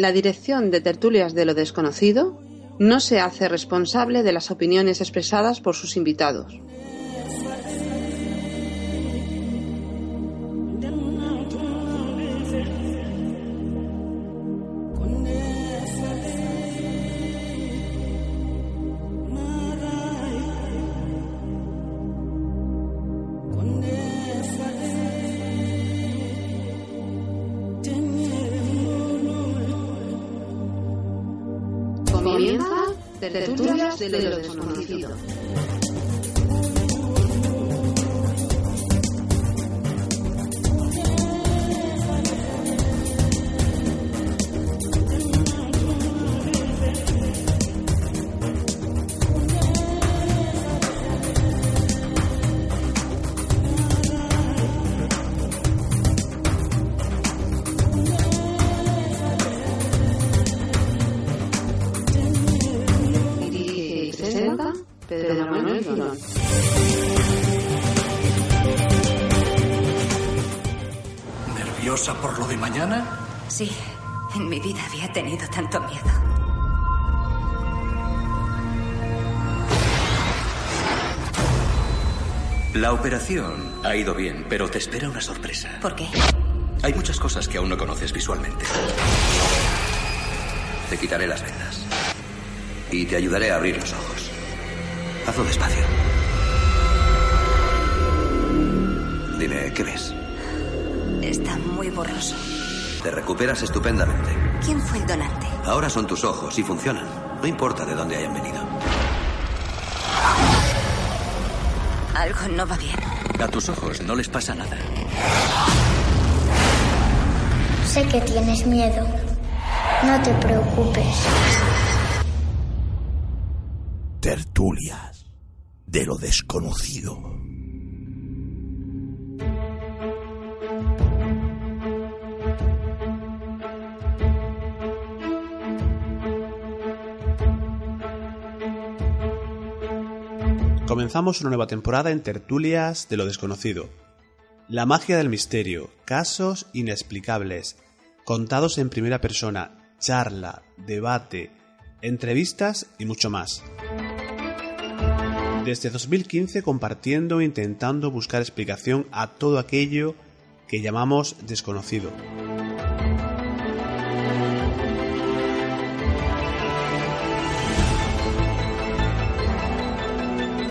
La dirección de tertulias de lo desconocido no se hace responsable de las opiniones expresadas por sus invitados. De lo desconocido. Tanto miedo. La operación ha ido bien, pero te espera una sorpresa. ¿Por qué? Hay muchas cosas que aún no conoces visualmente. Te quitaré las vendas. Y te ayudaré a abrir los ojos. Hazlo despacio. Dime, ¿qué ves? Está muy borroso. Te recuperas estupendamente. ¿Quién fue el donante? Ahora son tus ojos y funcionan. No importa de dónde hayan venido. Algo no va bien. A tus ojos no les pasa nada. Sé que tienes miedo. No te preocupes. Tertulias de lo desconocido. Comenzamos una nueva temporada en Tertulias de lo desconocido. La magia del misterio, casos inexplicables, contados en primera persona, charla, debate, entrevistas y mucho más. Desde 2015 compartiendo e intentando buscar explicación a todo aquello que llamamos desconocido.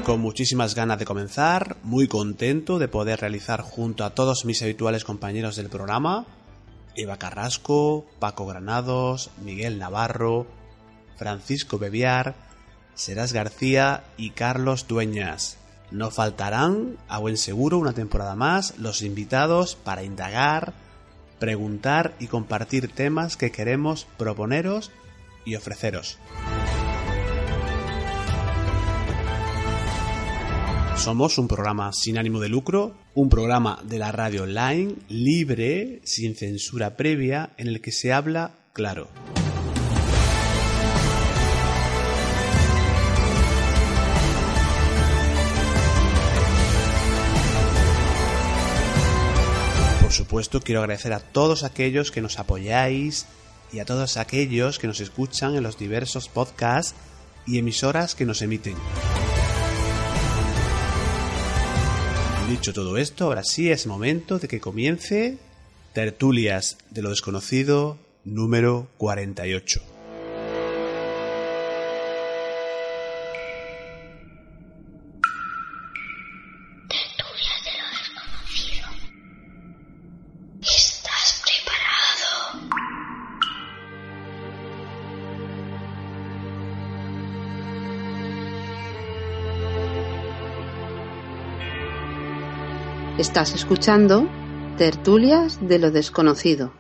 Con muchísimas ganas de comenzar, muy contento de poder realizar junto a todos mis habituales compañeros del programa, Eva Carrasco, Paco Granados, Miguel Navarro, Francisco Bebiar, Serás García y Carlos Dueñas. No faltarán, a buen seguro, una temporada más los invitados para indagar, preguntar y compartir temas que queremos proponeros y ofreceros. Somos un programa sin ánimo de lucro, un programa de la radio online, libre, sin censura previa, en el que se habla claro. Por supuesto, quiero agradecer a todos aquellos que nos apoyáis y a todos aquellos que nos escuchan en los diversos podcasts y emisoras que nos emiten. Dicho todo esto, ahora sí es momento de que comience Tertulias de lo desconocido número 48. Estás escuchando Tertulias de lo desconocido.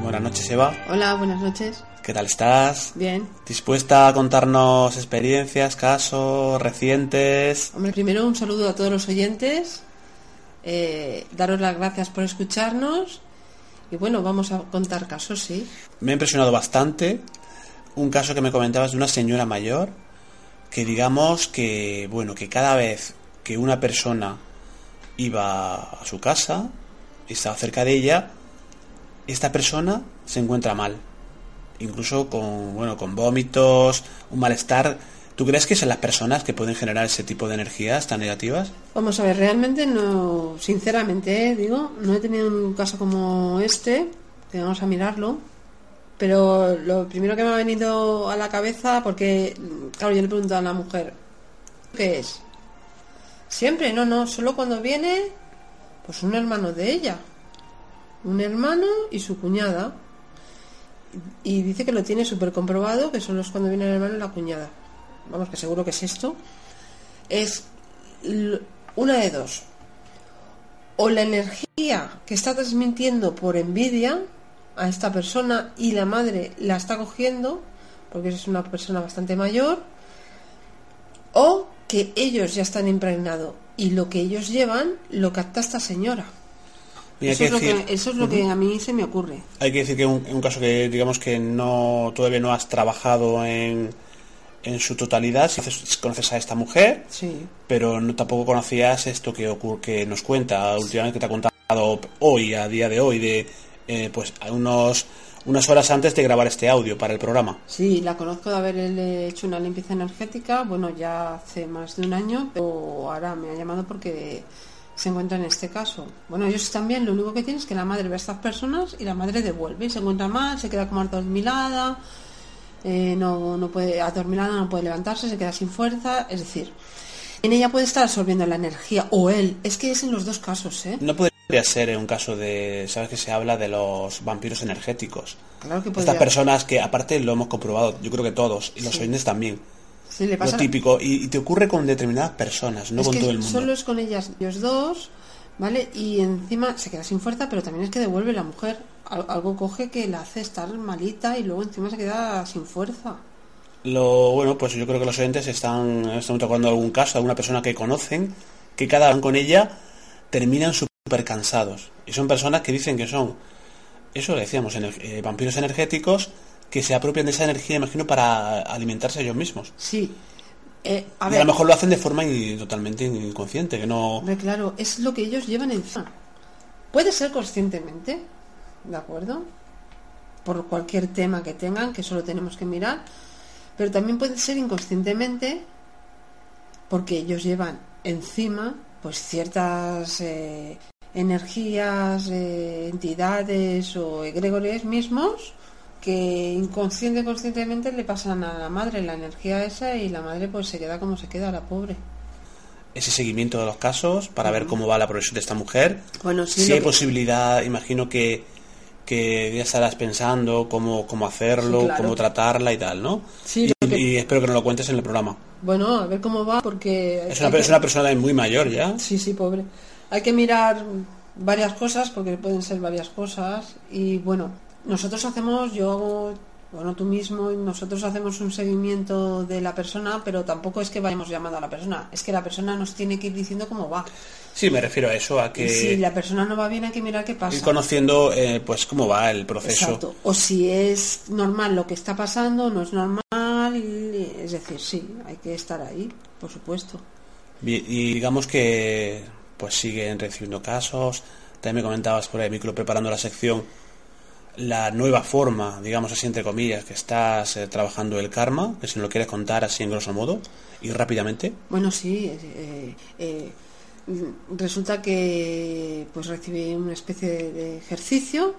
Buenas noches, Eva. Hola, buenas noches. ¿Qué tal estás? Bien. ¿Dispuesta a contarnos experiencias, casos recientes? Hombre, primero un saludo a todos los oyentes eh, daros las gracias por escucharnos y bueno, vamos a contar casos, sí. Me ha impresionado bastante un caso que me comentabas de una señora mayor que digamos que, bueno, que cada vez que una persona iba a su casa, estaba cerca de ella, esta persona se encuentra mal. Incluso con, bueno, con vómitos, un malestar. ¿Tú crees que son las personas que pueden generar ese tipo de energías tan negativas? Vamos a ver, realmente no, sinceramente, eh, digo, no he tenido un caso como este, que vamos a mirarlo, pero lo primero que me ha venido a la cabeza, porque, claro, yo le pregunto a la mujer, ¿qué es? Siempre, no, no, solo cuando viene, pues un hermano de ella. Un hermano y su cuñada. Y dice que lo tiene súper comprobado, que solo es cuando viene el hermano y la cuñada. Vamos, que seguro que es esto. Es una de dos. O la energía que está transmitiendo por envidia, a esta persona y la madre la está cogiendo, porque es una persona bastante mayor, o que ellos ya están impregnados y lo que ellos llevan lo capta esta señora. Eso es, lo que, eso es, lo que, a mí se me ocurre. Hay que decir que un, un caso que digamos que no todavía no has trabajado en, en su totalidad, si conoces a esta mujer, sí. pero no tampoco conocías esto que ocurre, que nos cuenta últimamente que te ha contado hoy, a día de hoy, de eh, pues unos unas horas antes de grabar este audio para el programa. Sí, la conozco de haber hecho una limpieza energética, bueno, ya hace más de un año, pero ahora me ha llamado porque se encuentra en este caso. Bueno, ellos también, lo único que tienen es que la madre ve a estas personas y la madre devuelve y se encuentra mal, se queda como adormilada, eh, no, no puede, adormilada, no puede levantarse, se queda sin fuerza, es decir, en ella puede estar absorbiendo la energía o él, es que es en los dos casos, ¿eh? No podría ser un caso de, sabes que se habla de los vampiros energéticos. Claro que Estas personas que aparte lo hemos comprobado, yo creo que todos, y los sí. oyentes también. Sí, le pasa... Lo típico, y, y, te ocurre con determinadas personas, no es con que todo el mundo. Solo es con ellas, ellos dos, ¿vale? Y encima se queda sin fuerza, pero también es que devuelve la mujer. Algo coge que la hace estar malita y luego encima se queda sin fuerza. Lo bueno, pues yo creo que los oyentes están, están tocando algún caso, alguna persona que conocen, que cada vez con ella terminan súper cansados. Y son personas que dicen que son, eso le decíamos, eh, vampiros energéticos que se apropian de esa energía, imagino, para alimentarse ellos mismos. Sí. Eh, a, y ver, a lo mejor lo hacen de forma in, totalmente inconsciente, que no... Claro, es lo que ellos llevan encima. Puede ser conscientemente, ¿de acuerdo? Por cualquier tema que tengan, que solo tenemos que mirar, pero también puede ser inconscientemente porque ellos llevan encima pues ciertas eh, energías, eh, entidades o egregores mismos que inconsciente conscientemente le pasan a la madre la energía esa y la madre pues se queda como se queda la pobre ese seguimiento de los casos para uh -huh. ver cómo va la progresión de esta mujer bueno sí, si hay que... posibilidad imagino que que ya estarás pensando cómo, cómo hacerlo, sí, claro. cómo tratarla y tal, ¿no? Sí, y, que... y, espero que nos lo cuentes en el programa. Bueno, a ver cómo va, porque... Es una, que... es una persona muy mayor ya. Sí, sí, pobre. Hay que mirar varias cosas, porque pueden ser varias cosas, y bueno, nosotros hacemos, yo hago, bueno, tú mismo, nosotros hacemos un seguimiento de la persona, pero tampoco es que vayamos llamando a la persona, es que la persona nos tiene que ir diciendo cómo va. Sí, me refiero a eso, a que... Si la persona no va bien hay que mirar qué pasa. Ir conociendo, eh, pues, cómo va el proceso. Exacto. O si es normal lo que está pasando, no es normal, es decir, sí, hay que estar ahí, por supuesto. Y digamos que, pues, siguen recibiendo casos. También me comentabas por ahí, micro, preparando la sección, la nueva forma, digamos así, entre comillas, que estás eh, trabajando el karma, que si no lo quieres contar así en grosso modo, y rápidamente. Bueno, sí, eh, eh, resulta que pues recibí una especie de, de, ejercicio,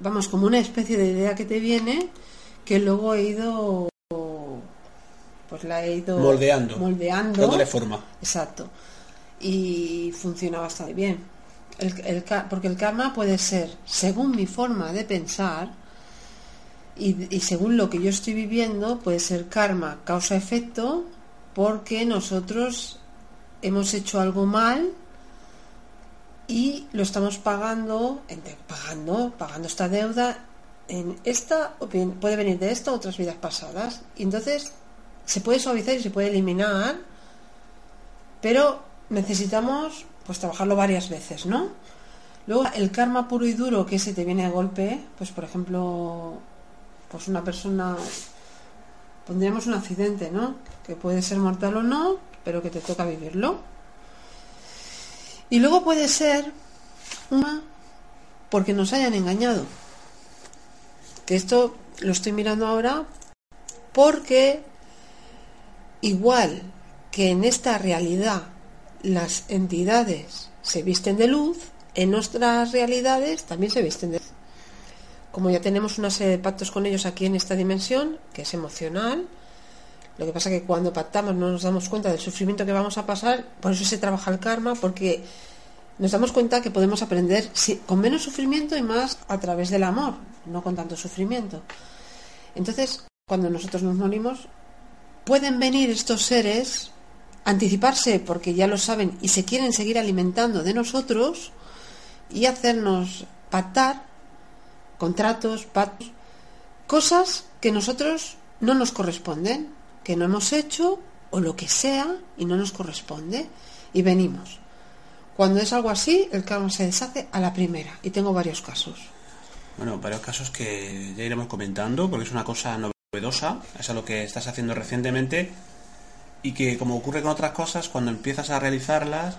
vamos, como una especie de idea que te viene, que luego he ido pues la he ido moldeando, moldeando dándole forma. Exacto. Y funciona bastante bien. El, porque el karma puede ser, según mi forma de pensar y, según lo que yo estoy viviendo, puede ser karma causa-efecto porque nosotros hemos hecho algo mal y lo estamos pagando, pagando, pagando esta deuda en esta, puede venir de esta otras vidas pasadas. Entonces se puede suavizar y se puede eliminar, pero necesitamos pues trabajarlo varias veces, ¿no? Luego el karma puro y duro que se te viene de golpe, pues por ejemplo, pues una persona pondríamos un accidente, ¿no? Que puede ser mortal o no, pero que te toca vivirlo. Y luego puede ser una porque nos hayan engañado. Que esto lo estoy mirando ahora porque igual que en esta realidad las entidades se visten de luz, en nuestras realidades también se visten de luz. Como ya tenemos una serie de pactos con ellos aquí en esta dimensión, que es emocional, lo que pasa que cuando pactamos no nos damos cuenta del sufrimiento que vamos a pasar, por eso se trabaja el karma, porque nos damos cuenta que podemos aprender con menos sufrimiento y más a través del amor, no con tanto sufrimiento. Entonces, cuando nosotros nos morimos, pueden venir estos seres, anticiparse porque ya lo saben y se quieren seguir alimentando de nosotros y hacernos pactar contratos, pactos, cosas que nosotros no nos corresponden, que no hemos hecho o lo que sea y no nos corresponde y venimos. Cuando es algo así, el karma se deshace a la primera y tengo varios casos. Bueno, varios casos que ya iremos comentando porque es una cosa novedosa, es lo que estás haciendo recientemente y que como ocurre con otras cosas, cuando empiezas a realizarlas,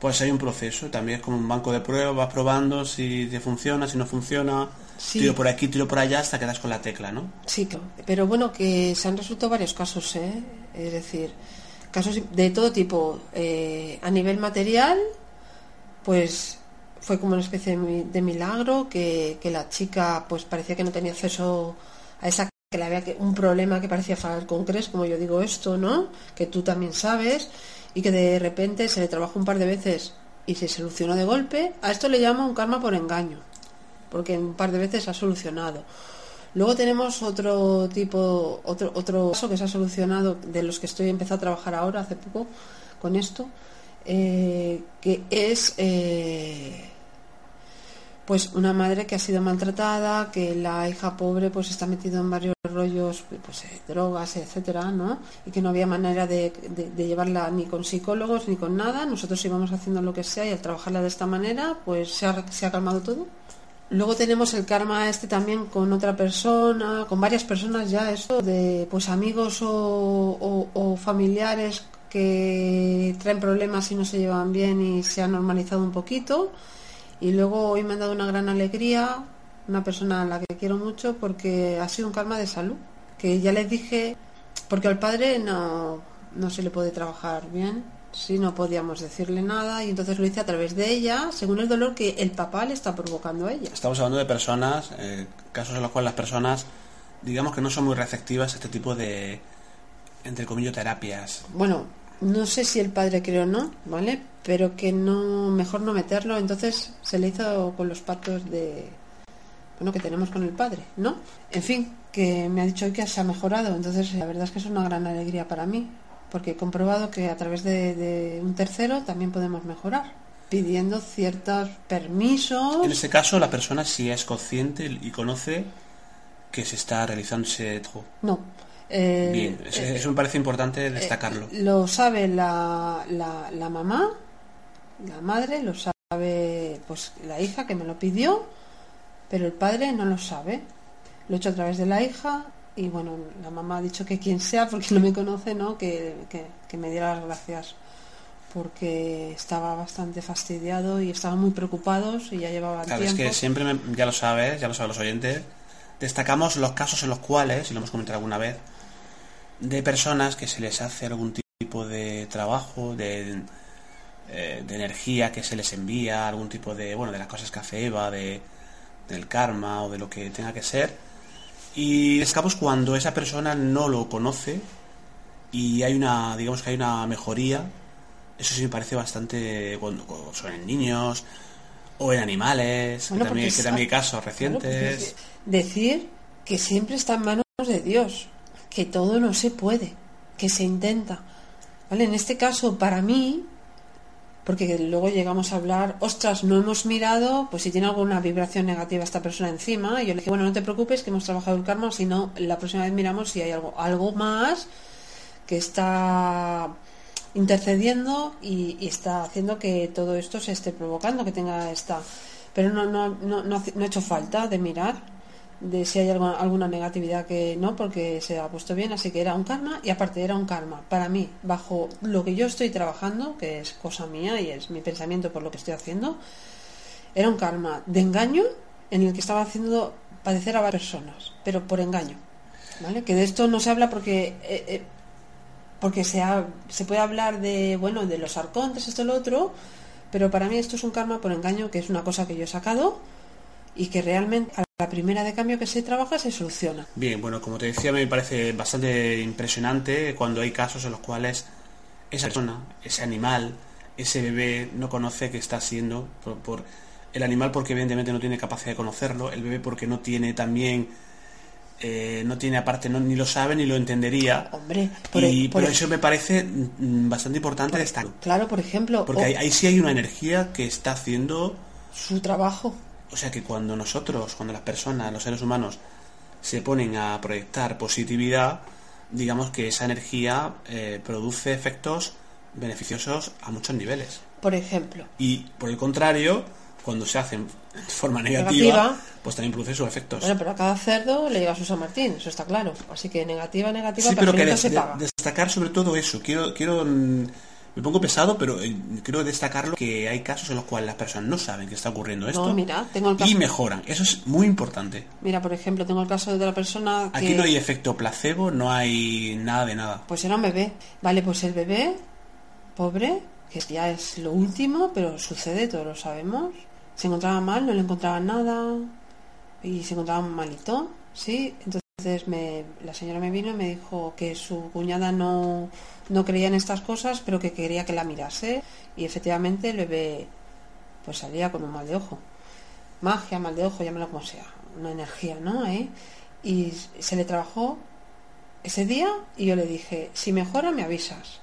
pues hay un proceso, también es como un banco de pruebas, vas probando si te funciona, si no funciona, tiro por aquí, tiro por allá hasta quedas con la tecla, ¿no? Sí, pero bueno, que se han resuelto varios casos, ¿eh? Es decir, casos de todo tipo. Eh, a nivel material, pues fue como una especie de milagro que, la chica pues parecía que no tenía acceso a esa que le había un problema que parecía falar con Cres, como yo digo esto, ¿no? Que tú también sabes y que de repente se le trabajó un par de veces y se solucionó de golpe, a esto le llamo un karma por engaño, porque un par de veces ha solucionado. Luego tenemos otro tipo, otro, otro caso que se ha solucionado, de los que estoy empezando a trabajar ahora, hace poco, con esto, eh, que es eh, pues una madre que ha sido maltratada, que la hija pobre pues está metida en varios rollos, pues eh, drogas, etcétera, ¿no? Y que no había manera de, llevarla ni con psicólogos ni con nada. Nosotros íbamos haciendo lo que sea y al trabajarla de esta manera, pues se ha, se ha calmado todo. Luego tenemos el karma este también con otra persona, con varias personas ya, esto de pues amigos o, o familiares que traen problemas y no se llevan bien y se ha normalizado un poquito y luego hoy me han dado una gran alegría, una persona a la que quiero mucho porque ha sido un karma de salud. Que ya les dije, porque al padre no, no se le puede trabajar bien, si no podíamos decirle nada y entonces lo hice a través de ella, según el dolor que el papá le está provocando a ella. Estamos hablando de personas, eh, casos en los cuales las personas, digamos que no son muy receptivas a este tipo de, entre comillas, terapias. Bueno, no sé si el padre creo o no, ¿vale? Pero que no, mejor no meterlo, entonces se le hizo con los pactos de, bueno, que tenemos con el padre, ¿no? En fin, que me ha dicho hoy que se ha mejorado, entonces la verdad es que es una gran alegría para mí, porque he comprobado que a través de, de un tercero también podemos mejorar, pidiendo ciertos permisos. En ese caso, la persona sí es consciente y conoce que se está realizando ese... No, eh, Bien, eso, me parece importante destacarlo. Eh, lo sabe la, la, mamá, la madre, lo sabe pues la hija que me lo pidió, pero el padre no lo sabe. Lo he hecho a través de la hija y bueno, la mamá ha dicho que quien sea, porque no me conoce, ¿no? Que, que, me diera las gracias porque estaba bastante fastidiado y estaban muy preocupados y ya llevaba claro, es que siempre, ya lo sabes, ya lo saben los oyentes, destacamos los casos en los cuales, y lo hemos comentado alguna vez, de personas que se les hace algún tipo de trabajo, de, eh, de energía que se les envía, algún tipo de, bueno, de las cosas que hace Eva, de, del karma o de lo que tenga que ser. Y escapos cuando esa persona no lo conoce y hay una, digamos que hay una mejoría. Eso sí me parece bastante, cuando, son en niños o en animales, que, también, que también hay casos recientes. decir que siempre está en manos de Dios que todo no se puede, que se intenta. ¿Vale? En este caso, para mí, porque luego llegamos a hablar, ostras, no hemos mirado, pues si tiene alguna vibración negativa esta persona encima, y yo le dije, bueno, no te preocupes, que hemos trabajado el karma, sino la próxima vez miramos si hay algo, algo más que está intercediendo y, está haciendo que todo esto se esté provocando, que tenga esta... Pero no, no, no, no, no ha hecho falta de mirar de si hay alguna, alguna negatividad que no, porque se ha puesto bien, así que era un karma y aparte era un karma para mí, bajo lo que yo estoy trabajando, que es cosa mía y es mi pensamiento por lo que estoy haciendo, era un karma de engaño en el que estaba haciendo padecer a varias personas, pero por engaño. ¿Vale? Que de esto no se habla porque eh, eh, porque se, ha- se puede hablar de bueno de los arcontes esto lo otro pero para mí esto es un karma por engaño que es una cosa que yo he sacado y que realmente a la primera de cambio que se trabaja se soluciona. Bien, bueno, como te decía, me parece bastante impresionante cuando hay casos en los cuales esa persona, ese animal, ese bebé no conoce que está siendo por, por- el animal porque evidentemente no tiene capacidad de conocerlo, el bebé porque no tiene también eh, no tiene aparte no, ni lo sabe ni lo entendería. Hombre por, y e- por pero e- eso me parece mm, bastante importante destacar. claro por ejemplo porque ahí sí hay una energía que está haciendo su trabajo o sea que cuando nosotros, cuando las personas, los seres humanos, se ponen a proyectar positividad, digamos que esa energía eh, produce efectos beneficiosos a muchos niveles. por ejemplo Y por el contrario, cuando se hacen de forma negativa, Negativa. pues también produce sus efectos. bueno pero a cada cerdo le llega su San Martín eso está claro así que negativa negativa sí, pero que des- se paga destacar sobre todo eso. Quiero, quiero, mm, me pongo pesado, pero eh, quiero destacarlo que hay casos en los cuales las personas no saben que está ocurriendo esto no mira tengo el y caso mejoran. Eso es muy importante. mira por ejemplo tengo el caso de la persona que Aquí no hay efecto placebo, no hay nada de nada. Pues era un bebé. Vale, pues el bebé, pobre, que ya es lo último, pero sucede, todos lo sabemos. Se encontraba mal, no le encontraban nada y se encontraba malito, ¿sí? Entonces me, la señora me vino y me dijo que su cuñada no, no creía en estas cosas, pero que quería que la mirase y efectivamente el bebé pues salía con un mal de ojo. Magia, mal de ojo, llámalo como sea, una energía, ¿no? ¿Eh? Y se le trabajó ese día y yo le dije, si mejora me avisas.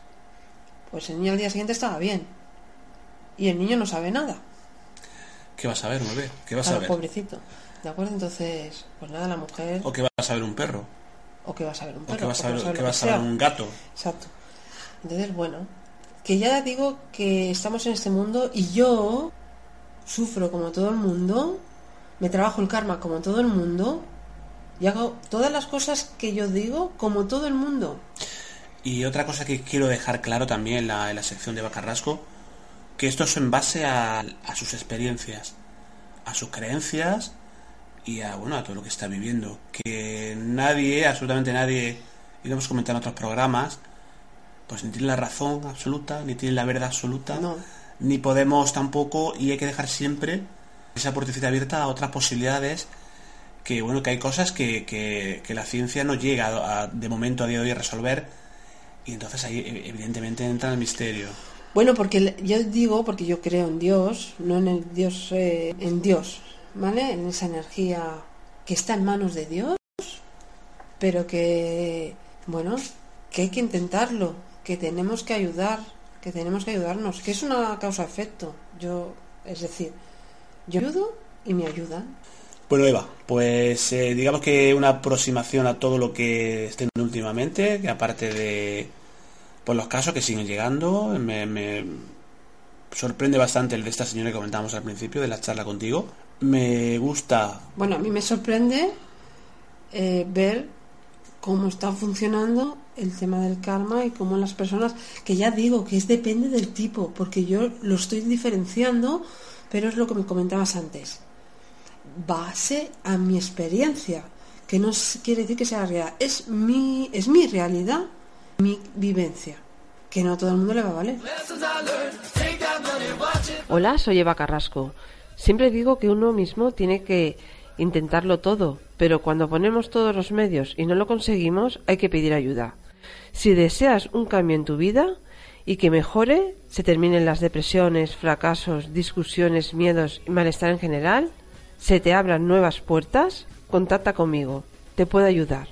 Pues el niño al día siguiente estaba bien. Y el niño no sabe nada. ¿Qué vas a ver, bebé? ¿Qué vas a Claro, ver? pobrecito. ¿De acuerdo? Entonces, pues nada, la mujer... ¿O qué vas a ver un perro? O que va a saber un ¿O perro. vas a o ver, que vas a ver un gato? Exacto. Entonces, bueno, que ya digo que estamos en este mundo y yo sufro como todo el mundo, me trabajo el karma como todo el mundo y hago todas las cosas que yo digo como todo el mundo. Y otra cosa que quiero dejar claro también en la, en la sección de Bacarrasco, que esto es en base a, a sus experiencias, a sus creencias y a, bueno, a todo lo que está viviendo. Que nadie, absolutamente nadie, y lo hemos comentado en otros programas, pues ni tiene la razón absoluta, ni tiene la verdad absoluta, No. ni podemos tampoco, y hay que dejar siempre esa puertecita abierta a otras posibilidades que bueno que hay cosas que, que, que la ciencia no llega a- a- de momento a día de hoy a resolver y entonces ahí e- evidentemente entra el misterio Bueno, porque yo digo, porque yo creo en Dios, no en el Dios, eh, en Dios, ¿vale? En esa energía que está en manos de Dios, pero que, bueno, que hay que intentarlo, que tenemos que ayudar, que tenemos que ayudarnos, que es una causa-efecto. Yo, es decir, yo ayudo y me ayudan. bueno Eva pues eh, digamos que una aproximación a todo lo que estén últimamente que aparte de por los casos que siguen llegando me, me sorprende bastante el de esta señora que comentábamos al principio de la charla contigo me gusta Bueno, a mí me sorprende eh, ver cómo está funcionando el tema del karma y cómo las personas, que ya digo que es depende del tipo, porque yo lo estoy diferenciando, pero es lo que me comentabas antes. Base a mi experiencia, que no quiere decir que sea real, es mi, es mi realidad, mi vivencia, que no a todo el mundo le va a valer. Hola, soy Eva Carrasco. Siempre digo que uno mismo tiene que intentarlo todo, pero cuando ponemos todos los medios y no lo conseguimos, hay que pedir ayuda. Si deseas un cambio en tu vida y que mejore, se terminen las depresiones, fracasos, discusiones, miedos y malestar en general, se te abran nuevas puertas, contacta conmigo. Te puedo ayudar.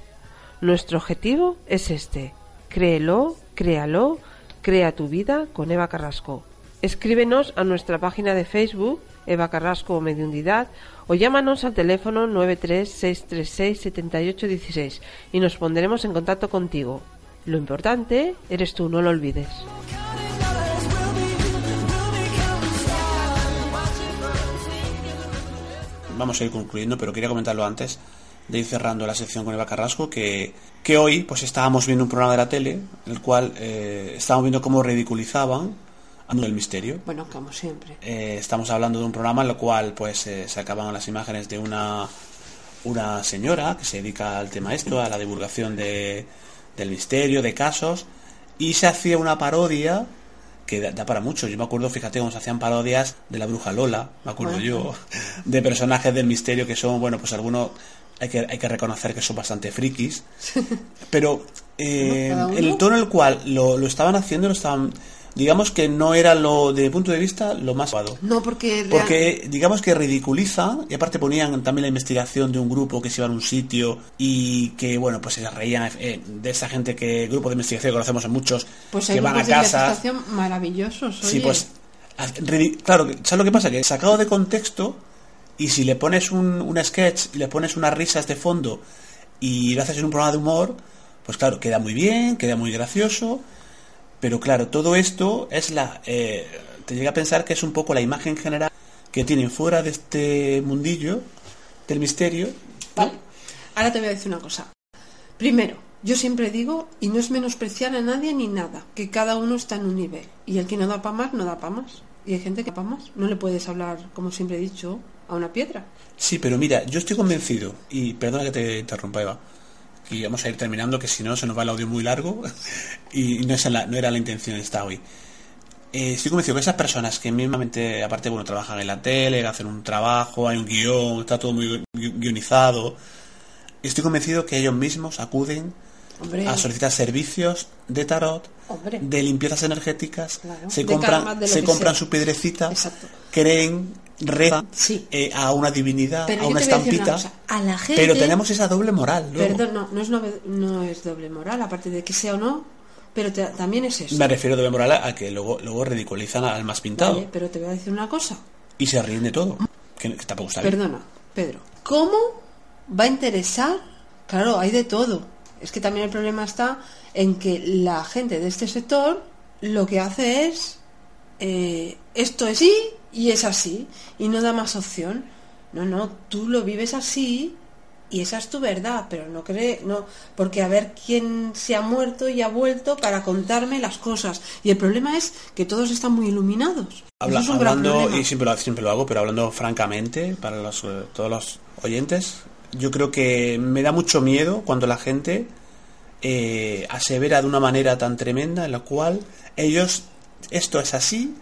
Nuestro objetivo es este. Créelo, créalo, crea tu vida con Eva Carrasco. Escríbenos a nuestra página de Facebook, Eva Carrasco o Mediundidad, o llámanos al teléfono 936367816 y nos pondremos en contacto contigo. Lo importante eres tú, no lo olvides. Vamos a ir concluyendo, pero quería comentarlo antes de ir cerrando la sección con Eva Carrasco, que, que hoy pues estábamos viendo un programa de la tele, en el cual eh, estábamos viendo cómo ridiculizaban del misterio. Bueno, como siempre. Eh, estamos hablando de un programa en el cual pues eh, se acaban las imágenes de una una señora que se dedica al tema esto, a la divulgación de, del misterio, de casos, y se hacía una parodia que da, da para mucho. Yo me acuerdo, fíjate, cómo se hacían parodias de la bruja Lola, me acuerdo yo, de personajes del misterio que son, bueno, pues algunos hay que, hay que reconocer que son bastante frikis, pero eh, el tono en el cual lo, lo estaban haciendo, lo estaban, digamos que no era lo, de mi punto de vista, lo más adecuado. No, porque... real- Porque digamos que ridiculiza, y aparte ponían también la investigación de un grupo que se iba a un sitio y que, bueno, pues se reían eh, de esa gente que, grupo de investigación que conocemos en muchos, Pues hay que van a de casa. investigación maravillosos, Sí, oye. pues, a- ridi- claro, ¿sabes lo que pasa? Que sacado de contexto, y si le pones un, un sketch y le pones unas risas de fondo y lo haces en un programa de humor, pues claro, queda muy bien, queda muy gracioso, pero claro, todo esto es la... eh, te llega a pensar que es un poco la imagen general que tienen fuera de este mundillo del misterio. Vale. Ahora te voy a decir una cosa. Primero, yo siempre digo, y no es menospreciar a nadie ni nada, que cada uno está en un nivel. Y el que no da para más, no da para más. Y hay gente que para más. No le puedes hablar, como siempre he dicho, a una piedra. Sí, pero mira, yo estoy convencido, y perdona que te interrumpa, Eva, y vamos a ir terminando, que si no se nos va el audio muy largo, y no, es la- no era la intención esta hoy. Eh, estoy convencido que esas personas que mismamente, aparte, bueno, trabajan en la tele, hacen un trabajo, hay un guion, está todo muy gui- guionizado, estoy convencido que ellos mismos acuden Hombre, a solicitar servicios de tarot, Hombre. de limpiezas energéticas, Claro. se De compran, de se compran sea. su piedrecita, Exacto. creen, rezan Sí. eh, a una divinidad, Pero a una a estampita, a la gente- pero tenemos esa doble moral. luego. Perdón, no, no es, nobe- no es doble moral, aparte de que sea o no, pero te- también es eso. Me refiero doble moral a que luego, luego ridiculizan al más pintado Vale, pero te voy a decir una cosa. y se ríen de todo, que, que tampoco está bien. Perdona, Pedro. ¿Cómo va a interesar? Claro, hay de todo. Es que también el problema está en que la gente de este sector lo que hace es eh, esto es sí y es así y no da más opción. No, no, tú lo vives así y esa es tu verdad, pero no cree, no, porque a ver quién se ha muerto y ha vuelto para contarme las cosas. Y el problema es que todos están muy iluminados. Habla- es hablando, y siempre lo, siempre lo hago, pero hablando francamente para los, eh, todos los oyentes, yo creo que me da mucho miedo cuando la gente eh, asevera de una manera tan tremenda en la cual ellos, esto es así,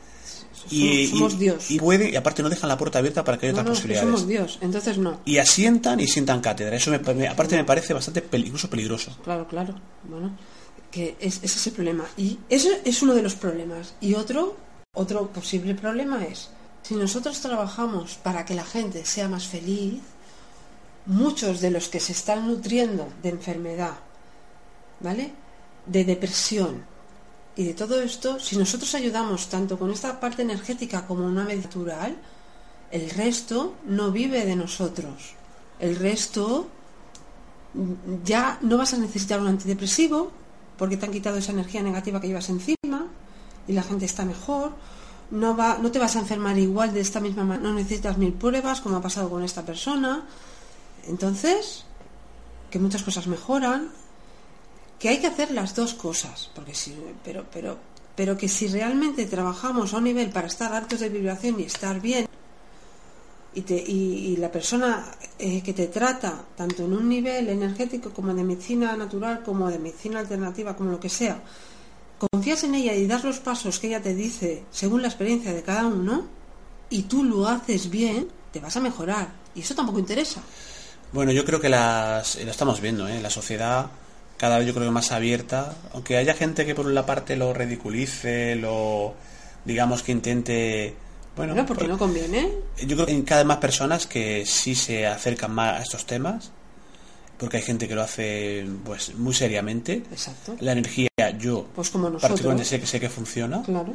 y, Somos y- Dios. y puede, y aparte no dejan la puerta abierta para que haya No, otras no, posibilidades. somos Dios, entonces no. Y asientan y sientan cátedra. Eso me, me- aparte me parece bastante incluso peligroso. Claro, claro. Bueno, que es, ese es el problema. Y ese es uno de los problemas. Y otro, otro posible problema es, si nosotros trabajamos para que la gente sea más feliz, muchos de los que se están nutriendo de enfermedad, ¿vale? De depresión y de todo esto, si nosotros ayudamos tanto con esta parte energética como una medicina natural, el resto no vive de nosotros. El resto ya no vas a necesitar un antidepresivo porque te han quitado esa energía negativa que llevas encima y la gente está mejor. No, va, no te vas a enfermar igual de esta misma manera, no necesitas mil pruebas como ha pasado con esta persona. Entonces, que muchas cosas mejoran, que hay que hacer las dos cosas, porque si, pero, pero, pero que si realmente trabajamos a un nivel para estar altos de vibración y estar bien, y, te, y, la persona eh, que te trata, tanto en un nivel energético como de medicina natural, como de medicina alternativa, como lo que sea, confías en ella y das los pasos que ella te dice según la experiencia de cada uno, y tú lo haces bien, te vas a mejorar. Y eso tampoco interesa. Bueno, yo creo que las, y lo estamos viendo, ¿eh? la sociedad cada vez yo creo que más abierta, aunque haya gente que por una parte lo ridiculice, lo digamos que intente, bueno, Bueno, porque no conviene. yo creo que hay cada vez más personas que sí se acercan más a estos temas, porque hay gente que lo hace pues muy seriamente. Exacto. La energía yo Pues como particularmente nosotros. sé que sé que funciona Claro.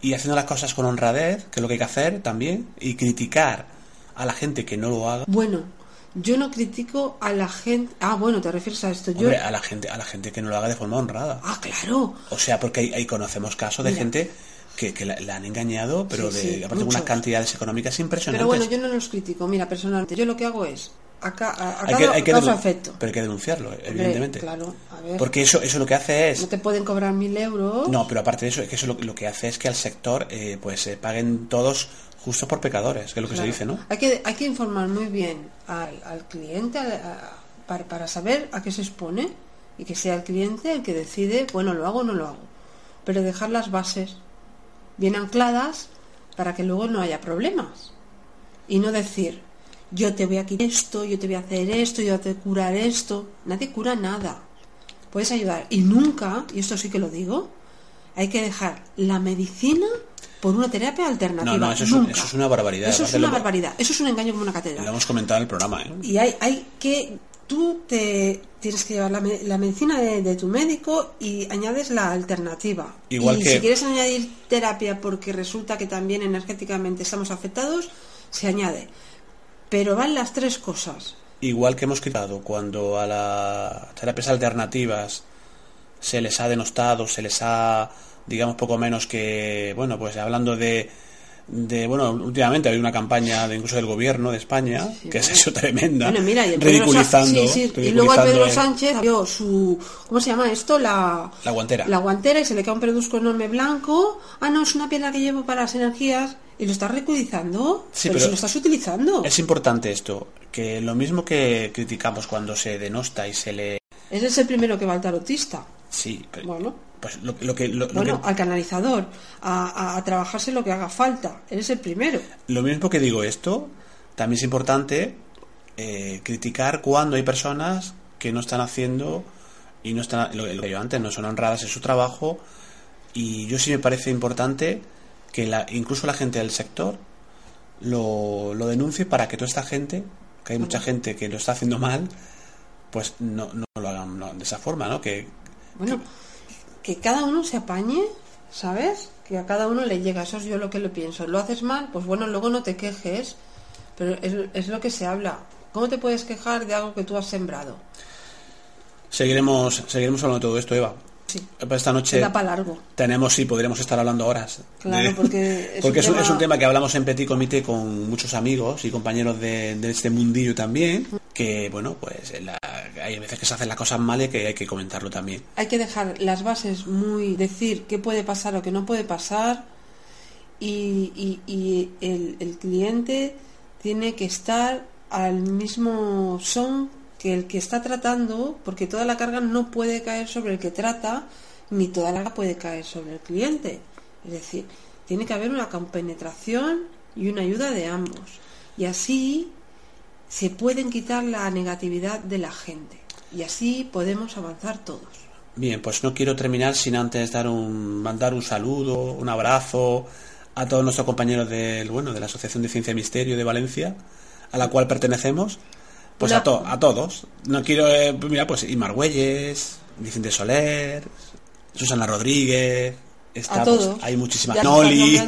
y haciendo las cosas con honradez, que es lo que hay que hacer también, y criticar a la gente que no lo haga. Bueno, yo no critico a la gente. Ah, bueno, te refieres a esto. Yo. A la gente, a la gente que no lo haga de forma honrada. Ah, claro. O sea, porque ahí, ahí conocemos casos de Mira. gente que, que la, la han engañado, pero Sí, de, sí, aparte de unas cantidades económicas impresionantes. Pero bueno, yo no los critico. Mira, personalmente, yo lo que hago es, a, ca- a, a hay que, cada hay que causa denun- afecto. Pero hay que denunciarlo, Hombre, evidentemente. Claro, a ver. Porque eso, eso lo que hace es... No te pueden cobrar mil euros. No, pero aparte de eso, es que eso lo, lo que hace es que al sector eh, pues se paguen todos justos por pecadores, que es lo que se dice, ¿no? Hay que, hay que informar muy bien al, al cliente a- para, para saber a qué se expone y que sea el cliente el que decide, bueno, lo hago o no lo hago. Pero dejar las bases bien ancladas para que luego no haya problemas. Y no decir, yo te voy a quitar esto, yo te voy a hacer esto, yo te voy a curar esto. Nadie cura nada. Puedes ayudar. Y nunca, y esto sí que lo digo, hay que dejar la medicina por una terapia alternativa. No, no, eso es, eso es una barbaridad. Eso es una lo- barbaridad. Eso es un engaño como una Lo catedral. hemos comentado en el programa, ¿eh? Y hay, hay que. Tú te tienes que llevar la, la medicina de, de tu médico y añades la alternativa. Igual y que- si quieres añadir terapia porque resulta que también energéticamente estamos afectados, se añade. Pero van las tres cosas. Igual que hemos quitado cuando a las terapias alternativas se les ha denostado, se les ha, digamos, poco menos que, bueno, pues hablando de, de bueno, últimamente hay una campaña de incluso del gobierno de España Sí, que es eso tremenda, Bueno, mira, y ridiculizando, sí, Y luego el Pedro Sánchez vio su. ¿Cómo se llama esto? La, la guantera. la guantera y se le cae un pedusco enorme blanco. Ah, no, es una piedra que llevo para las energías. Y lo estás ridiculizando. Sí, pero, pero si lo estás utilizando. Es importante esto, que lo mismo que criticamos cuando se denosta y se le... Ese es el primero que va al tarotista. Sí, pero, Bueno. Pues lo, lo que... Lo, lo Bueno, que- al canalizador. A, a- a trabajarse lo que haga falta. Eres el primero. Lo mismo que digo esto, también es importante eh, criticar cuando hay personas que no están haciendo y no están, lo, que yo antes, no son honradas en su trabajo y yo sí me parece importante que la, incluso la gente del sector lo, lo denuncie para que toda esta gente, que hay mucha gente que lo está haciendo mal, pues no, no lo hagan de esa forma, ¿no? Que, Bueno, que cada uno se apañe, ¿sabes? Que a cada uno le llega. Eso es yo lo que lo pienso. Lo haces mal, pues bueno, luego no te quejes. Pero es, es lo que se habla. ¿Cómo te puedes quejar de algo que tú has sembrado? seguiremos, seguiremos hablando de todo esto, Eva. Sí. Esta noche da para largo. tenemos, sí, podríamos estar hablando horas. Claro, de- porque es porque un es, un, tema- es un tema que hablamos en Petit Comité con muchos amigos y compañeros de, de este mundillo también, que, bueno, pues la- hay veces que se hacen las cosas mal y que hay que comentarlo también. Hay que dejar las bases muy. decir qué puede pasar o qué no puede pasar. Y, y- y el, el cliente tiene que estar al mismo son que el que está tratando, porque toda la carga no puede caer sobre el que trata, ni toda la carga puede caer sobre el cliente. Es decir, tiene que haber una compenetración y una ayuda de ambos. Y así se pueden quitar la negatividad de la gente. Y así podemos avanzar todos. Bien, pues no quiero terminar sin antes dar un, mandar un saludo, un abrazo a todos nuestros compañeros del, bueno, de la Asociación de Ciencia y Misterio de Valencia, a la cual pertenecemos. Pues a, to- a todos. No quiero, eh, pues mira, pues Imar Güelles, Vicente Soler, Susana Rodríguez, está, a pues, todos. hay muchísimas. Ya Noli,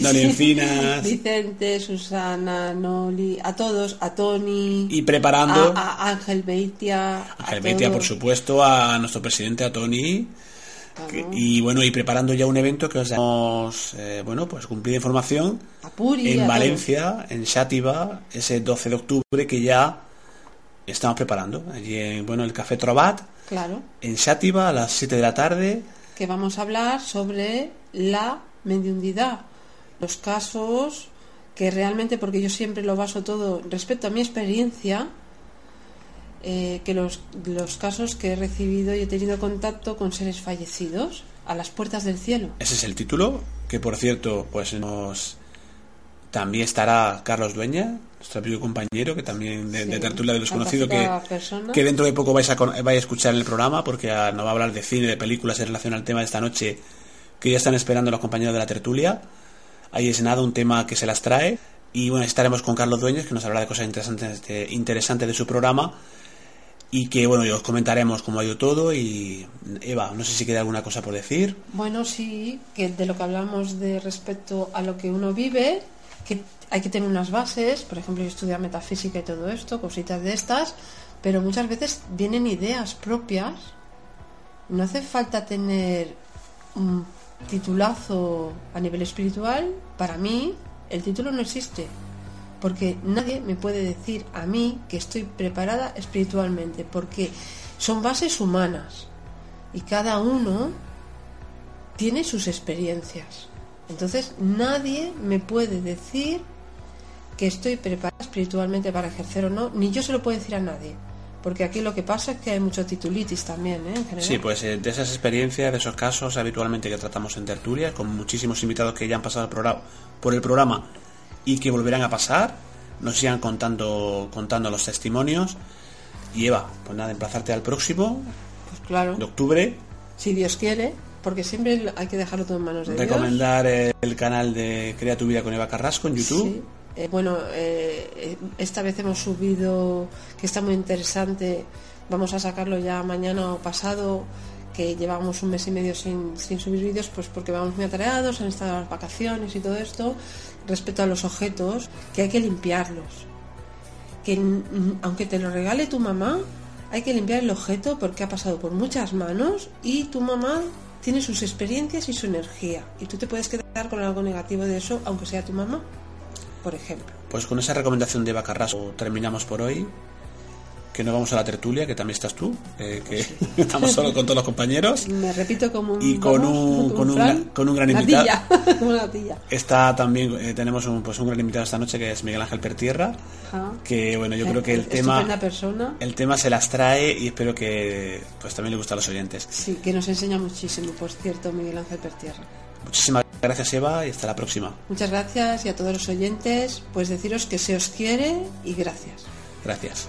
Noli. Encinas. Vicente, Susana, Noli, a todos, a Tony, Y preparando. a, a Ángel Beitia, Ángel Beitia, por supuesto, a nuestro presidente, a Tony. que- y bueno, y preparando ya un evento que os damos, eh, bueno, pues cumplida información a Puri, en Valencia, en Xàtiva, ese 12 de octubre que ya estamos preparando. Allí en, bueno, el Café Trobat. Claro, en Xàtiva, a las 7 de la tarde. que vamos a hablar sobre la mediundidad, los casos que realmente, porque yo siempre lo baso todo respecto a mi experiencia, eh, que los, los casos que he recibido y he tenido contacto con seres fallecidos a las puertas del cielo. Ese es el título, que por cierto, pues nos también estará Carlos Dueña, nuestro amigo y compañero, que también de, Sí, de Tertulia de Desconocido, que, fantástica persona. que dentro de poco vais a, vais a escuchar en el programa, porque ah, nos va a hablar de cine, de películas en relación al tema de esta noche, que ya están esperando los compañeros de la tertulia. Ahí es nada, un tema que se las trae. Y bueno, estaremos con Carlos Dueñas, que nos hablará de cosas interesantes de, interesantes de su programa. Y que bueno, os comentaremos cómo ha ido todo. Y Eva, no sé si queda alguna cosa por decir. Bueno, sí, que de lo que hablamos de respecto a lo que uno vive, que hay que tener unas bases, por ejemplo, yo estudio metafísica y todo esto, cositas de estas, pero muchas veces vienen ideas propias. No hace falta tener mm, titulazo a nivel espiritual, para mí el título no existe. Porque nadie me puede decir a mí que estoy preparada espiritualmente, porque son bases humanas y cada uno tiene sus experiencias. Entonces nadie me puede decir que estoy preparada espiritualmente para ejercer o no, ni yo se lo puedo decir a nadie. Porque aquí lo que pasa es que hay mucho titulitis también, ¿eh? En general. Sí, pues eh, de esas experiencias, de esos casos habitualmente que tratamos en tertulia, con muchísimos invitados que ya han pasado por el programa y que volverán a pasar, nos sigan contando, contando los testimonios. Y Eva, pues nada, emplazarte al próximo, Pues claro, de octubre, si Dios quiere, porque siempre hay que dejarlo todo en manos de Dios. recomendar el canal de Crea tu vida con Eva Carrasco en YouTube. Sí. Eh, bueno, eh, esta vez hemos subido, que está muy interesante, vamos a sacarlo ya mañana o pasado, que llevamos un mes y medio sin, sin subir vídeos, pues porque vamos muy atareados, han estado las vacaciones y todo esto, respecto a los objetos, que hay que limpiarlos. Que aunque te lo regale tu mamá, hay que limpiar el objeto porque ha pasado por muchas manos y tu mamá tiene sus experiencias y su energía. Y tú te puedes quedar con algo negativo de eso, aunque sea tu mamá por ejemplo. Pues con esa recomendación de Eva Carrasco terminamos por hoy. Que nos vamos a la tertulia, que también estás tú, eh, que estamos solo con todos los compañeros. Me repito como un... Y con vamos, un, con un, gran- con un gran invitado. una tilla. Está también, eh, tenemos un, pues un gran invitado esta noche que es Miguel Ángel Pertierra. Ajá. Que bueno, yo creo que el tema, persona. el tema se las trae y espero que pues también le guste a los oyentes. Sí, que nos enseña muchísimo, por cierto, Miguel Ángel Pertierra. Muchísimas gracias Eva y hasta la próxima. Muchas gracias y a todos los oyentes, pues deciros que se os quiere y gracias. Gracias.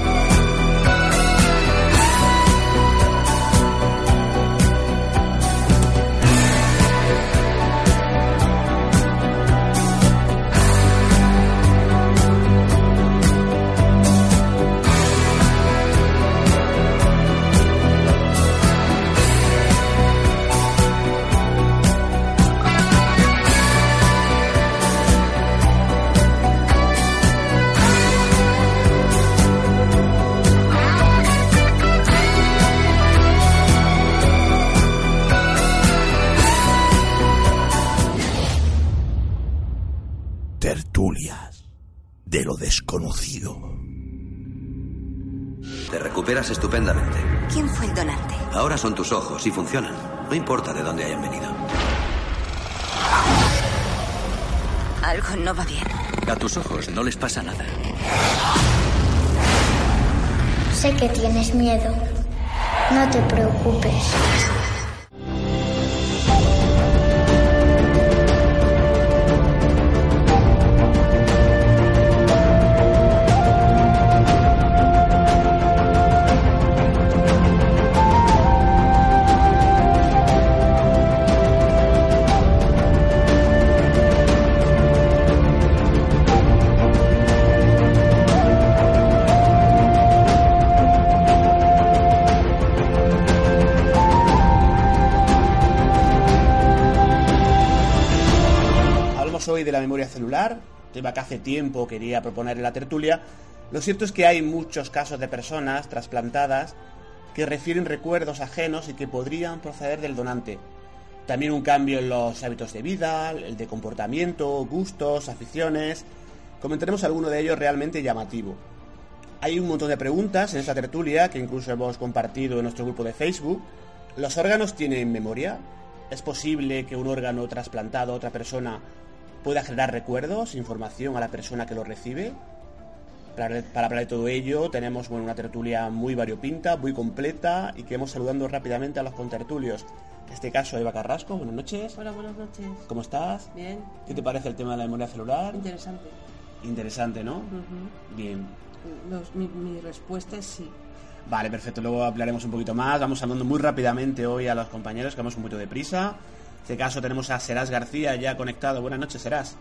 Ahora son tus ojos y funcionan. No importa de dónde hayan venido. Algo no va bien. A tus ojos no les pasa nada. Sé que tienes miedo. No te preocupes. Tema que hace tiempo quería proponer en la tertulia. Lo cierto es que hay muchos casos de personas trasplantadas que refieren recuerdos ajenos y que podrían proceder del donante. También un cambio en los hábitos de vida, el de comportamiento, gustos, aficiones. Comentaremos alguno de ellos realmente llamativo. Hay un montón de preguntas en esta tertulia que incluso hemos compartido en nuestro grupo de Facebook. ¿Los órganos tienen memoria? ¿Es posible que un órgano trasplantado a otra persona pueda generar recuerdos, información a la persona que lo recibe? Para, para hablar de todo ello tenemos bueno, una tertulia muy variopinta, muy completa y que saludando rápidamente a los contertulios. En este caso, Eva Carrasco, buenas noches. Hola, buenas noches. ¿Cómo estás? Bien, ¿Qué te parece el tema de la memoria celular? interesante. Interesante, ¿no? Ujú. Bien. Los- mi, mi respuesta es sí. Vale, perfecto. Luego hablaremos un poquito más. Vamos hablando muy rápidamente hoy a los compañeros, que vamos un poquito de prisa. En este caso tenemos a Serás García ya conectado. Buenas noches, Serás.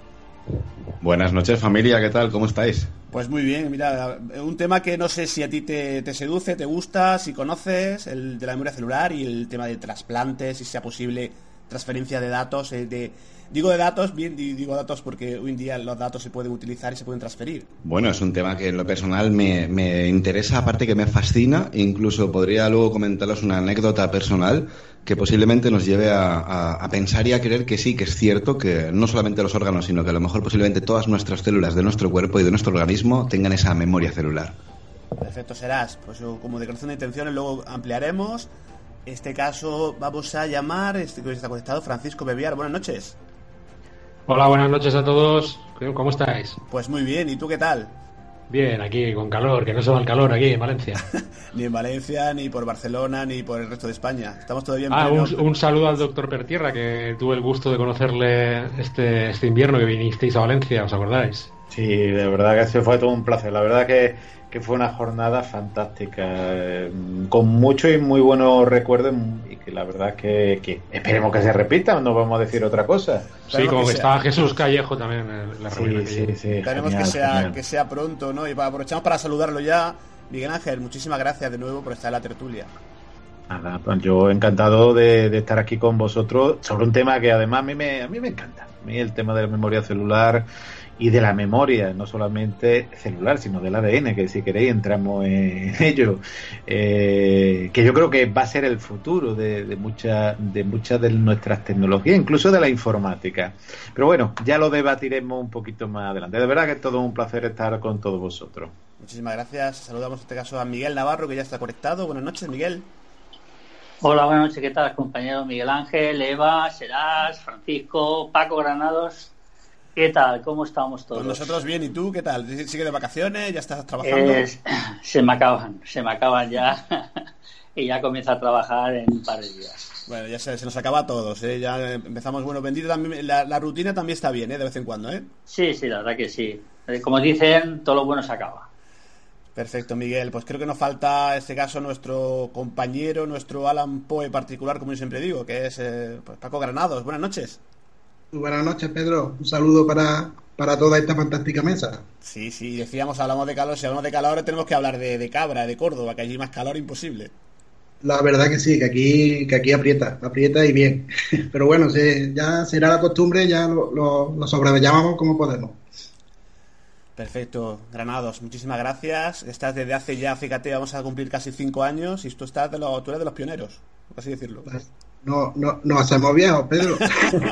Buenas noches familia, ¿qué tal? ¿Cómo estáis? Pues muy bien, mira, un tema que no sé si a ti te, te seduce, te gusta, si conoces, el de la memoria celular y el tema de trasplantes, si sea posible transferencia de datos, eh, de, digo de datos, bien digo datos porque hoy en día los datos se pueden utilizar y se pueden transferir. Bueno, es un tema que en lo personal me, me interesa, aparte que me fascina, incluso podría luego comentaros una anécdota personal que posiblemente nos lleve a, a, pensar y a creer que sí, que es cierto que no solamente los órganos, sino que a lo mejor posiblemente todas nuestras células de nuestro cuerpo y de nuestro organismo tengan esa memoria celular. Perfecto, serás. Pues como declaración de intenciones luego ampliaremos este caso vamos a llamar, este que está conectado, Francisco Bebiar. Buenas noches. Hola, buenas noches a todos. ¿Cómo estáis? Pues muy bien, ¿y tú qué tal? Bien, aquí con calor, que no se va el calor aquí en Valencia. ni en Valencia, ni por Barcelona, ni por el resto de España. Estamos todavía en Ah, un, saludo al doctor Pertierra, que tuve el gusto de conocerle este, este invierno que vinisteis a Valencia, ¿os acordáis? Sí, de verdad que se fue todo un placer. La verdad que que fue una jornada fantástica, eh, con muchos y muy buenos recuerdos y que la verdad que, que esperemos que se repita, no vamos a decir otra cosa. Sí, como que, estaba Jesús Callejo también en la reunión. Sí, sí, sí, Esperemos que, sea, que sea pronto, ¿no? Y aprovechamos para saludarlo ya. Miguel Ángel, muchísimas gracias de nuevo por estar en la tertulia. Nada, pues yo encantado de, estar aquí con vosotros sobre un tema que además a mí me, a mí me encanta. A mí el tema de la memoria celular y de la memoria, no solamente celular, sino del ADN, que si queréis entramos en ello, eh, que yo creo que va a ser el futuro de, de muchas de, muchas de nuestras tecnologías, incluso de la informática. Pero bueno, ya lo debatiremos un poquito más adelante. De verdad que es todo un placer estar con todos vosotros. Muchísimas gracias. Saludamos en este caso a Miguel Navarro, que ya está conectado. Buenas noches, Miguel. Hola, buenas noches. ¿Qué tal, compañero Miguel Ángel, Eva, Serás, Francisco, Paco Granados? ¿Qué tal? ¿Cómo estamos todos? Pues nosotros bien, ¿y tú qué tal? ¿Sigue de vacaciones? ¿Ya estás trabajando? se me acaban, se me acaban ya y ya comienza a trabajar en un par de días. Bueno, ya se, nos acaba a todos, ¿eh? Ya empezamos, bueno, bendito también, la, rutina también está bien, ¿eh? De vez en cuando, ¿eh? Sí, sí, la verdad que sí. Eh, como dicen, todo lo bueno se acaba. Perfecto, Miguel. Pues creo que nos falta, en este caso, nuestro compañero, nuestro Alan Poe particular, como yo siempre digo, que es eh, pues Paco Granados. Buenas noches. Buenas noches, Pedro. Un saludo para, para toda esta fantástica mesa. Sí, sí, decíamos, hablamos de calor. Si hablamos de calor, tenemos que hablar de, de Cabra, de Córdoba, que allí más calor imposible. La verdad que sí, que aquí, que aquí aprieta, aprieta y bien. Pero bueno, se, ya será la costumbre, ya lo, lo, lo sobrellevamos como podemos. Perfecto, Granados, muchísimas gracias. Estás desde hace ya, fíjate, vamos a cumplir casi cinco años y tú estás de los, tú eres de los pioneros, por así decirlo. Pues, no, no, nos hacemos viejos, Pedro.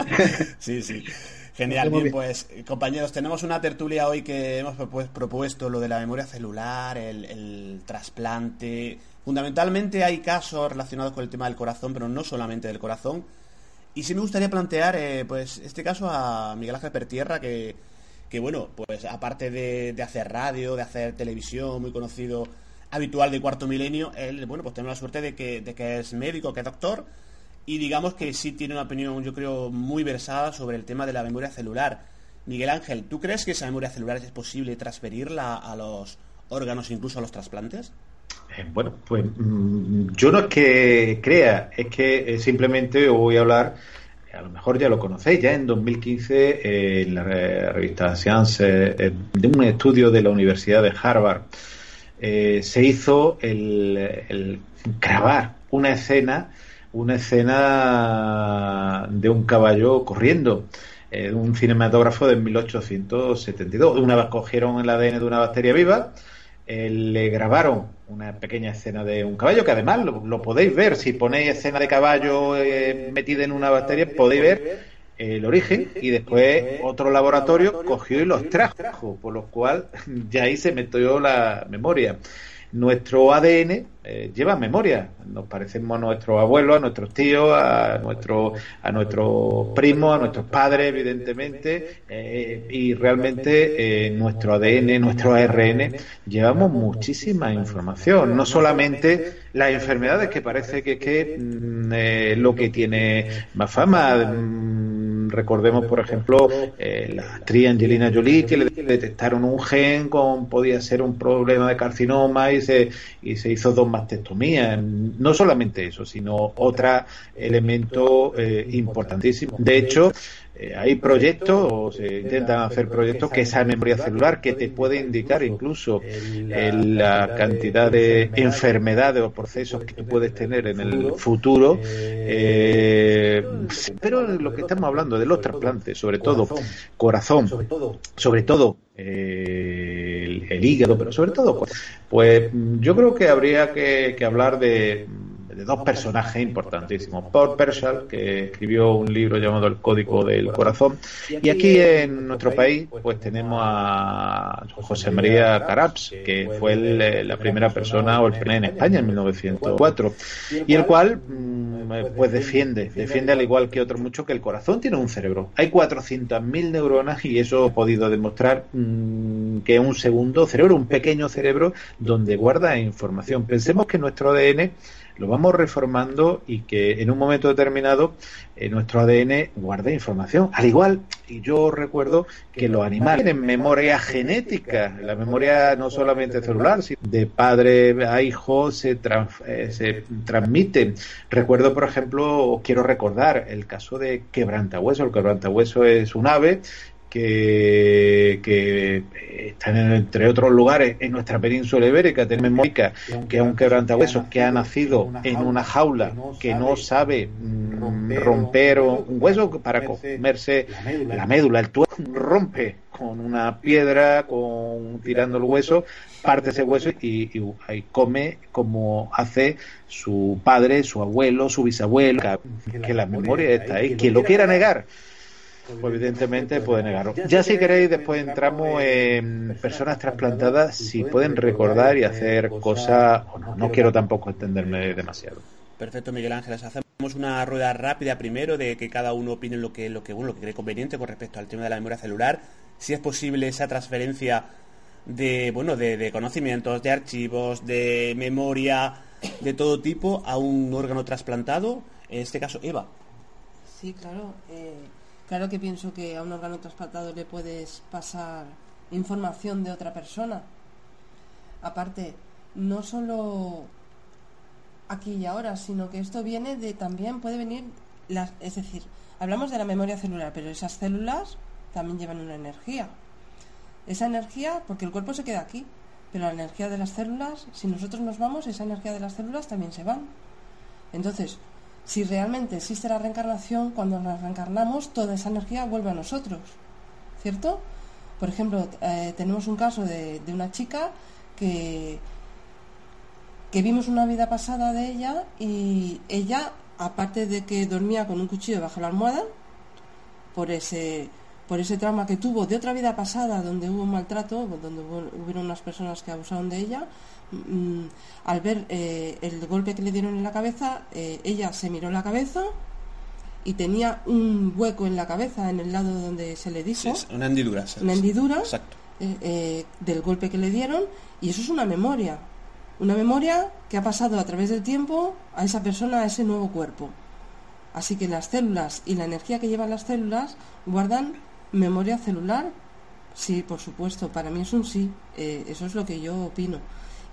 sí, sí. Genial, bien, pues compañeros, tenemos una tertulia hoy que hemos propuesto lo de la memoria celular, el, trasplante. Fundamentalmente hay casos relacionados con el tema del corazón, pero no solamente del corazón. Y sí me gustaría plantear, eh, pues, este caso a Miguel Ángel Pertierra, que, que bueno, pues aparte de, de, hacer radio, de hacer televisión, muy conocido, habitual de cuarto milenio, él, bueno, pues tenemos la suerte de que, de que es médico, que es doctor, y digamos que sí tiene una opinión, yo creo, muy versada sobre el tema de la memoria celular. Miguel Ángel, ¿tú crees que esa memoria celular es posible transferirla a los órganos, incluso a los trasplantes? Eh, bueno, pues mm, yo no es que crea, es que eh, simplemente voy a hablar, a lo mejor ya lo conocéis, ya en 2015 eh, en la revista Science, de un estudio de la Universidad de Harvard, se hizo el grabar una escena una escena de un caballo corriendo. Eh, un cinematógrafo de 1872. Una vez cogieron el ADN de una bacteria viva, eh, le grabaron una pequeña escena de un caballo, que además lo, podéis ver. Si ponéis escena de caballo eh, metida en una bacteria, podéis ver el origen y después otro laboratorio cogió y los trajo, por lo cual ya ahí se metió la memoria. Nuestro ADN eh, lleva memoria. Nos parecemos a nuestros abuelos, a nuestros tíos, a, nuestro, a nuestros primos, a nuestros padres, evidentemente, eh, y realmente eh, nuestro ADN, nuestro ARN, llevamos muchísima información. No solamente las enfermedades, que parece que es que, mm, lo que tiene más fama. Recordemos, por ejemplo, la actriz Angelina Jolie, que le detectaron un gen con, podía ser un problema de carcinoma y se, y se hizo dos mastectomía. No solamente eso, sino otro elemento eh, importantísimo. De hecho, eh, hay proyectos o se intentan hacer proyectos que esa memoria celular que te puede indicar incluso la cantidad de enfermedades o procesos que puedes tener en el futuro. Eh, pero lo que estamos hablando de los trasplantes, sobre todo corazón, sobre todo eh, el, hígado, pero sobre todo, pues yo creo que habría que hablar de de dos personajes importantísimos. Paul Pershall, que escribió un libro llamado El Código del Corazón, y aquí en nuestro país, pues tenemos a José María Caraps, que fue la primera persona o el primer en España en 1904, y el cual, mm, pues defiende, defiende al igual que otros muchos que el corazón tiene un cerebro. Hay 400.000 neuronas y eso ha podido demostrar mm, que un segundo cerebro, un pequeño cerebro, donde guarda información. Pensemos que nuestro ADN lo vamos reformando y que en un momento determinado eh, nuestro ADN guarda información. Al igual, y yo recuerdo que los animales tienen memoria genética, la memoria no solamente celular, sino de padre a hijo se, eh, se transmite. Recuerdo, por ejemplo, quiero recordar el caso de quebrantahueso. El quebrantahueso es un ave que, que están entre otros lugares en nuestra península ibérica, tenemos Mónica, que es un quebrantahuesos que ha nacido en una jaula que no sabe mm, romper un hueso para comerse la médula, el tuerto rompe con una piedra, con tirando el hueso, parte ese hueso y, y, come como hace su padre, su abuelo, su bisabuelo, que la memoria está ahí. Quien lo quiera negar, evidentemente puede negarlo. Ya si queréis, después entramos en personas trasplantadas, si pueden recordar y hacer cosas o no. No quiero tampoco extenderme demasiado. Perfecto, Miguel Ángel. Hacemos una rueda rápida primero de que cada uno opine lo que, lo que, bueno, lo que cree conveniente con respecto al tema de la memoria celular. Si es posible esa transferencia de, bueno, de, conocimientos, de archivos, de memoria, de todo tipo a un órgano trasplantado. En este caso, Eva. Sí, claro. Eh, Claro que pienso que a un órgano trasplantado le puedes pasar información de otra persona. Aparte, no solo aquí y ahora, sino que esto viene de también puede venir las, es decir, hablamos de la memoria celular, pero esas células también llevan una energía. Esa energía, porque el cuerpo se queda aquí, pero la energía de las células, si nosotros nos vamos, esa energía de las células también se van. Entonces, si realmente existe la reencarnación, cuando nos reencarnamos, toda esa energía vuelve a nosotros, ¿cierto? Por ejemplo, eh, tenemos un caso de, una chica que, que vimos una vida pasada de ella y ella, aparte de que dormía con un cuchillo bajo la almohada, por ese, por ese trauma que tuvo de otra vida pasada donde hubo un maltrato, donde hubo, hubieron unas personas que abusaron de ella, Mm, al ver eh, el golpe que le dieron en la cabeza, eh, ella se miró la cabeza y tenía un hueco en la cabeza, en el lado donde se le dijo. una hendidura. Una hendidura eh, del golpe que le dieron y eso es una memoria. Una memoria que ha pasado a través del tiempo a esa persona, a ese nuevo cuerpo. Así que las células y la energía que llevan las células guardan memoria celular. Sí, por supuesto, para mí es un sí. eso es lo que yo opino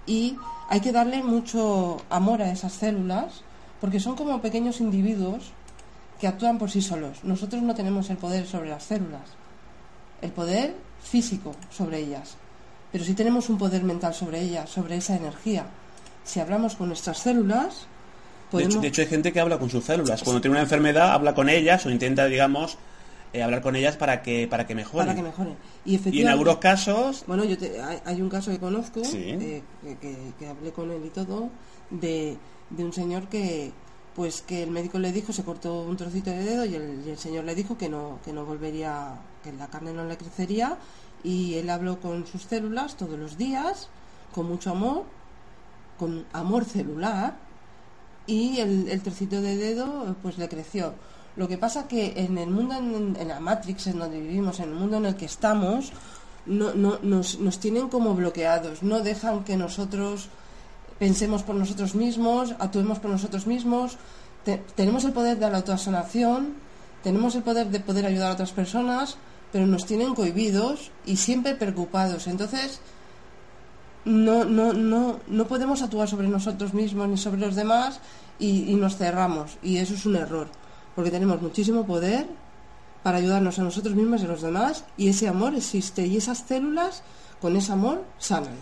y hay que darle mucho amor a esas células porque son como pequeños individuos que actúan por sí solos. Nosotros no tenemos el poder sobre las células, el poder físico sobre ellas, pero sí tenemos un poder mental sobre ellas, sobre esa energía. Si hablamos con nuestras células, podemos... de, hecho, hay gente que habla con sus células. Cuando tiene una enfermedad, habla con ellas o intenta, digamos, eh, hablar con ellas para que para que mejoren. Para que mejoren. Y, en algunos casos... Bueno, yo hay, un caso que conozco, eh, que, hablé con él y todo, de, un señor que pues que el médico le dijo, se cortó un trocito de dedo y el, señor le dijo que no, que no volvería, que la carne no le crecería y él habló con sus células todos los días, con mucho amor, con amor celular y el, el trocito de dedo pues le creció lo que pasa que en el mundo, en, la Matrix en donde vivimos, en el mundo en el que estamos, no, no, nos, nos tienen como bloqueados, no dejan que nosotros pensemos por nosotros mismos, actuemos por nosotros mismos. tenemos el poder de la autosanación, tenemos el poder de poder ayudar a otras personas, pero nos tienen cohibidos y siempre preocupados. Entonces, no, no, no, no podemos actuar sobre nosotros mismos ni sobre los demás y nos cerramos. Y eso es un error porque tenemos muchísimo poder, para ayudarnos a nosotros mismos y a los demás, y ese amor existe, y esas células con ese amor sanan.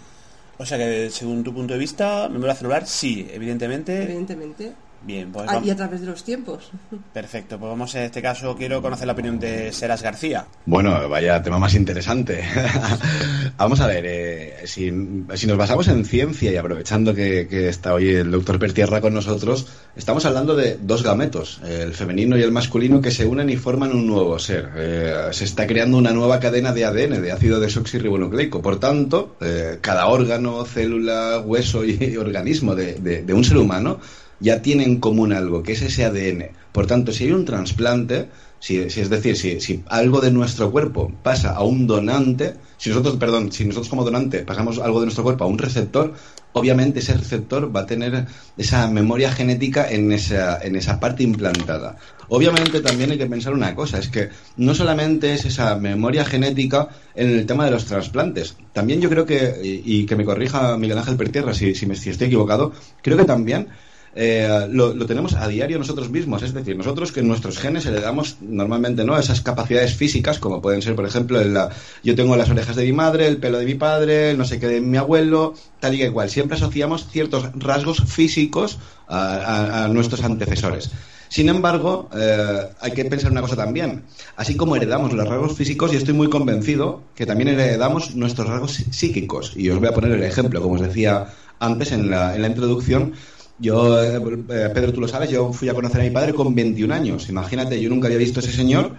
O sea que, según tu punto de vista, memoria celular, sí, evidentemente. Evidentemente. Bien, pues Ah, y a través de los tiempos. Perfecto, pues vamos en este caso, quiero conocer la opinión de Seras García. Bueno, vaya tema más interesante. Vamos a ver, eh, si, si nos basamos en ciencia y aprovechando que, que está hoy el doctor Pertierra con nosotros, estamos hablando de dos gametos, el femenino y el masculino, que se unen y forman un nuevo ser. Eh, se está creando una nueva cadena de ADN, de ácido desoxirribonucleico. Por tanto, eh, cada órgano, célula, hueso y organismo de, de- de un ser humano ya tiene en común algo, que es ese ADN. Por tanto, si hay un trasplante, si, si es decir, si, algo de nuestro cuerpo pasa a un donante, si nosotros, perdón, si nosotros como donante pasamos algo de nuestro cuerpo a un receptor, obviamente ese receptor va a tener esa memoria genética en esa, en esa parte implantada. Obviamente también hay que pensar una cosa, es que no solamente es esa memoria genética en el tema de los trasplantes, también yo creo que, y, y que me corrija Miguel Ángel Pertierra si, si, me, si estoy equivocado, creo que también eh, lo, tenemos a diario nosotros mismos. Es decir, nosotros que en nuestros genes heredamos normalmente no esas capacidades físicas, como pueden ser, por ejemplo, la- yo tengo las orejas de mi madre, el pelo de mi padre, el no sé qué de mi abuelo, tal y que igual. Siempre asociamos ciertos rasgos físicos a, nuestros antecesores. Sin embargo, eh, hay que pensar una cosa también. Así como heredamos los rasgos físicos, yo estoy muy convencido que también heredamos nuestros rasgos psí- psíquicos. Y os voy a poner el ejemplo, como os decía antes en la, en la introducción. Yo, eh, eh, Pedro, tú lo sabes, yo fui a conocer a mi padre con 21 años. Imagínate, yo nunca había visto a ese señor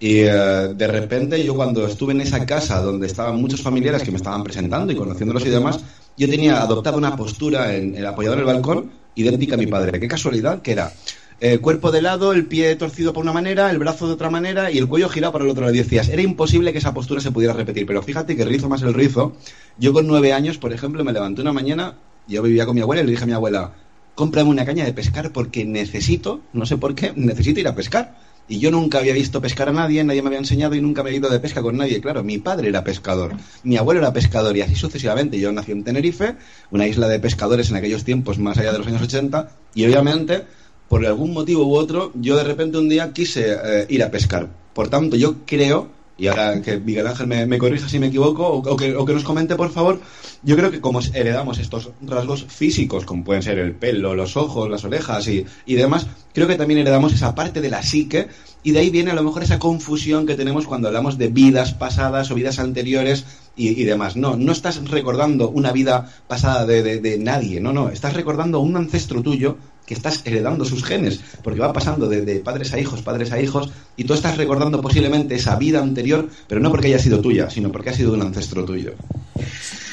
y eh, de repente yo cuando estuve en esa casa donde estaban muchos familiares que me estaban presentando y conociéndolos y demás, yo tenía adoptado una postura en el apoyado en el balcón idéntica a mi padre. Qué casualidad que era. El cuerpo de lado, el pie torcido por una manera, el brazo de otra manera y el cuello girado por el otro lado. Decías, era imposible que esa postura se pudiera repetir. Pero fíjate que rizo más el rizo. Yo con nueve años, por ejemplo, me levanté una mañana, yo vivía con mi abuela y le dije a mi abuela, cómprame una caña de pescar porque necesito, no sé por qué, necesito ir a pescar. Y yo nunca había visto pescar a nadie, nadie me había enseñado y nunca me había ido de pesca con nadie. Claro, mi padre era pescador, mi abuelo era pescador y así sucesivamente. Yo nací en Tenerife, una isla de pescadores en aquellos tiempos más allá de los años 80, y obviamente, por algún motivo u otro, yo de repente un día quise eh, ir a pescar. Por tanto, yo creo, y ahora que Miguel Ángel me, corrija si me equivoco, o, o que, o que nos comente por favor, yo creo que como heredamos estos rasgos físicos, como pueden ser el pelo, los ojos, las orejas y, y demás, creo que también heredamos esa parte de la psique y de ahí viene a lo mejor esa confusión que tenemos cuando hablamos de vidas pasadas o vidas anteriores y, y demás. No, no estás recordando una vida pasada de, de- de nadie, no, no, estás recordando un ancestro tuyo que estás heredando sus genes, porque va pasando de, de padres a hijos, padres a hijos, y tú estás recordando posiblemente esa vida anterior, pero no porque haya sido tuya, sino porque ha sido de un ancestro tuyo.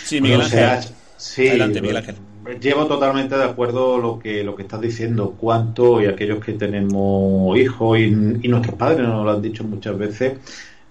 Sí, Miguel O Ángel. sea, sí, Adelante, Miguel Ángel. Llevo totalmente de acuerdo lo que lo que estás diciendo. Cuánto y aquellos que tenemos hijos y, y nuestros padres nos lo han dicho muchas veces.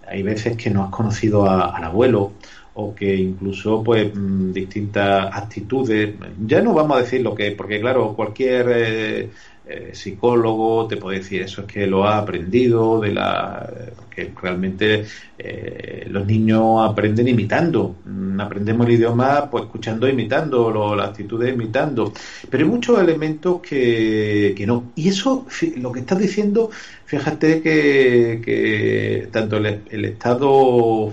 Hay veces que no has conocido a- al abuelo o que incluso pues mm, distintas actitudes. Ya no vamos a decir lo que, porque claro, cualquier eh, eh, psicólogo te puede decir eso es que lo ha aprendido de la porque realmente eh, los niños aprenden imitando Mm, aprendemos el idioma pues escuchando imitando lo- las actitudes imitando pero hay muchos elementos que, que no y eso lo que estás diciendo fíjate que, que tanto el, el estado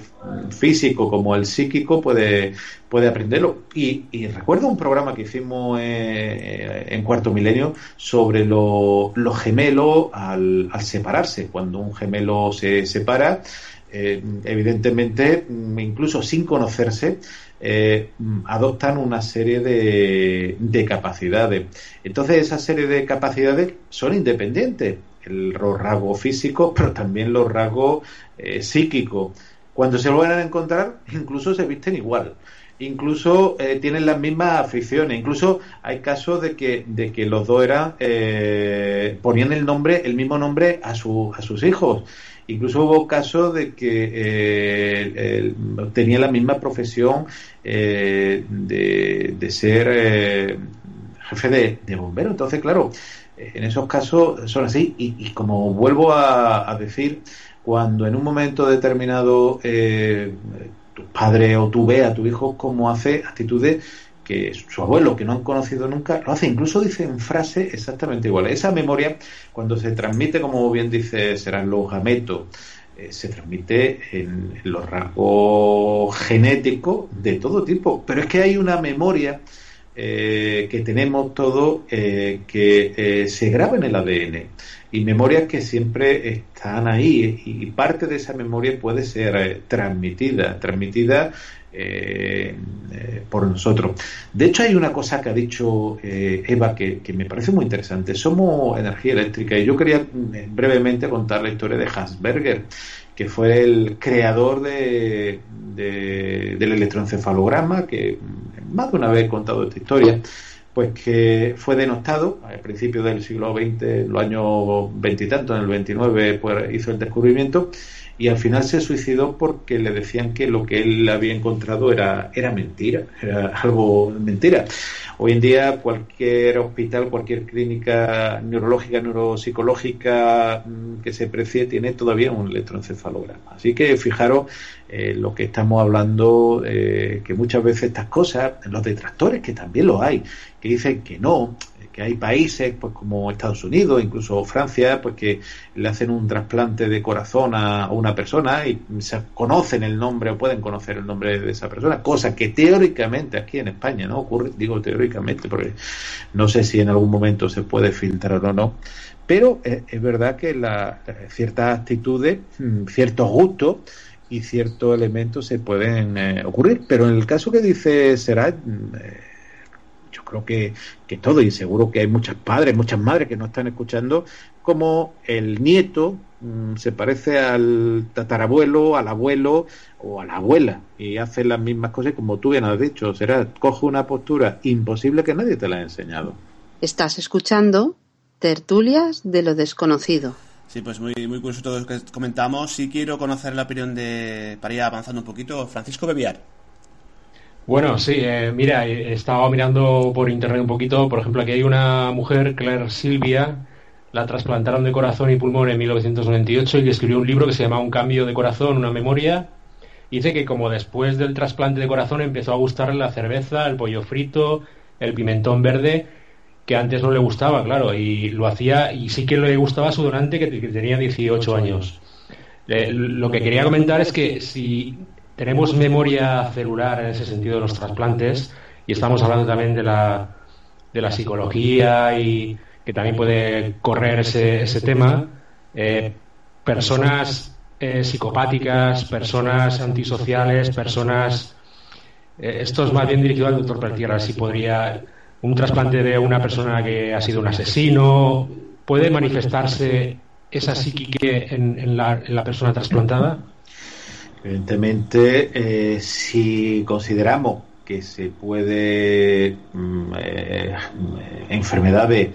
físico como el psíquico puede puede aprenderlo y, y recuerdo un programa que hicimos eh, en cuarto milenio sobre lo- los gemelos al, separarse cuando un gemelo se separa eh, evidentemente, mm, incluso sin conocerse, eh, adoptan una serie de, de capacidades. Entonces, esa serie de capacidades son independientes. El, los rasgos físicos, pero también los rasgos eh, psíquicos. Cuando se vuelven a encontrar, incluso se visten igual. Incluso eh, tienen las mismas aficiones. Incluso hay casos de que, de que los dos eran, eh, ponían el nombre, el mismo nombre a, su, a sus hijos. Incluso hubo casos de que eh, tenía la misma profesión eh, de, de ser eh, jefe de, de bombero. Entonces, claro, en esos casos son así. Y, y como vuelvo a, a decir, cuando en un momento determinado eh, tu padre o tú ves a tu hijo cómo hace actitudes que su abuelo, que no han conocido nunca, lo hace. Incluso dicen frases exactamente iguales. Esa memoria, cuando se transmite, como bien dice, serán los gametos, eh, se transmite en, los rasgos genéticos de todo tipo. Pero es que hay una memoria eh, que tenemos todos que se graba en el ADN y memorias que siempre están ahí y parte de esa memoria puede ser transmitida, transmitida eh, eh, por nosotros. De hecho, hay una cosa que ha dicho eh, Eva que, me parece muy interesante. Somos energía eléctrica y yo quería mm, brevemente contar la historia de Hans Berger, que fue el creador de, del electroencefalograma, que mm, más de una vez he contado esta historia pues que fue denostado al principio del siglo XX, los años veintitantos, en el 29, pues hizo el descubrimiento y al final se suicidó porque le decían que lo que él había encontrado era, era mentira, era algo mentira. Hoy en día cualquier hospital, cualquier clínica neurológica, neuropsicológica mm, que se precie tiene todavía un electroencefalograma. Así que fijaros eh, lo que estamos hablando, eh, que muchas veces estas cosas, los detractores, que también lo hay, que dicen que no, que hay países pues como Estados Unidos, incluso Francia, pues que le hacen un trasplante de corazón a, una persona y se conocen el nombre o pueden conocer el nombre de esa persona, cosa que teóricamente aquí en España no ocurre, digo teóricamente, porque no sé si en algún momento se puede filtrar o no, pero es, verdad que la, ciertas actitudes, mm, ciertos gustos y ciertos elementos se pueden eh, ocurrir, pero en el caso que dice Será creo que, que todo, y seguro que hay muchas padres, muchas madres que no están escuchando, como el nieto mm, se parece al tatarabuelo, al abuelo o a la abuela y hace las mismas cosas como tú bien has dicho. Será, coge una postura imposible que nadie te la ha enseñado. Estás escuchando Tertulias de lo desconocido. Sí, pues muy, muy curioso todo lo que comentamos. Sí quiero conocer la opinión de, para ir avanzando un poquito, Francisco Bebiar. Bueno, sí, eh, mira, he estado mirando por internet un poquito. Por ejemplo, aquí hay una mujer, Claire Silvia, la trasplantaron de corazón y pulmón en 1998 y escribió un libro que se llama Un cambio de corazón, una memoria. Y dice que como después del trasplante de corazón empezó a gustarle la cerveza, el pollo frito, el pimentón verde, que antes no le gustaba, claro, y lo hacía, y sí que le gustaba a su donante que, tenía 18 años. Eh, lo que quería comentar es que si tenemos memoria celular en ese sentido de los trasplantes y estamos hablando también de la, de la psicología y que también puede correr ese, ese tema. Eh, personas eh, psicopáticas, personas antisociales, personas... Eh, esto es más bien dirigido al doctor Pertierra, si podría... Un trasplante de una persona que ha sido un asesino, ¿puede manifestarse esa psique en, en, la, en la persona trasplantada? Evidentemente, eh, si consideramos que se puede mm, eh, enfermedades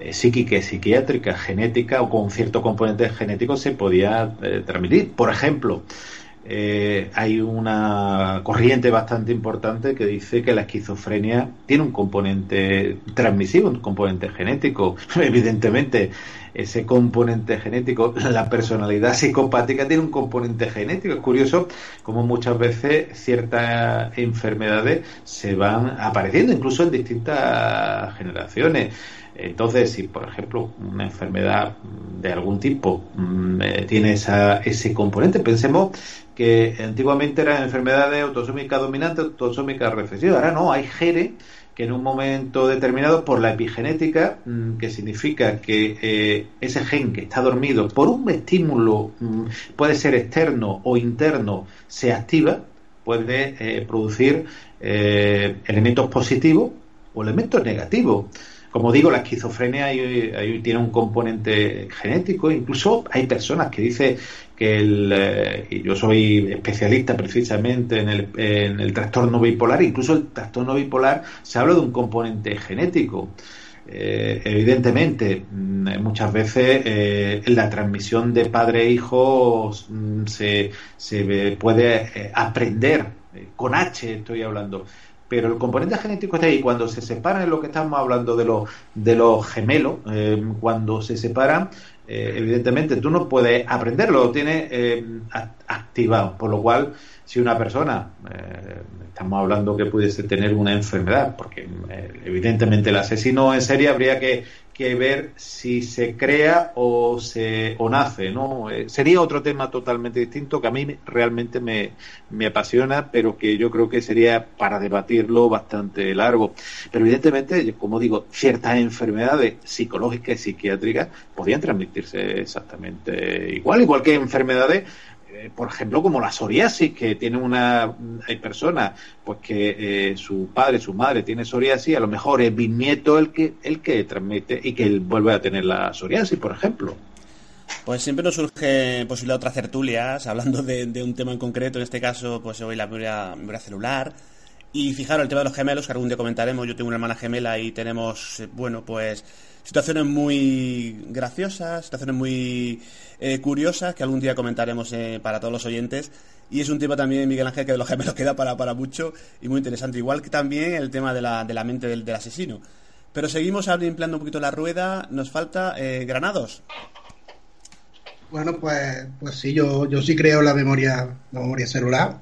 eh, psíquicas, psiquiátricas, genéticas o con cierto componente genético se podía transmitir. Por ejemplo, hay una corriente bastante importante que dice que la esquizofrenia tiene un componente transmisivo, un componente genético. Evidentemente, ese componente genético. La personalidad psicopática tiene un componente genético. Es curioso cómo muchas veces ciertas enfermedades se van apareciendo, incluso en distintas generaciones. Entonces, si por ejemplo una enfermedad de algún tipo mm, eh, tiene esa, ese componente, pensemos que antiguamente eran enfermedades autosómicas dominantes, autosómicas recesivas. Ahora no, hay genes que en un momento determinado, por la epigenética, mm, que significa que eh, ese gen que está dormido por un estímulo, mm, puede ser externo o interno, se activa, puede eh, producir elementos positivos o elementos negativos. Como digo, la esquizofrenia tiene un componente genético, incluso hay personas que dicen que el, eh, yo soy especialista precisamente en el, trastorno bipolar, incluso el trastorno bipolar se habla de un componente genético. Eh, evidentemente, mm, muchas veces eh, la transmisión de padre e hijo mm, se puede aprender, con H estoy hablando, pero el componente genético está ahí. Cuando se separan, lo que estamos hablando de los, de los gemelos, eh, cuando se separan, eh, evidentemente tú no puedes aprenderlo, lo tienes eh, activado. Por lo cual, si una persona, estamos hablando que pudiese tener una enfermedad, porque evidentemente el asesino en serie habría que, que ver si se crea o se o nace, ¿no? Eh, sería otro tema totalmente distinto que a mí realmente me, me, apasiona, pero que yo creo que sería para debatirlo bastante largo. Pero evidentemente, como digo, ciertas enfermedades psicológicas y psiquiátricas podrían transmitirse exactamente igual, igual que enfermedades eh, por ejemplo, como la psoriasis, que tiene una. Hay personas pues que eh, su padre, su madre tiene psoriasis, a lo mejor es bisnieto el que, el que transmite y que él vuelve a tener la psoriasis, por ejemplo. Pues siempre nos surge posible otras tertulias, hablando de, un tema en concreto, en este caso, pues hoy la memoria, memoria celular. Y fijaros, el tema de los gemelos, que algún día comentaremos, yo tengo una hermana gemela y tenemos, eh, bueno, pues situaciones muy graciosas, situaciones muy eh, curiosas que algún día comentaremos eh, para todos los oyentes. Y es un tema también, Miguel Ángel, que de los gemelos queda para, para mucho y muy interesante. Igual que también el tema de la, de la mente del, asesino. Pero seguimos empleando un poquito la rueda. Nos falta eh, Granados. Bueno, pues, pues sí, yo, yo sí creo la memoria, la memoria celular.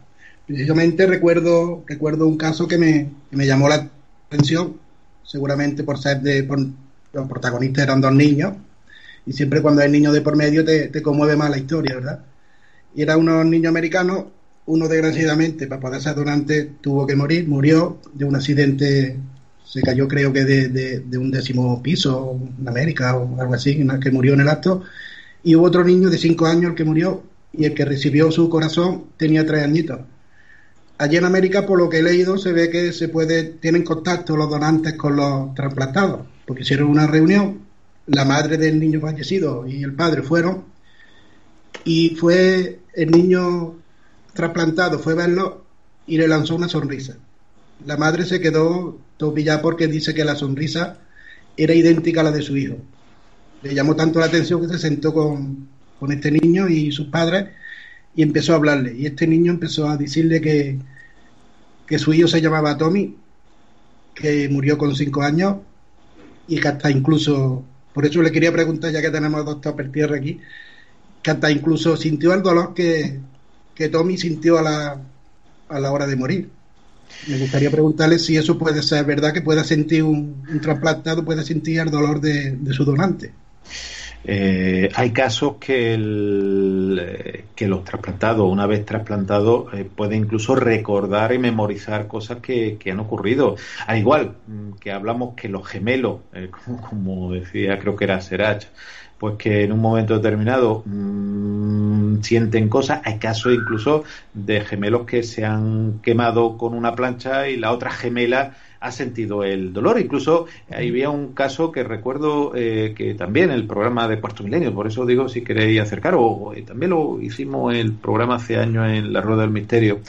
Precisamente recuerdo, recuerdo un caso que me, que me llamó la atención, seguramente por ser de, los protagonistas eran dos niños, y siempre cuando hay niños de por medio te, conmueve más la historia, ¿verdad? Y era unos niños americanos, uno desgraciadamente, para poder ser donante, tuvo que morir, murió de un accidente, se cayó creo que de, un décimo piso en América o algo así, que murió en el acto, y hubo otro niño de cinco años el que murió, y el que recibió su corazón tenía tres añitos. Allí en América, por lo que he leído, se ve que se puede, tienen contacto los donantes con los trasplantados porque hicieron una reunión, la madre del niño fallecido y el padre fueron, y fue el niño trasplantado, fue a verlo y le lanzó una sonrisa. La madre se quedó topillada porque dice que la sonrisa era idéntica a la de su hijo. Le llamó tanto la atención que se sentó con, con este niño y sus padres y empezó a hablarle. Y este niño empezó a decirle que, que su hijo se llamaba Tommy, que murió con cinco años y que hasta incluso, por eso le quería preguntar, ya que tenemos dos doctor tierra aquí, que hasta incluso sintió el dolor que, que Tommy sintió a la, a la hora de morir. Me gustaría preguntarle si eso puede ser verdad, que pueda sentir un, un trasplantado, puede sentir el dolor de su donante. Eh, hay casos que, el, que los trasplantados, una vez trasplantados, eh, pueden incluso recordar y memorizar cosas que, han ocurrido. Al igual mm, que hablamos que los gemelos, eh, como, decía, creo que era Serach, pues que en un momento determinado mm, sienten cosas. Hay casos incluso de gemelos que se han quemado con una plancha y la otra gemela ha sentido el dolor. Incluso había un caso que recuerdo eh, que también el programa de Puerto Milenio, por eso digo si queréis acercar, o, también lo hicimos el programa hace años en La Rueda del Misterio,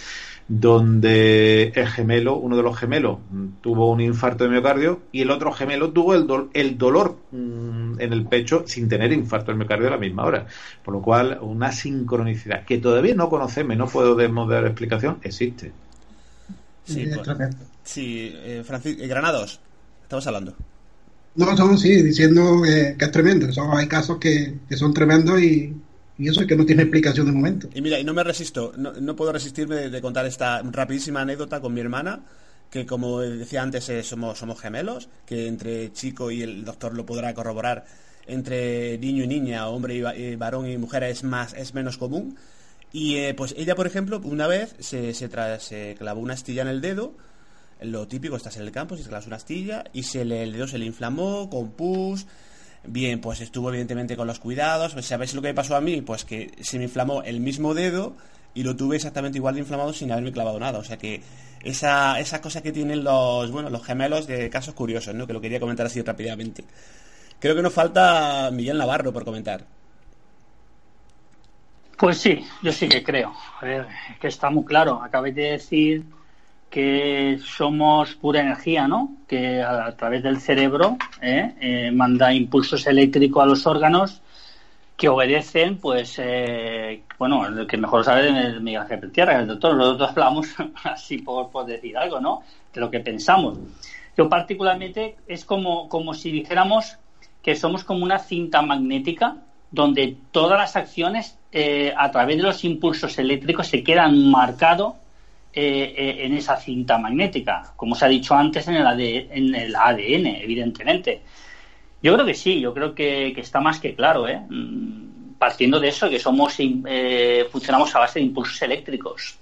donde el gemelo, uno de los gemelos, tuvo un infarto de miocardio y el otro gemelo tuvo el, el dolor mm, en el pecho sin tener infarto de miocardio a la misma hora. Por lo cual, una sincronicidad que todavía no conocemos y no podemos dar explicación, existe. Sí, pues, sí eh, Francisco, eh, Granados, estamos hablando. No, son sí, diciendo que, es tremendo. Son, hay casos que, son tremendos y, eso es que no tiene explicación de momento. Y mira, y no me resisto, no, puedo resistirme de, contar esta rapidísima anécdota con mi hermana, que como decía antes eh, somos, somos gemelos, que entre chico y el doctor lo podrá corroborar, entre niño y niña, hombre y, varón y mujer es más, es menos común. Y eh, pues ella, por ejemplo, una vez se, se, se, clavó una astilla en el dedo, lo típico, estás en el campo, se clavas una astilla y se le, el dedo se le inflamó con pus. Bien, pues estuvo evidentemente con los cuidados. Pues, ¿Sabéis lo que me pasó a mí? Pues que se me inflamó el mismo dedo y lo tuve exactamente igual de inflamado sin haberme clavado nada. O sea que esa, cosa que tienen los, bueno, los gemelos de casos curiosos, ¿no? Que lo quería comentar así rápidamente. Creo que nos falta Miguel Navarro por comentar. Pues sí, yo sí que creo. A ver, que está muy claro. Acabé de decir que somos pura energía, ¿no? Que a, través del cerebro ¿eh? Eh, manda impulsos eléctricos a los órganos que obedecen, pues, eh, bueno, el que mejor sabe es Miguel Ángel Tierra, el doctor. Nosotros hablamos así por, por decir algo, ¿no? De lo que pensamos. Yo particularmente es como, como si dijéramos que somos como una cinta magnética donde todas las acciones eh, a través de los impulsos eléctricos se quedan marcados eh, eh, en esa cinta magnética, como se ha dicho antes en el, ADN, evidentemente. Yo creo que sí, yo creo que, que está más que claro, ¿eh? Mm, partiendo de eso, que somos eh, funcionamos a base de impulsos eléctricos.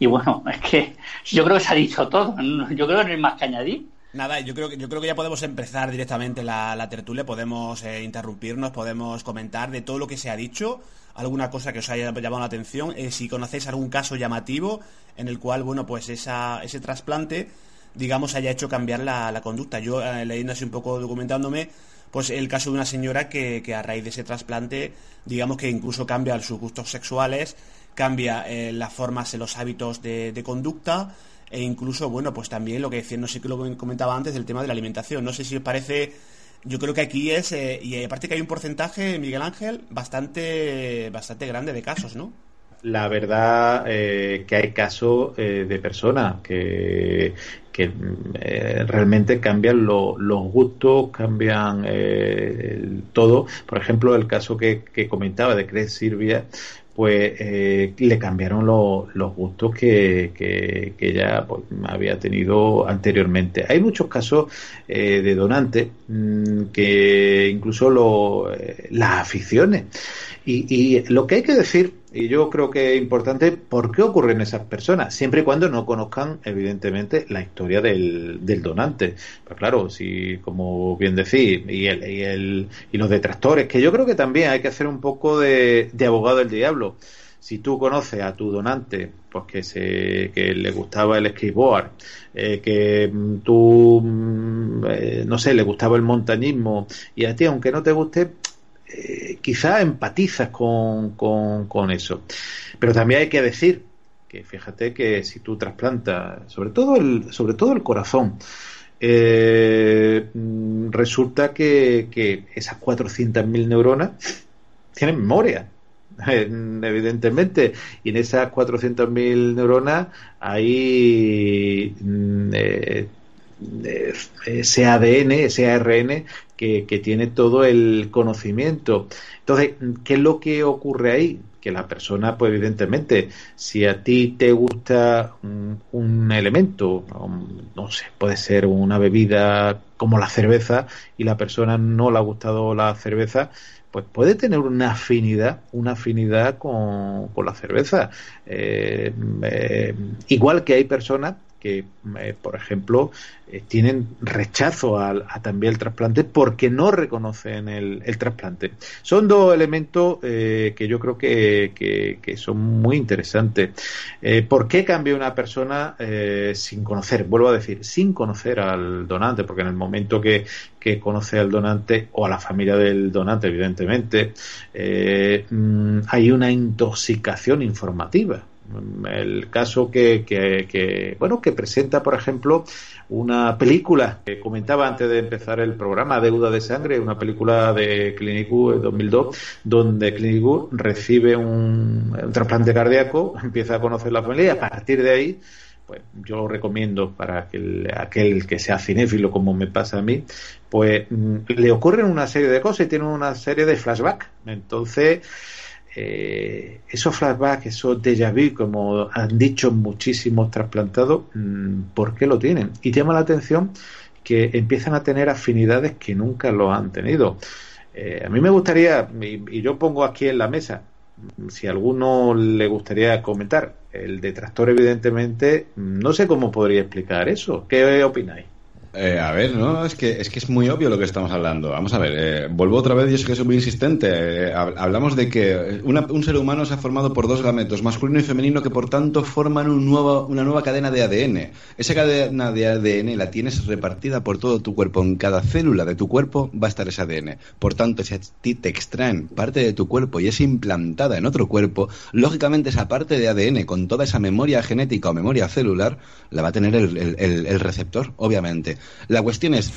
Y bueno, es que yo creo que se ha dicho todo. Yo creo que no hay más que añadir. Nada, yo creo que yo creo que ya podemos empezar directamente la, la tertulia, podemos eh, interrumpirnos, podemos comentar de todo lo que se ha dicho, alguna cosa que os haya llamado la atención, eh, si conocéis algún caso llamativo en el cual, bueno, pues esa, ese trasplante, digamos, haya hecho cambiar la, la conducta. Yo eh, leyendo así un poco, documentándome, pues el caso de una señora que, que a raíz de ese trasplante, digamos que incluso cambia sus gustos sexuales, cambia eh, las formas, los hábitos de, de conducta, e incluso, bueno, pues también lo que decía, no sé qué lo comentaba antes, del tema de la alimentación. No sé si os parece, yo creo que aquí es, eh, y aparte que hay un porcentaje, Miguel Ángel, bastante, bastante grande de casos, ¿no? La verdad eh, que hay casos eh, de personas que, que realmente cambian lo- los gustos, cambian todo. Por ejemplo, el caso que, que comentaba de Cres Silvia, pues eh, le cambiaron lo- los gustos que, que, que ya pues, había tenido anteriormente. Hay muchos casos eh, de donantes mm, que incluso lo, eh, las aficiones. Y, y lo que hay que decir, y yo creo que es importante, ¿por qué ocurren esas personas? Siempre y cuando no conozcan, evidentemente, la historia del, del donante. Pues claro, si, como bien decís, y, el, y, el, y los detractores, que yo creo que también hay que hacer un poco de, de abogado del diablo. Si tú conoces a tu donante, pues que, se, que le gustaba el skateboard, eh, que mm, tú, mm, eh, no sé, le gustaba el montañismo, y a ti, aunque no te guste, eh, quizá empatizas con, con, eso. Pero también hay que decir que fíjate que si tú trasplantas, sobre todo el, sobre todo el corazón, eh, mm, resulta que, que esas 400.000 neuronas tienen memoria. eh, Evidentemente, y en esas 400.000 neuronas hay ese ADN, ese ARN que, que tiene todo el conocimiento. Entonces, ¿qué es lo que ocurre ahí? Que la persona, pues evidentemente, si a ti te gusta un, elemento, no sé, puede ser una bebida como la cerveza y la persona no le ha gustado la cerveza, pues puede tener una afinidad, una afinidad con, con la cerveza. Eh, eh, igual que hay personas que, eh, por ejemplo, eh, tienen rechazo al- a, también el trasplante porque no reconocen el, el trasplante. Son dos elementos eh, que yo creo que, que- que son muy interesantes. Eh, ¿Por qué cambia una persona sin conocer? Vuelvo a decir, sin conocer al donante, porque en el momento que, que conoce al donante o a la familia del donante, evidentemente, mm, hay una intoxicación informativa. El caso que, que, que, bueno, que presenta, por ejemplo, una película que comentaba antes de empezar el programa, Deuda de Sangre, una película de Clinic de 2002, donde Clinic recibe un, trasplante cardíaco, empieza a conocer la familia y a partir de ahí pues yo lo recomiendo para que el- aquel que sea cinéfilo como me pasa a mí, pues mm, le ocurren una serie de cosas y tiene una serie de flashbacks. Entonces, eh, esos flashbacks, esos déjà vu, como han dicho muchísimos trasplantados, mm, ¿por qué lo tienen? Y llama la atención que empiezan a tener afinidades que nunca lo han tenido. Eh, a mí me gustaría, y, yo pongo aquí en la mesa, si a alguno le gustaría comentar, el detractor evidentemente, no sé cómo podría explicar eso. ¿Qué opináis? Eh, a ver, no, es que, es que es muy obvio lo que estamos hablando. Vamos a ver, eh, vuelvo otra vez, yo sé que soy muy insistente. Eh, hab- hablamos de que una- un ser humano se ha formado por dos gametos, masculino y femenino, que por tanto forman un nuevo, una nueva cadena de ADN. Esa cadena de ADN la tienes repartida por todo tu cuerpo. En cada célula de tu cuerpo va a estar ese ADN. Por tanto, si a ti te extraen parte de tu cuerpo y es implantada en otro cuerpo, lógicamente esa parte de ADN con toda esa memoria genética o memoria celular la va a tener el, el- el- el receptor, obviamente. La cuestión es,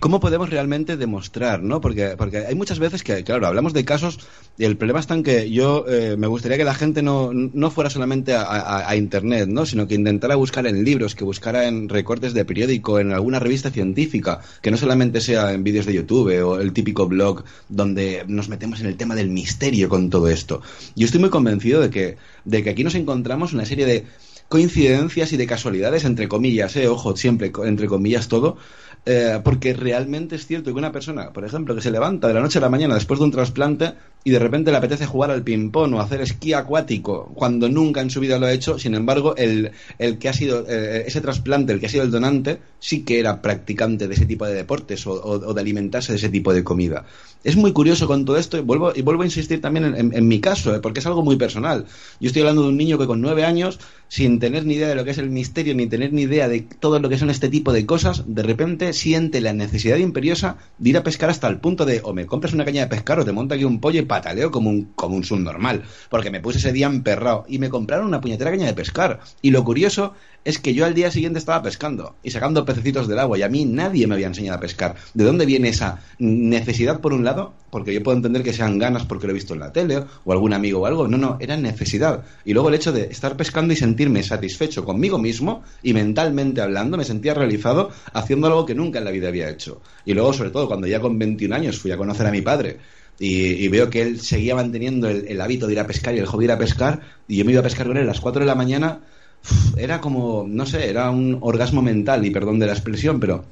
¿cómo podemos realmente demostrar, no? Porque, porque hay muchas veces que, claro, hablamos de casos y el problema está en que yo eh, me gustaría que la gente no, no fuera solamente a, a- Internet, ¿no? Sino que intentara buscar en libros, que buscara en recortes de periódico, en alguna revista científica, que no solamente sea en vídeos de YouTube o el típico blog donde nos metemos en el tema del misterio con todo esto. Yo estoy muy convencido de que, de que aquí nos encontramos una serie de coincidencias y de casualidades, entre comillas, eh, ojo, siempre entre comillas todo, eh, porque realmente es cierto que una persona, por ejemplo, que se levanta de la noche a la mañana después de un trasplante y de repente le apetece jugar al ping-pong o hacer esquí acuático cuando nunca en su vida lo ha hecho, sin embargo, el, el que ha sido eh, ese trasplante, el que ha sido el donante, sí que era practicante de ese tipo de deportes o, de alimentarse de ese tipo de comida. Es muy curioso con todo esto y vuelvo, y vuelvo a insistir también en, mi caso, eh, porque es algo muy personal. Yo estoy hablando de un niño que con nueve años, sin tener ni idea de lo que es el misterio, ni tener ni idea de todo lo que son este tipo de cosas, de repente siente la necesidad imperiosa de ir a pescar hasta el punto de o me compras una caña de pescar o te monto aquí un pollo y pataleo como un, como un subnormal. Porque me puse ese día emperrado y me compraron una puñetera caña de pescar. Y lo curioso es que yo al día siguiente estaba pescando y sacando pececitos del agua y a mí nadie me había enseñado a pescar. ¿De dónde viene esa necesidad por un lado? Porque yo puedo entender que sean ganas porque lo he visto en la tele o algún amigo o algo. No, no, era necesidad. Y luego el hecho de estar pescando y sentirme satisfecho conmigo mismo y mentalmente hablando, me sentía realizado haciendo algo que nunca en la vida había hecho. Y luego, sobre todo, cuando ya con 21 años fui a conocer a mi padre y, y veo que él seguía manteniendo el, hábito de ir a pescar y el hobby de ir a pescar y yo me iba a pescar con él a las 4 de la mañana era como, no sé, era un orgasmo mental y perdón de la expresión, pero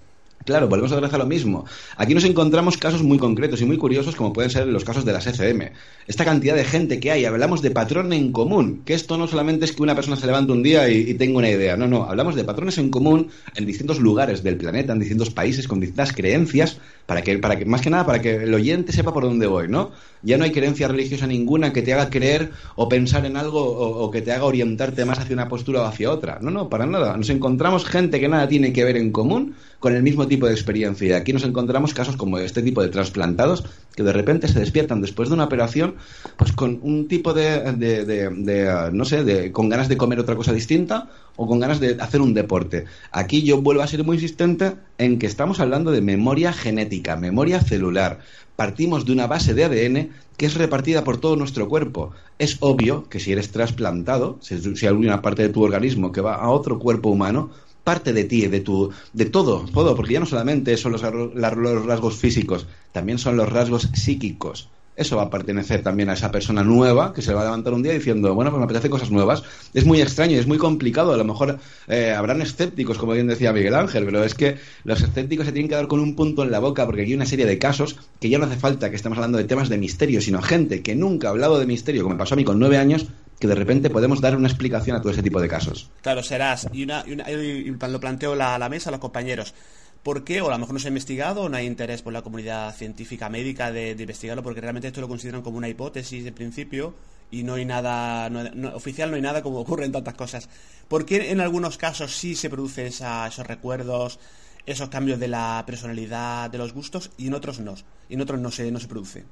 Claro, volvemos otra vez a lo mismo. Aquí nos encontramos casos muy concretos y muy curiosos, como pueden ser los casos de las ECM. Esta cantidad de gente que hay, hablamos de patrón en común, que esto no solamente es que una persona se levante un día y, y tenga una idea, no, no, hablamos de patrones en común en distintos lugares del planeta, en distintos países, con distintas creencias, para que, para que, más que nada, para que el oyente sepa por dónde voy, ¿no? Ya no hay creencia religiosa ninguna que te haga creer o pensar en algo o, que te haga orientarte más hacia una postura o hacia otra. No, no, para nada. Nos encontramos gente que nada tiene que ver en común con el mismo tipo de experiencia. Y aquí nos encontramos casos como este tipo de trasplantados que de repente se despiertan después de una operación pues con un tipo de, de, de- no sé, de, con ganas de comer otra cosa distinta o con ganas de hacer un deporte. Aquí yo vuelvo a ser muy insistente en que estamos hablando de memoria genética, memoria celular. Partimos de una base de ADN que es repartida por todo nuestro cuerpo. Es obvio que si eres trasplantado, si, hay alguna parte de tu organismo que va a otro cuerpo humano, parte de ti, de tu, de todo, todo, porque ya no solamente son los, los rasgos físicos, también son los rasgos psíquicos. Eso va a pertenecer también a esa persona nueva que se va a levantar un día diciendo, bueno, pues me apetece cosas nuevas. Es muy extraño, es muy complicado. A lo mejor eh, habrán escépticos, como bien decía Miguel Ángel, pero es que los escépticos se tienen que dar con un punto en la boca porque aquí hay una serie de casos que ya no hace falta que estemos hablando de temas de misterio, sino gente que nunca ha hablado de misterio, como me pasó a mí con nueve años, que de repente podemos dar una explicación a todo ese tipo de casos. Claro, serás. Y, una, y, lo planteo la- a la mesa a los compañeros. ¿Por qué? O a lo mejor no se ha investigado, no hay interés por la comunidad científica médica de, investigarlo, porque realmente esto lo consideran como una hipótesis de principio y no hay nada oficial, no hay nada como ocurre en tantas cosas. ¿Por qué en algunos casos sí se producen esa- esos recuerdos, esos cambios de la personalidad, de los gustos, y en otros no? Y en otros no se, no se produce.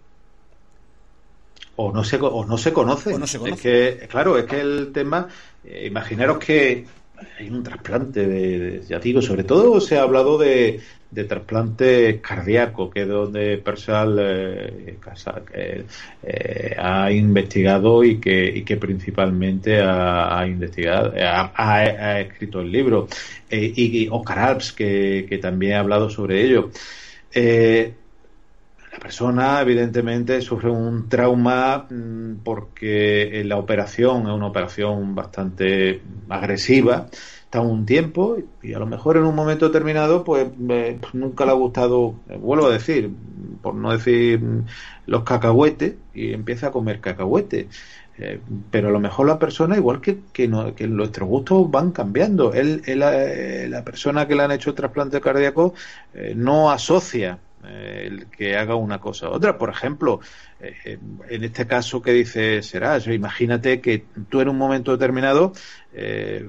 O no se o no se conoce. O no se conoce. Es que, claro, es que el tema, eh, imaginaros que hay un trasplante de, de- ya digo, sobre todo se ha hablado de, de trasplante cardíaco, que es donde Persal eh, Casa- eh, eh, ha investigado y que, y que principalmente ha, ha investigado, ha, ha- ha escrito el libro. Eh, y, y Oscar Alps, que, que también ha hablado sobre ello. Eh, la persona, evidentemente, sufre un trauma mm, porque la operación es una operación bastante agresiva. Está un tiempo y a lo mejor en un momento determinado, pues eh, nunca le ha gustado, eh, vuelvo a decir, por no decir mm, los cacahuetes, y empieza a comer cacahuetes. Eh, pero a lo mejor la persona, igual que, que, no- que nuestros gustos van cambiando. Él, él, eh, la persona que le han hecho el trasplante cardíaco eh, no asocia eh, el que haga una cosa u otra. Por ejemplo, eh, en este caso que dice Serás, imagínate que tú en un momento determinado eh,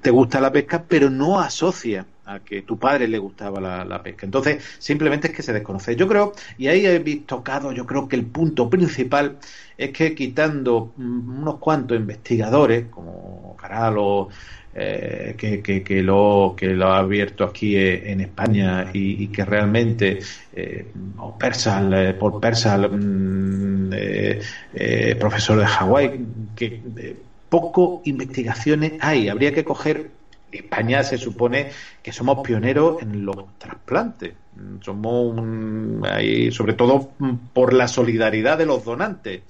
te gusta la pesca, pero no asocia a que tu padre le gustaba la, pesca. Entonces, simplemente es que se desconoce. Yo creo, y ahí he tocado, yo creo que el punto principal es que quitando mm, unos cuantos investigadores, como Caral eh, que, que, que lo que lo ha abierto aquí eh, en España y, que realmente eh, eh, por Persal mm, profesor de Hawái que poco investigaciones hay. Habría que coger España se supone que somos pioneros en los trasplantes. Somos un- ahí, sobre todo mm, por la solidaridad de los donantes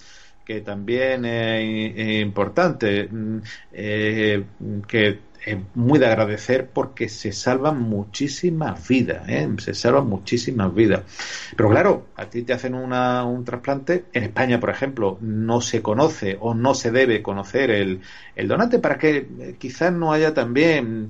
que también es, importante, mm, eh, que es muy de agradecer porque se salvan muchísimas vidas, ¿eh? se salvan muchísimas vidas. Pero claro, a ti te hacen una, un trasplante, en España, por ejemplo, no se conoce o no se debe conocer el, el donante para que eh, quizás no haya también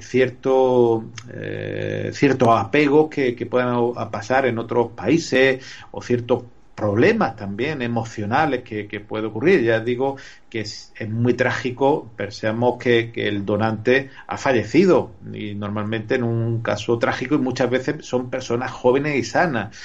cierto eh, cierto apego que, que puedan pasar en otros países o ciertos problemas también emocionales que, puede ocurrir. Ya digo que es, muy trágico, pensemos que, que, el donante ha fallecido y normalmente en un caso trágico y muchas veces son personas jóvenes y sanas.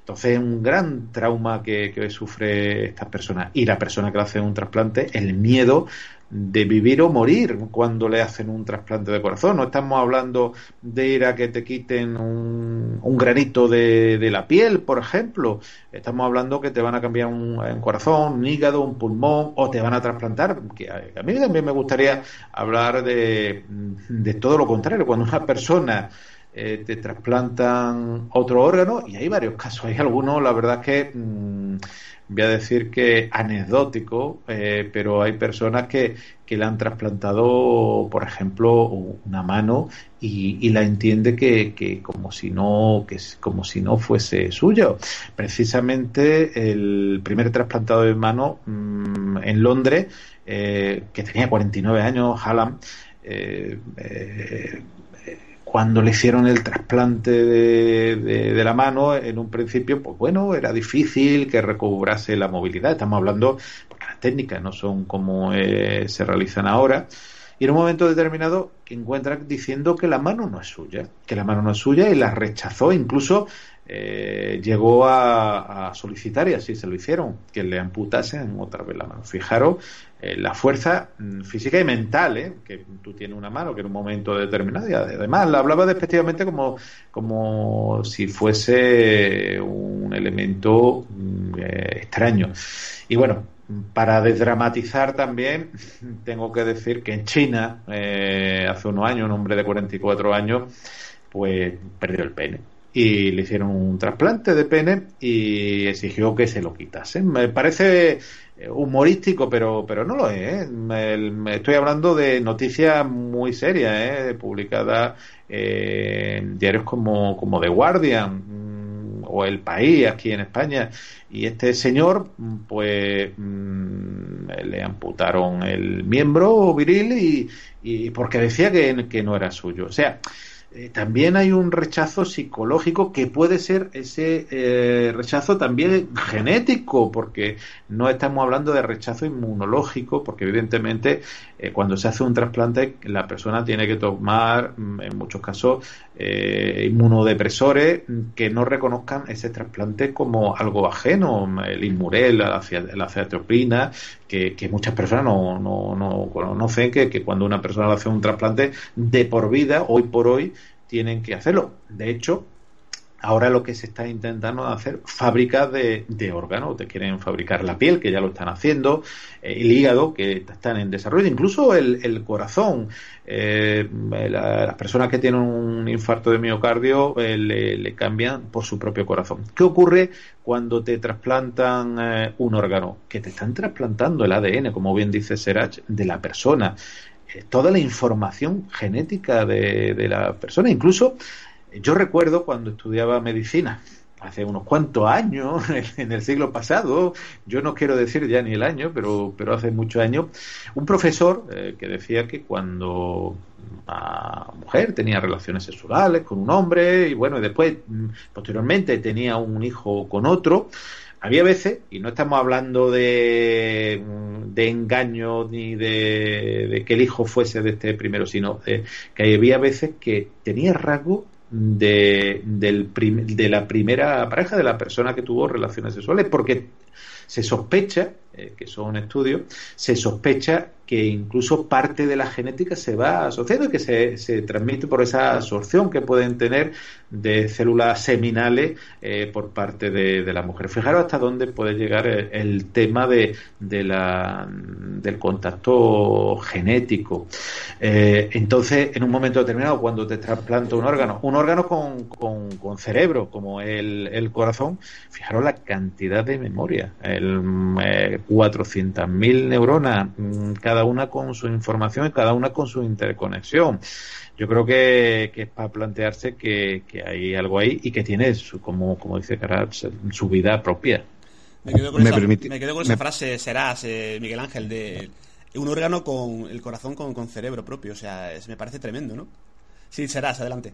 Entonces es un gran trauma que, que sufre estas personas. Y la persona que hace un trasplante, el miedo de vivir o morir cuando le hacen un trasplante de corazón. No estamos hablando de ir a que te quiten un, un granito de, de, la piel, por ejemplo. Estamos hablando que te van a cambiar un, corazón, un hígado, un pulmón o te van a trasplantar. Que a, mí también me gustaría hablar de, de todo lo contrario. Cuando una persona eh, te trasplantan otro órgano, y hay varios casos, hay algunos, la verdad que mm, voy a decir que anecdótico, eh, pero hay personas que, que, le han trasplantado, por ejemplo, una mano y, la entiende que, que, como si no que como si no fuese suyo. Precisamente el primer trasplantado de mano mm, en Londres, eh, que tenía 49 años, Hallam, cuando le hicieron el trasplante de, la mano, en un principio, pues bueno, era difícil que recobrase la movilidad. Estamos hablando, porque las técnicas no son como eh, se realizan ahora. Y en un momento determinado encuentra diciendo que la mano no es suya, que la mano no es suya y la rechazó, incluso eh, llegó a, solicitar, y así se lo hicieron, que le amputasen otra vez la mano. Fijaros eh, la fuerza mm, física y mental, ¿eh? que tú tienes una mano que en un momento determinado, y además la hablaba despectivamente como, como si fuese un elemento mm, eh, extraño. Y bueno, para desdramatizar también, tengo que decir que en China, hace unos años, un hombre de 44 años, pues perdió el pene y le hicieron un trasplante de pene y exigió que se lo quitasen. Me parece eh, humorístico, pero, pero no lo es. ¿eh? Me, estoy hablando de noticias muy serias, ¿eh? publicadas en diarios como, como The Guardian mm, o El País aquí en España. Y este señor, pues, mm, le amputaron el miembro viril y, y porque decía que, que no era suyo. O sea, eh, también hay un rechazo psicológico que puede ser ese eh, rechazo también genético, porque no estamos hablando de rechazo inmunológico, porque evidentemente eh, cuando se hace un trasplante la persona tiene que tomar, mm, en muchos casos, inmunodepresores que no reconozcan ese trasplante como algo ajeno, el inmurel, la, la que, que, muchas personas no, no, no conocen, que, que cuando una persona le hace un trasplante de por vida, hoy por hoy, tienen que hacerlo. De hecho, ahora lo que se está intentando hacer fábricas de, órganos, te quieren fabricar la piel, que ya lo están haciendo, eh, el hígado, que están en desarrollo, incluso el, corazón. Eh, las personas que tienen un infarto de miocardio eh, le, cambian por su propio corazón. ¿Qué ocurre cuando te trasplantan un órgano? Que te están trasplantando el ADN, como bien dice Serach, de la persona toda la información genética de, la persona. Incluso yo recuerdo cuando estudiaba medicina, hace unos cuantos años, en el siglo pasado, yo no quiero decir ya ni el año, pero, pero hace muchos años, un profesor eh, que decía que cuando una mujer tenía relaciones sexuales con un hombre y bueno, y después, mm, posteriormente, tenía un hijo con otro, había veces, y no estamos hablando de, de engaño ni de, que el hijo fuese de este primero, sino que había veces que tenía rasgo de, del de la primera pareja, de la persona que tuvo relaciones sexuales, porque se sospecha, eh, que son estudios, se sospecha que incluso parte de la genética se va asociando y que se, se transmite por esa absorción que pueden tener de células seminales eh, por parte de, la mujer. Fijaros hasta dónde puede llegar el, tema de, de, la, del contacto genético. Eh, entonces, en un momento determinado, cuando te trasplanta un órgano, un órgano con, con, cerebro, como el, el, corazón, fijaros la cantidad de memoria. eh, 400.000 neuronas, mm, cada una con su información y cada una con su interconexión. Yo creo que, que es para plantearse que, que, hay algo ahí y que tiene, su, como, como dice Carat, su vida propia. Me quedo con, me esa, permite, me quedo con esa me... frase, serás, eh, Miguel Ángel, de un órgano con el corazón con, con cerebro propio. O sea, es, me parece tremendo, ¿no? Sí, serás, adelante.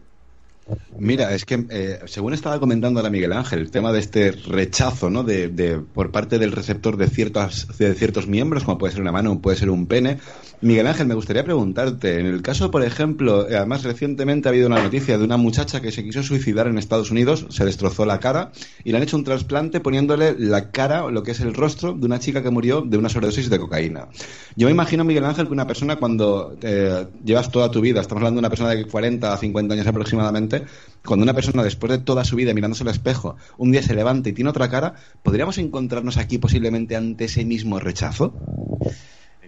Mira, es que eh, según estaba comentando la Miguel Ángel, el tema de este rechazo, ¿no? De, de, por parte del receptor de ciertos, de ciertos miembros, como puede ser una mano, puede ser un pene. Miguel Ángel, me gustaría preguntarte, en el caso, por ejemplo, eh, además recientemente ha habido una noticia de una muchacha que se quiso suicidar en Estados Unidos, se destrozó la cara y le han hecho un trasplante poniéndole la cara, lo que es el rostro, de una chica que murió de una sobredosis de cocaína. Yo me imagino, Miguel Ángel, que una persona cuando eh, llevas toda tu vida, estamos hablando de una persona de 40 a 50 años aproximadamente, cuando una persona después de toda su vida mirándose al espejo un día se levanta y tiene otra cara, ¿podríamos encontrarnos aquí posiblemente ante ese mismo rechazo?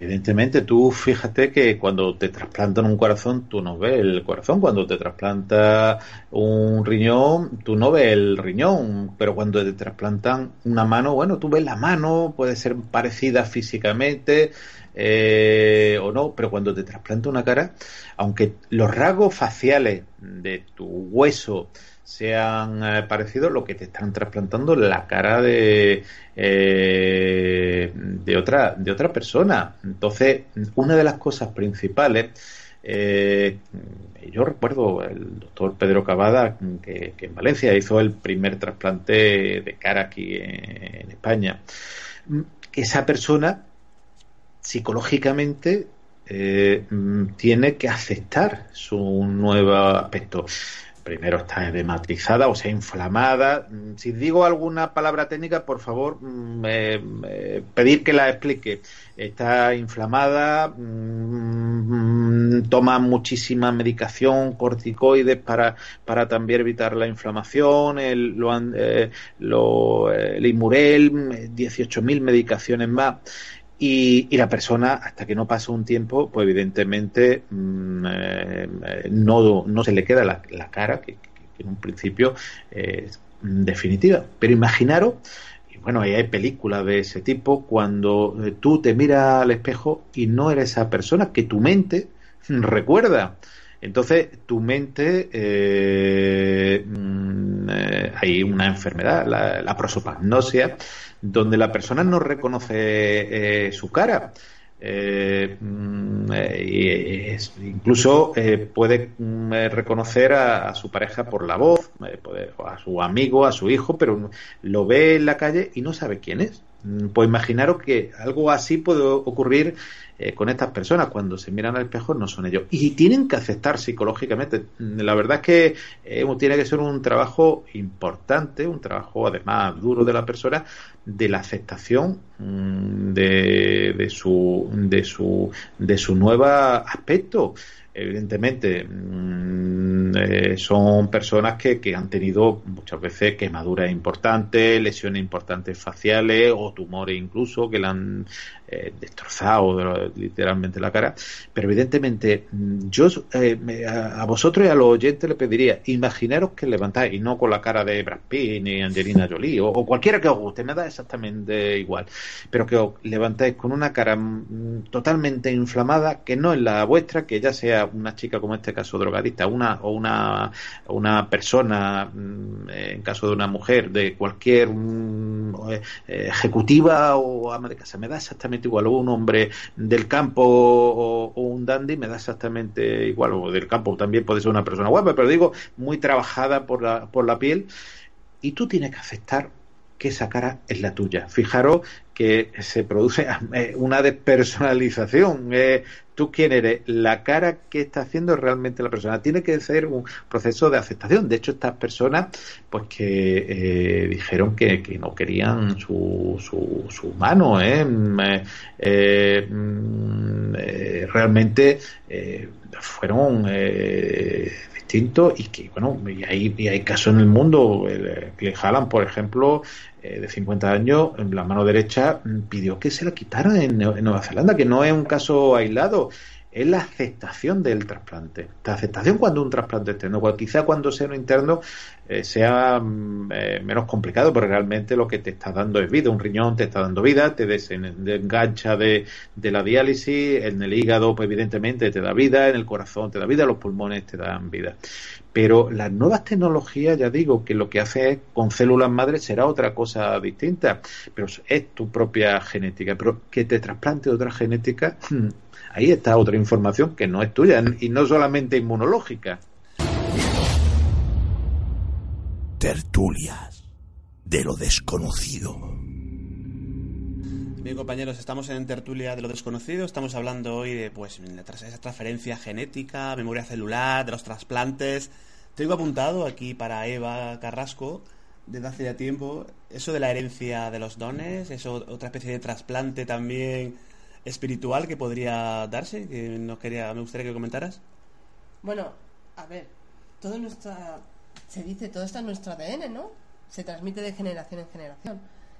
Evidentemente, tú fíjate que cuando te trasplantan un corazón, tú no ves el corazón. Cuando te trasplanta un riñón, tú no ves el riñón. Pero cuando te trasplantan una mano, bueno, tú ves la mano, puede ser parecida físicamente eh, o no. Pero cuando te trasplanta una cara, aunque los rasgos faciales de tu hueso sean eh, parecidos, lo que te están trasplantando la cara de, eh, de, otra, de otra persona. Entonces, una de las cosas principales, eh, yo recuerdo el doctor Pedro Cavada, que, en Valencia hizo el primer trasplante de cara aquí en, en España, esa persona psicológicamente eh, tiene que aceptar su nuevo aspecto primero está edematizada, o sea, inflamada. Si digo alguna palabra técnica, por favor, eh, pedir que la explique. Está inflamada, mmm, toma muchísima medicación, corticoides para, para también evitar la inflamación, el, lo, eh, lo, el Imurel, 18.000 medicaciones más. Y, y, la persona, hasta que no pasa un tiempo, pues evidentemente mmm, eh, no, no se le queda la, la cara, que, en un principio es definitiva. Pero imaginaros, y bueno, ahí hay películas de ese tipo, cuando eh, tú te miras al espejo y no eres esa persona que tu mente recuerda. Entonces, tu mente, eh, eh, hay una enfermedad, la, la prosopagnosia, donde la persona no reconoce eh, su cara. Eh, eh, es, incluso eh, puede mm, reconocer a, a, su pareja por la voz, puede, a su amigo, a su hijo, pero lo ve en la calle y no sabe quién es. Mm, pues imaginaros que algo así puede ocurrir eh, con estas personas cuando se miran al espejo no son ellos. Y tienen que aceptar psicológicamente. La verdad es que eh, tiene que ser un trabajo importante un trabajo además duro de la persona de la aceptación mmm, de, de, su de su de su nuevo aspecto evidentemente mmm, eh, son personas que, que, han tenido muchas veces quemaduras importantes, lesiones importantes faciales o tumores incluso que le han eh, destrozado literalmente la cara. Pero evidentemente yo eh, me, a, vosotros y a los oyentes le pediría, imaginaros que levantáis, y no con la cara de Brad Pitt ni Angelina Jolie o, o cualquiera que os guste, me da exactamente igual, pero que os levantáis con una cara mm, totalmente inflamada, que no es la vuestra, que ya sea una chica como este caso drogadista, una o una, una persona, mm, en caso de una mujer, de cualquier mm, eh, ejecutiva o ama de casa, me da exactamente igual, o un hombre del campo o, o, un dandy, me da exactamente igual, o del campo también puede ser una persona guapa, pero digo, muy trabajada por la, por la piel, y tú tienes que aceptar que esa cara es la tuya. Fijaros que se produce eh, una despersonalización. Eh, tú quién eres, la cara que está haciendo realmente la persona. Tiene que ser un proceso de aceptación. De hecho, estas personas, pues que eh, dijeron que, que, no querían su, su, su mano, ¿eh? mm, eh realmente fueron distintos y que, bueno, y hay, y hay casos en el mundo. que Jalan, por ejemplo, de 50 años, la mano derecha pidió que se la quitara en, en, Nueva Zelanda, que no es un caso aislado. Es la aceptación del trasplante. La aceptación cuando un trasplante externo, quizá cuando sea un interno eh, sea mm, eh, menos complicado, pero realmente lo que te está dando es vida. Un riñón te está dando vida, te desengancha de, de la diálisis, en el hígado, pues evidentemente te da vida, en el corazón te da vida, los pulmones te dan vida. Pero las nuevas tecnologías, ya digo, que lo que hace es con células madres será otra cosa distinta, pero es tu propia genética. Pero que te trasplante otra genética, ahí está otra información que no es tuya y no solamente inmunológica. Tertulias de lo desconocido. Bien, compañeros, estamos en tertulia de lo desconocido. Estamos hablando hoy de pues esa transferencia genética, memoria celular, de los trasplantes. Tengo apuntado aquí para Eva Carrasco desde hace ya tiempo eso de la herencia de los dones, eso otra especie de trasplante también espiritual que podría darse, que no quería, me gustaría que comentaras. Bueno, a ver, todo nuestra se dice todo está en nuestro ADN, ¿no? Se transmite de generación en generación.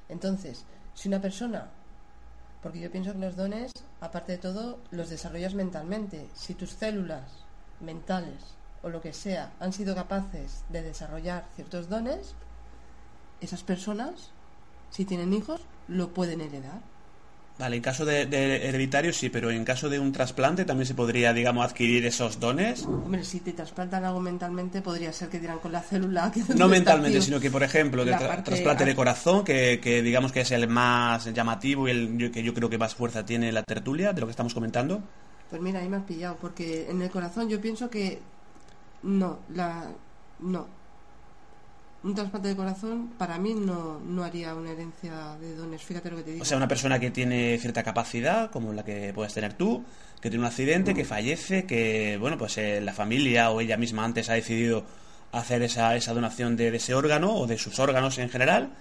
Entonces, si una persona porque yo pienso que los dones, aparte de todo, los desarrollas mentalmente. Si tus células mentales o lo que sea han sido capaces de desarrollar ciertos dones, esas personas, si tienen hijos, lo pueden heredar. Vale, en caso de, hereditario sí, pero en caso de un trasplante también se podría, digamos, adquirir esos dones. Hombre, si te trasplantan algo mentalmente, podría ser que dieran con la célula. Que no mentalmente, sino que, por ejemplo, de trasplante de corazón, que, digamos que es el más llamativo y el que yo creo que más fuerza tiene la tertulia de lo que estamos comentando. Pues mira, ahí me has pillado, porque en el corazón yo pienso que no, la no, un trasplante de corazón para mí no, no haría una herencia de dones, fíjate lo que te digo. O sea, una persona que tiene cierta capacidad, como la que puedes tener tú, que tiene un accidente, que fallece, que, bueno, pues eh, la familia o ella misma antes ha decidido hacer esa, esa donación de, ese órgano o de sus órganos en general,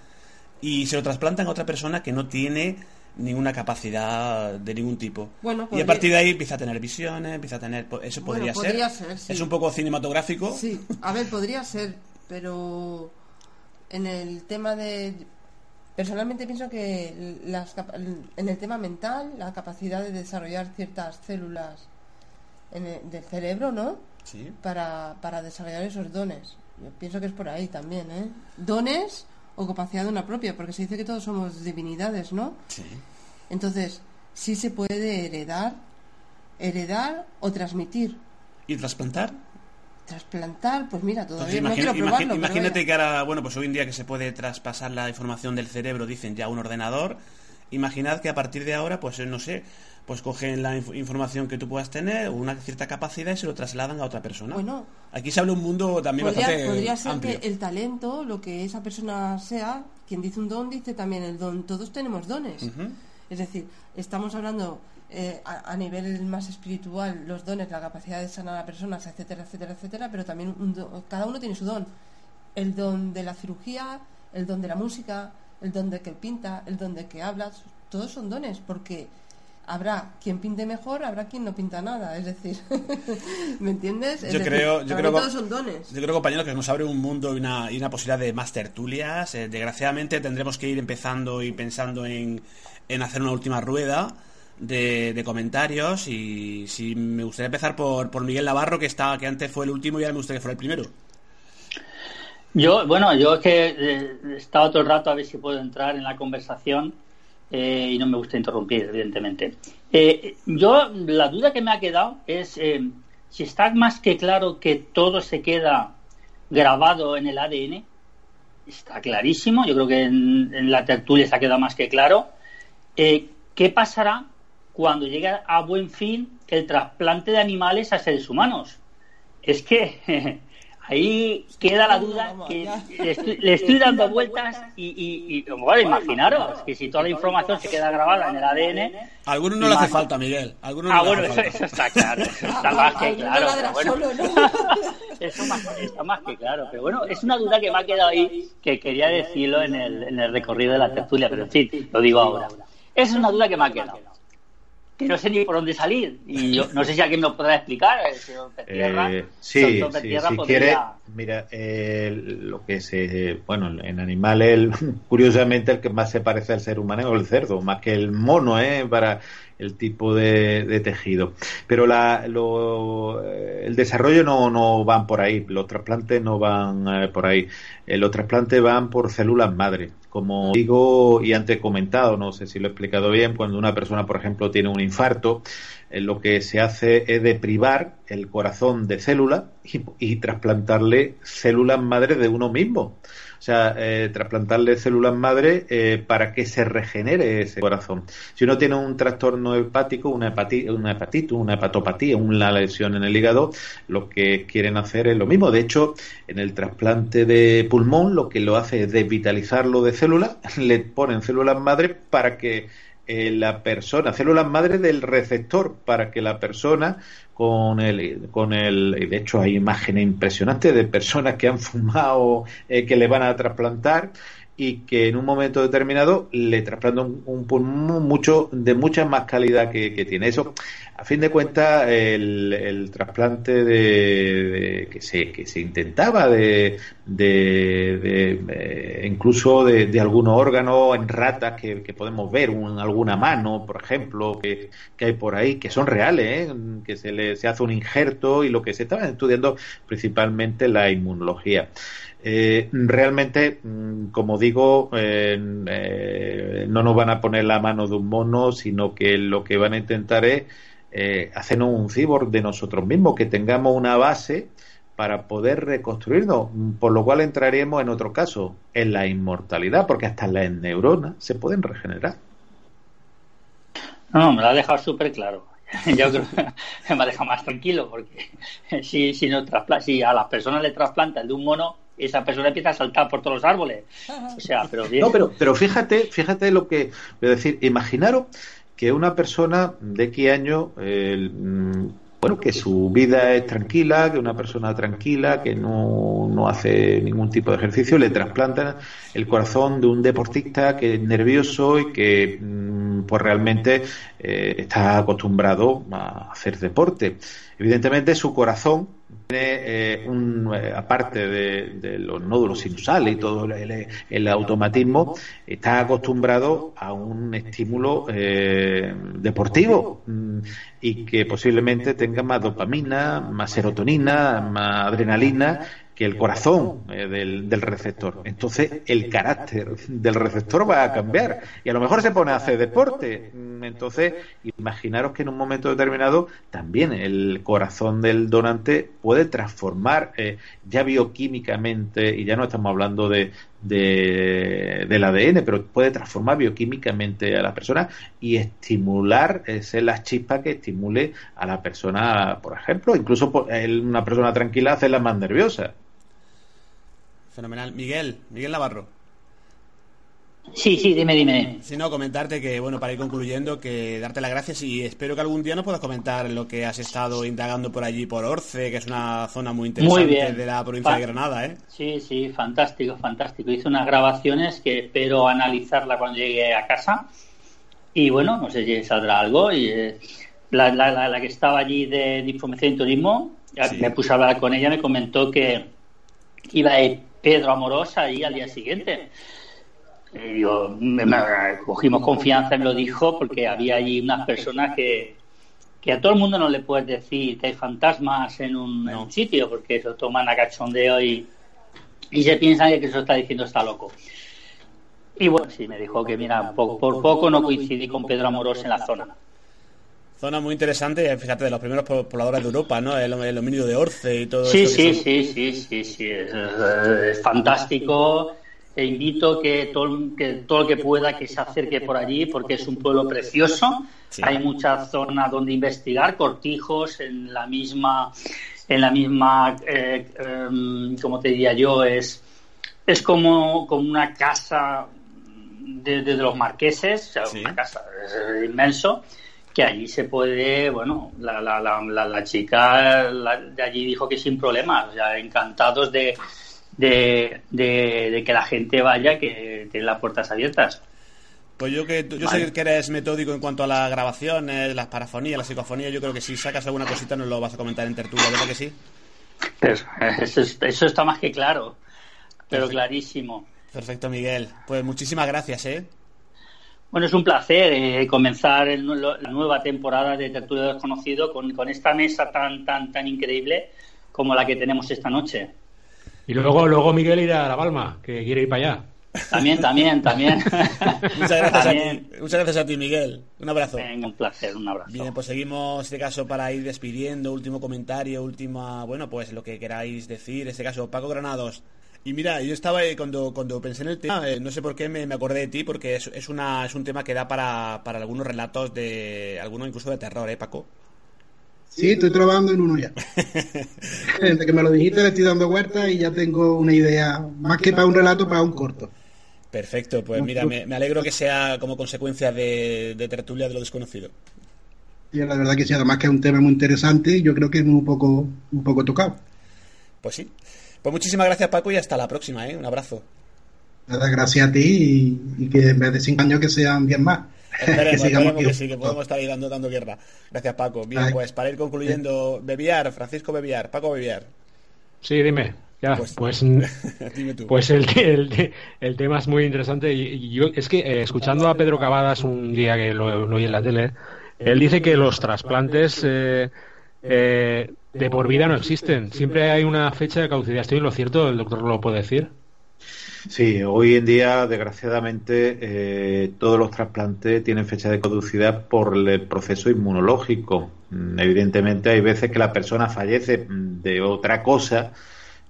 y se lo trasplantan a otra persona que no tiene ninguna capacidad de ningún tipo. Bueno, y a partir de ahí empieza a tener visiones, empieza a tener... Eso podría, ser. Es un poco cinematográfico. Sí, a ver, podría ser pero en el tema de personalmente pienso que las, en el tema mental la capacidad de desarrollar ciertas células en del cerebro no sí. para, para desarrollar esos dones yo pienso que es por ahí también ¿eh? dones o capacidad de una propia porque se dice que todos somos divinidades no sí. entonces sí se puede heredar heredar o transmitir y trasplantar Trasplantar, pues mira, todavía no quiero probarlo, Imagínate que ahora, bueno, pues hoy en día que se puede traspasar la información del cerebro, dicen ya un ordenador. Imaginad que a partir de ahora, pues no sé, pues cogen la información que tú puedas tener, una cierta capacidad y se lo trasladan a otra persona. Bueno, aquí se habla un mundo también podría, bastante Podría ser que el talento, lo que esa persona sea, quien dice un don, dice también el don. Todos tenemos dones. Es decir, estamos hablando eh, a, nivel más espiritual los dones, la capacidad de sanar a personas, etcétera, etcétera, etcétera, pero también cada uno tiene su don. El don de la cirugía, el don de la música, el don de que pinta, el don de que habla, todos son dones, porque habrá quien pinte mejor, habrá quien no pinta nada, es decir, ¿me entiendes? yo creo, yo creo, todos son dones. Yo creo, compañero, que nos abre un mundo y una, y una posibilidad de más tertulias. Eh, desgraciadamente tendremos que ir empezando y pensando en, en hacer una última rueda de, comentarios y si me gustaría empezar por, por Miguel Navarro, que, estaba, que antes fue el último y ahora me gustaría que fuera el primero. Yo, bueno, yo es que eh, he estado todo el rato a ver si puedo entrar en la conversación eh, y no me gusta interrumpir, evidentemente. Eh, yo, la duda que me ha quedado es si está más que claro que todo se queda grabado en el ADN. Está clarísimo, yo creo que en, en la tertulia se ha quedado más que claro. ¿Qué pasará cuando llega a buen fin el trasplante de animales a seres humanos. Es que ahí queda la duda que le estoy, dando vueltas y, bueno, imaginaros que si toda la información se queda grabada en el ADN... Algunos no le hace falta, Miguel. algunos ah, bueno, eso, está claro. Eso está más que claro. eso está más que claro. Pero bueno, es una duda que me ha quedado ahí que quería decirlo en el, en el recorrido de la tertulia, pero en fin, lo digo ahora. Esa es una duda que me ha quedado. Que no sé ni por dónde salir. Y yo no sé si alguien me podrá explicar. El señor Petierra, Eh, sí, Petierra si podría- quiere, mira, eh, lo que se, bueno, en animales, el- curiosamente el que más se parece al ser humano es el cerdo, más que el mono, ¿eh? Para el tipo de, tejido. Pero la, lo, eh, el desarrollo no, no van por ahí, los trasplantes no van eh, por ahí. Los trasplantes van por células madre. Como digo y antes comentado, no sé si lo he explicado bien, cuando una persona, por ejemplo, tiene un infarto, eh, lo que se hace es deprivar el corazón de células y, y trasplantarle células madre de uno mismo. O sea, eh, trasplantarle células madre eh, para que se regenere ese corazón. Si uno tiene un trastorno hepático, una, hepati- una hepatitis, una hepatopatía, una lesión en el hígado, lo que quieren hacer es lo mismo. De hecho, en el trasplante de pulmón, lo que lo hace es desvitalizarlo de células, le ponen células madre para que eh, la persona, células madre del receptor, para que la persona con el, con el, y de hecho hay imágenes impresionantes de personas que han fumado, eh, que le van a trasplantar y que en un momento determinado le trasplantan un, pulmón mucho, de mucha más calidad que, que tiene. Eso, a fin de cuentas, el, trasplante de, que se, que se intentaba de, de, eh, incluso de, algunos órganos en ratas que, que podemos ver, un- alguna mano, por ejemplo, que, que hay por ahí, que son reales, ¿eh? que se le se hace un injerto y lo que se estaba estudiando principalmente la inmunología. Eh, realmente, mm, como digo, eh, no nos van a poner la mano de un mono, sino que lo que van a intentar es eh, hacernos un cibor de nosotros mismos, que tengamos una base para poder reconstruirnos, por lo cual entraremos en otro caso, en la inmortalidad, porque hasta las neuronas se pueden regenerar. No, me lo ha dejado súper claro. Yo creo que me ha dejado más tranquilo porque si, si, no si a las personas le trasplantan de un mono, esa persona empieza a saltar por todos los árboles. O sea, pero bien. No, pero, pero fíjate, fíjate lo que voy a decir. Imaginaros que una persona de X años, eh, bueno, que su vida es tranquila, que una persona tranquila, que no, no hace ningún tipo de ejercicio, le trasplantan el corazón de un deportista que es nervioso y que mm, pues realmente eh, está acostumbrado a hacer deporte. Evidentemente su corazón eh, un, eh, aparte de, los nódulos sinusales y todo el, el automatismo, está acostumbrado a un estímulo eh, deportivo mm, y que posiblemente tenga más dopamina, más serotonina, más adrenalina que el corazón eh, del, del receptor. Entonces, el carácter del receptor va a cambiar y a lo mejor se pone a hacer deporte. Mm, Entonces, imaginaros que en un momento determinado también el corazón del donante puede transformar eh, ya bioquímicamente, y ya no estamos hablando de, de- del ADN, pero puede transformar bioquímicamente a la persona y estimular, eh, ser las chispas que estimule a la persona, por ejemplo, incluso una persona tranquila hacerla más nerviosa. Fenomenal. Miguel, Miguel Navarro. Sí, sí, dime, dime. Si no, comentarte que, bueno, para ir concluyendo, que darte las gracias y espero que algún día nos puedas comentar lo que has estado indagando por allí, por Orce, que es una zona muy interesante Muy bien. de la provincia de Granada, ¿eh? Sí, sí, fantástico, fantástico. Hice unas grabaciones que espero analizarla cuando llegue a casa. Y bueno, no sé si saldrá algo. Y eh, la, la- la- la que estaba allí de, de información y turismo, Sí. me puse a hablar con ella, me comentó que iba a ir Pedro Amorosa ahí al día siguiente. Y yo, me- me- cogimos confianza, me lo dijo, porque había allí unas personas que, que a todo el mundo no le puedes decir que hay fantasmas en un, en un sitio, porque eso toman a cachondeo y, y se piensan que eso está diciendo está loco. Y bueno, sí, me dijo que mira, po- por poco no coincidí con Pedro Amorós en la zona. Zona muy interesante, fíjate, de los primeros po- pobladores de Europa, ¿no? El, el dominio de Orce y todo Sí, eso. sí, son- sí, sí, sí, sí, es, fantástico. Te invito que todo, que todo el que pueda que se acerque por allí porque es un pueblo precioso. Sí. Hay muchas zonas donde investigar, cortijos en la misma, en la misma, eh, em, como te diría yo, es, es como, como una casa de, de- de los marqueses, o sea, Sí. una casa es inmenso que allí se puede, bueno, la, la, la, la, chica de allí dijo que sin problemas, o sea, encantados de, de, de, de que la gente vaya, que tiene las puertas abiertas. Pues yo que yo sé que eres metódico en cuanto a la grabación, las parafonías, la psicofonía, yo creo que si sacas alguna cosita nos lo vas a comentar en tertulia, ¿verdad que sí? Eso, eso está más que claro, pero clarísimo. Perfecto, Miguel. Pues muchísimas gracias, ¿eh? Bueno, es un placer eh, comenzar la nueva temporada de Tertulia Desconocido con, con esta mesa tan, tan, tan increíble como la que tenemos esta noche. Y luego, luego Miguel irá a La Palma, que quiere ir para allá. También, también, también. muchas, gracias A ti, muchas gracias a ti, Miguel. Un abrazo. Venga, un placer, un abrazo. Bien, pues seguimos este caso para ir despidiendo. Último comentario, última, bueno, pues lo que queráis decir. Este caso, Paco Granados. Y mira, yo estaba eh, cuando, cuando pensé en el tema, eh, no sé por qué me, acordé de ti, porque es, es, una, es un tema que da para, para algunos relatos de, algunos incluso de terror, ¿eh, Paco? Sí, estoy trabajando en uno ya. Desde que me lo dijiste le estoy dando vueltas y ya tengo una idea, más que para un relato, para un corto. Perfecto, pues mira, me, alegro que sea como consecuencia de, de, tertulia de lo desconocido. Y la verdad que sí, además que es un tema muy interesante y yo creo que es un poco, un poco tocado. Pues sí, pues muchísimas gracias, Paco, y hasta la próxima, ¿eh? Un abrazo. Nada, gracias a ti y, que en vez de cinco años que sean 10 más. Esperemos, que, sí, que podemos estar ahí dando, dando guerra. Gracias, Paco. Bien, pues para ir concluyendo, Bebiar, Francisco Bebiar, Paco Bebiar. Sí, dime. Ya, pues, pues, pues el, el, el, tema es muy interesante. Y, yo es que eh, escuchando a Pedro Cavadas un día que lo, lo oí en la tele, él dice que los trasplantes eh, eh, de por vida no existen. Siempre hay una fecha de caducidad. ¿Estoy en lo cierto? ¿El doctor lo puede decir? Sí, hoy en día, desgraciadamente, eh, todos los trasplantes tienen fecha de caducidad por el proceso inmunológico. Mm, evidentemente, hay veces que la persona fallece de otra cosa,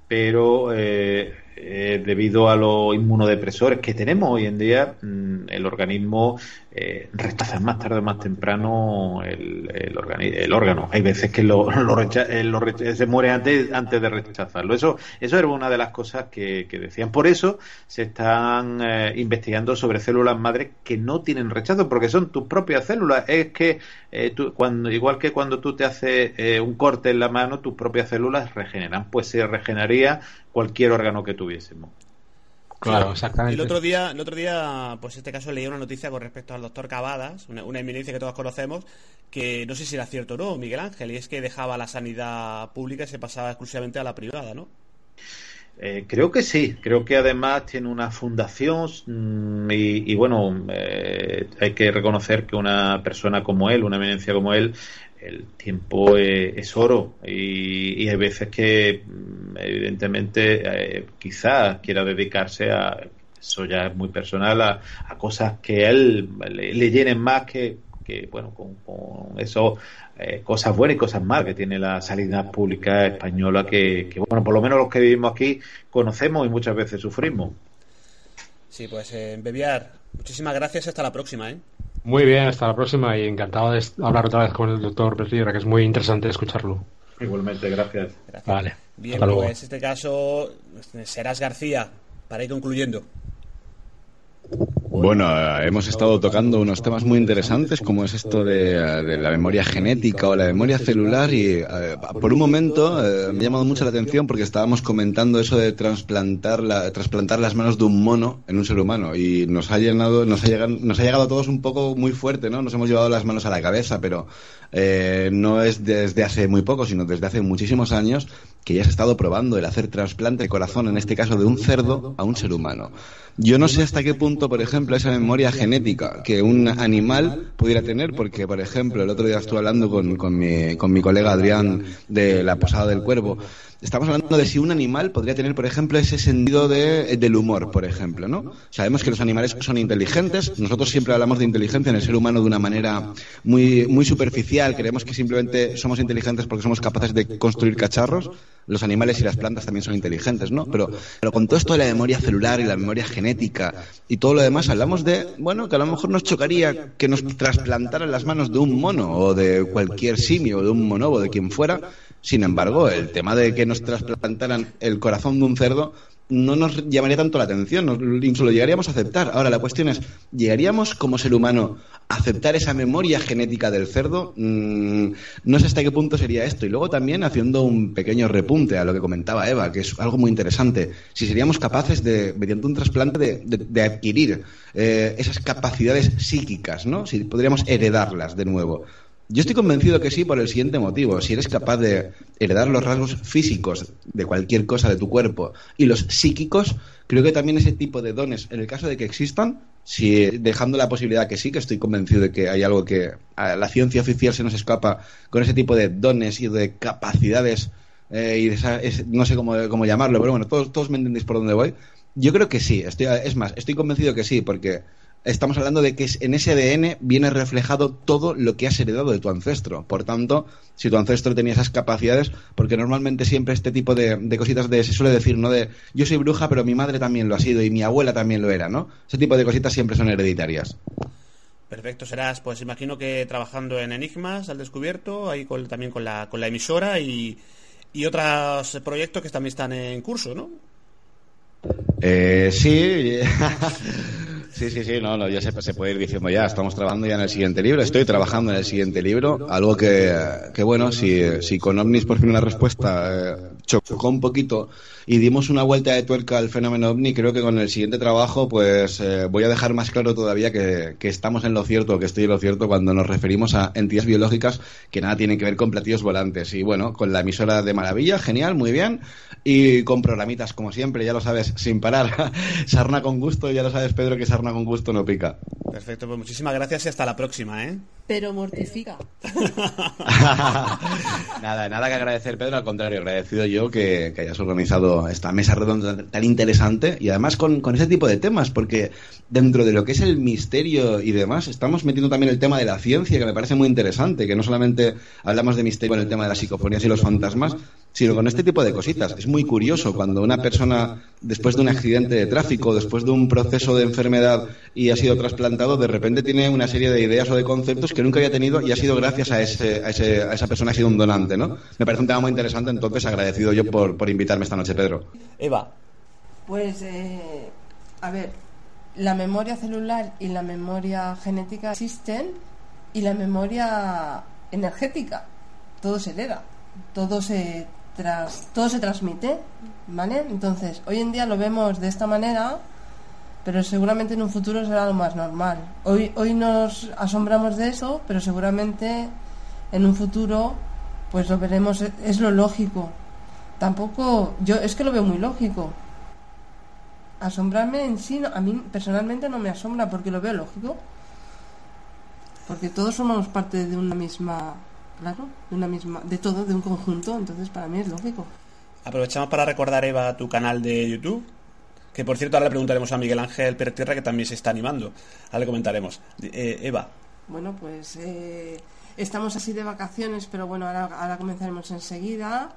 pero eh, eh, debido a los inmunodepresores que tenemos hoy en día, mm, el organismo eh, rechaza más tarde o más temprano el, órgano. Hay veces que lo, eh, se muere antes, antes de rechazarlo. Eso, eso era una de las cosas que, decían. Por eso se están investigando sobre células madres que no tienen rechazo, porque son tus propias células. Es que cuando, igual que cuando tú te haces un corte en la mano, tus propias células regeneran. Pues se regeneraría cualquier órgano que tuviésemos. Claro, exactamente. Y el otro día, el otro día, pues en este caso leí una noticia con respecto al doctor Cavadas, una, eminencia que todos conocemos, que no sé si era cierto o no, Miguel Ángel, y es que dejaba la sanidad pública y se pasaba exclusivamente a la privada, ¿no? Eh, creo que sí, creo que además tiene una fundación mm, y, bueno, eh, hay que reconocer que una persona como él, una eminencia como él, el tiempo es, oro y, hay veces que mm, evidentemente eh, quizás quiera dedicarse a eso ya es muy personal a, cosas que él le, llenen más que, bueno con, eso eh, cosas buenas y cosas malas que tiene la sanidad pública española que, bueno por lo menos los que vivimos aquí conocemos y muchas veces sufrimos sí pues eh, Bebiar muchísimas gracias hasta la próxima ¿eh? Muy bien, hasta la próxima y encantado de hablar otra vez con el doctor Bertillera, que es muy interesante escucharlo. Igualmente, gracias. Vale. Bien, pues este caso, Serás García, para ir concluyendo. Bueno, hemos estado tocando unos temas muy interesantes como es esto de, la memoria genética o la memoria celular y eh, por un momento eh, me ha llamado mucho la atención porque estábamos comentando eso de trasplantar, la, trasplantar las manos de un mono en un ser humano y nos ha llenado, nos ha llegado, nos ha llegado a todos un poco muy fuerte, ¿no? Nos hemos llevado las manos a la cabeza, pero eh, no es desde hace muy poco, sino desde hace muchísimos años que ya se ha estado probando el hacer trasplante de corazón, en este caso de un cerdo, a un ser humano. Yo no sé hasta qué punto, por ejemplo, esa memoria genética que un animal pudiera tener, porque, por ejemplo, el otro día estuve hablando con, con, mi, con mi colega Adrián de la Posada del Cuervo, Estamos hablando de si un animal podría tener, por ejemplo, ese sentido de, del humor, por ejemplo, ¿no? Sabemos que los animales son inteligentes, nosotros siempre hablamos de inteligencia en el ser humano de una manera muy, muy superficial, creemos que simplemente somos inteligentes porque somos capaces de construir cacharros, los animales y las plantas también son inteligentes, ¿no? Pero, pero con todo esto de la memoria celular y la memoria genética y todo lo demás, hablamos de, bueno, que a lo mejor nos chocaría que nos trasplantaran las manos de un mono o de cualquier simio o de un monobo, de quien fuera, sin embargo, el tema de que nos trasplantaran el corazón de un cerdo no nos llamaría tanto la atención, nos, incluso lo llegaríamos a aceptar. Ahora, la cuestión es, ¿llegaríamos como ser humano a aceptar esa memoria genética del cerdo? Mm, no sé hasta qué punto sería esto. Y luego también haciendo un pequeño repunte a lo que comentaba Eva, que es algo muy interesante. Si seríamos capaces de, mediante un trasplante, de, adquirir eh, esas capacidades psíquicas, ¿no? Si podríamos heredarlas de nuevo. Yo estoy convencido que sí por el siguiente motivo. Si eres capaz de heredar los rasgos físicos de cualquier cosa de tu cuerpo y los psíquicos, creo que también ese tipo de dones, en el caso de que existan, si dejando la posibilidad que sí, que estoy convencido de que hay algo que a la ciencia oficial se nos escapa con ese tipo de dones y de capacidades eh, y de no sé cómo, cómo, llamarlo, pero bueno, todos, todos me entendéis por dónde voy. Yo creo que sí, estoy, es más, estoy convencido que sí, porque estamos hablando de que en ese ADN viene reflejado todo lo que has heredado de tu ancestro. Por tanto, si tu ancestro tenía esas capacidades, porque normalmente siempre este tipo de, cositas de, se suele decir, ¿no? De yo soy bruja, pero mi madre también lo ha sido y mi abuela también lo era, ¿no? Ese tipo de cositas siempre son hereditarias. Perfecto, serás, pues imagino que trabajando en Enigmas al descubierto, ahí también con la, con la emisora y, y otros proyectos que también están en curso, ¿no? Eh, sí. Sí, sí, sí, no, no ya se, se, puede ir diciendo ya, estamos trabajando ya en el siguiente libro, estoy trabajando en el siguiente libro, algo que, que bueno, si, si con OVNIS por fin una respuesta eh, chocó un poquito y dimos una vuelta de tuerca al fenómeno OVNI, creo que con el siguiente trabajo pues eh, voy a dejar más claro todavía que, que, estamos en lo cierto, que estoy en lo cierto cuando nos referimos a entidades biológicas que nada tienen que ver con platillos volantes. Y bueno, con la emisora de maravilla, genial, muy bien, y con programitas como siempre, ya lo sabes, sin parar. sarna con gusto, ya lo sabes Pedro que sarna con gusto no pica. Perfecto, pues muchísimas gracias y hasta la próxima, ¿eh? Pero mortifica. nada, nada que agradecer, Pedro, al contrario, agradecido yo que, hayas organizado esta mesa redonda tan interesante y además con, ese tipo de temas, porque dentro de lo que es el misterio y demás, estamos metiendo también el tema de la ciencia, que me parece muy interesante, que no solamente hablamos de misterio con el tema de las psicofonías y los fantasmas, sino con este tipo de cositas. Es muy curioso cuando una persona, después de un accidente de tráfico, después de un proceso de enfermedad y ha sido trasplantado, de repente tiene una serie de ideas o de conceptos que nunca había tenido y ha sido gracias a, ese, a, ese, a esa persona, ha sido un donante, ¿no? Me parece un tema muy interesante, entonces agradecido yo por, por invitarme esta noche, Pedro. Eva. Pues, eh, a ver, la memoria celular y la memoria genética existen y la memoria energética, todo se hereda, todo se tras, todo se transmite, ¿vale? Entonces, hoy en día lo vemos de esta manera, pero seguramente en un futuro será lo más normal. Hoy, hoy nos asombramos de eso, pero seguramente en un futuro pues lo veremos, es lo lógico. Tampoco, yo es que lo veo muy lógico. Asombrarme en sí, a mí personalmente no me asombra porque lo veo lógico. Porque todos somos parte de una misma claro, de una misma, de todo, de un conjunto, entonces para mí es lógico. Aprovechamos para recordar, Eva, tu canal de YouTube, que por cierto ahora le preguntaremos a Miguel Ángel Pérez Tierra, que también se está animando. Ahora le comentaremos. Eh, Eva. Bueno, pues eh, estamos así de vacaciones, pero bueno, ahora, ahora comenzaremos enseguida.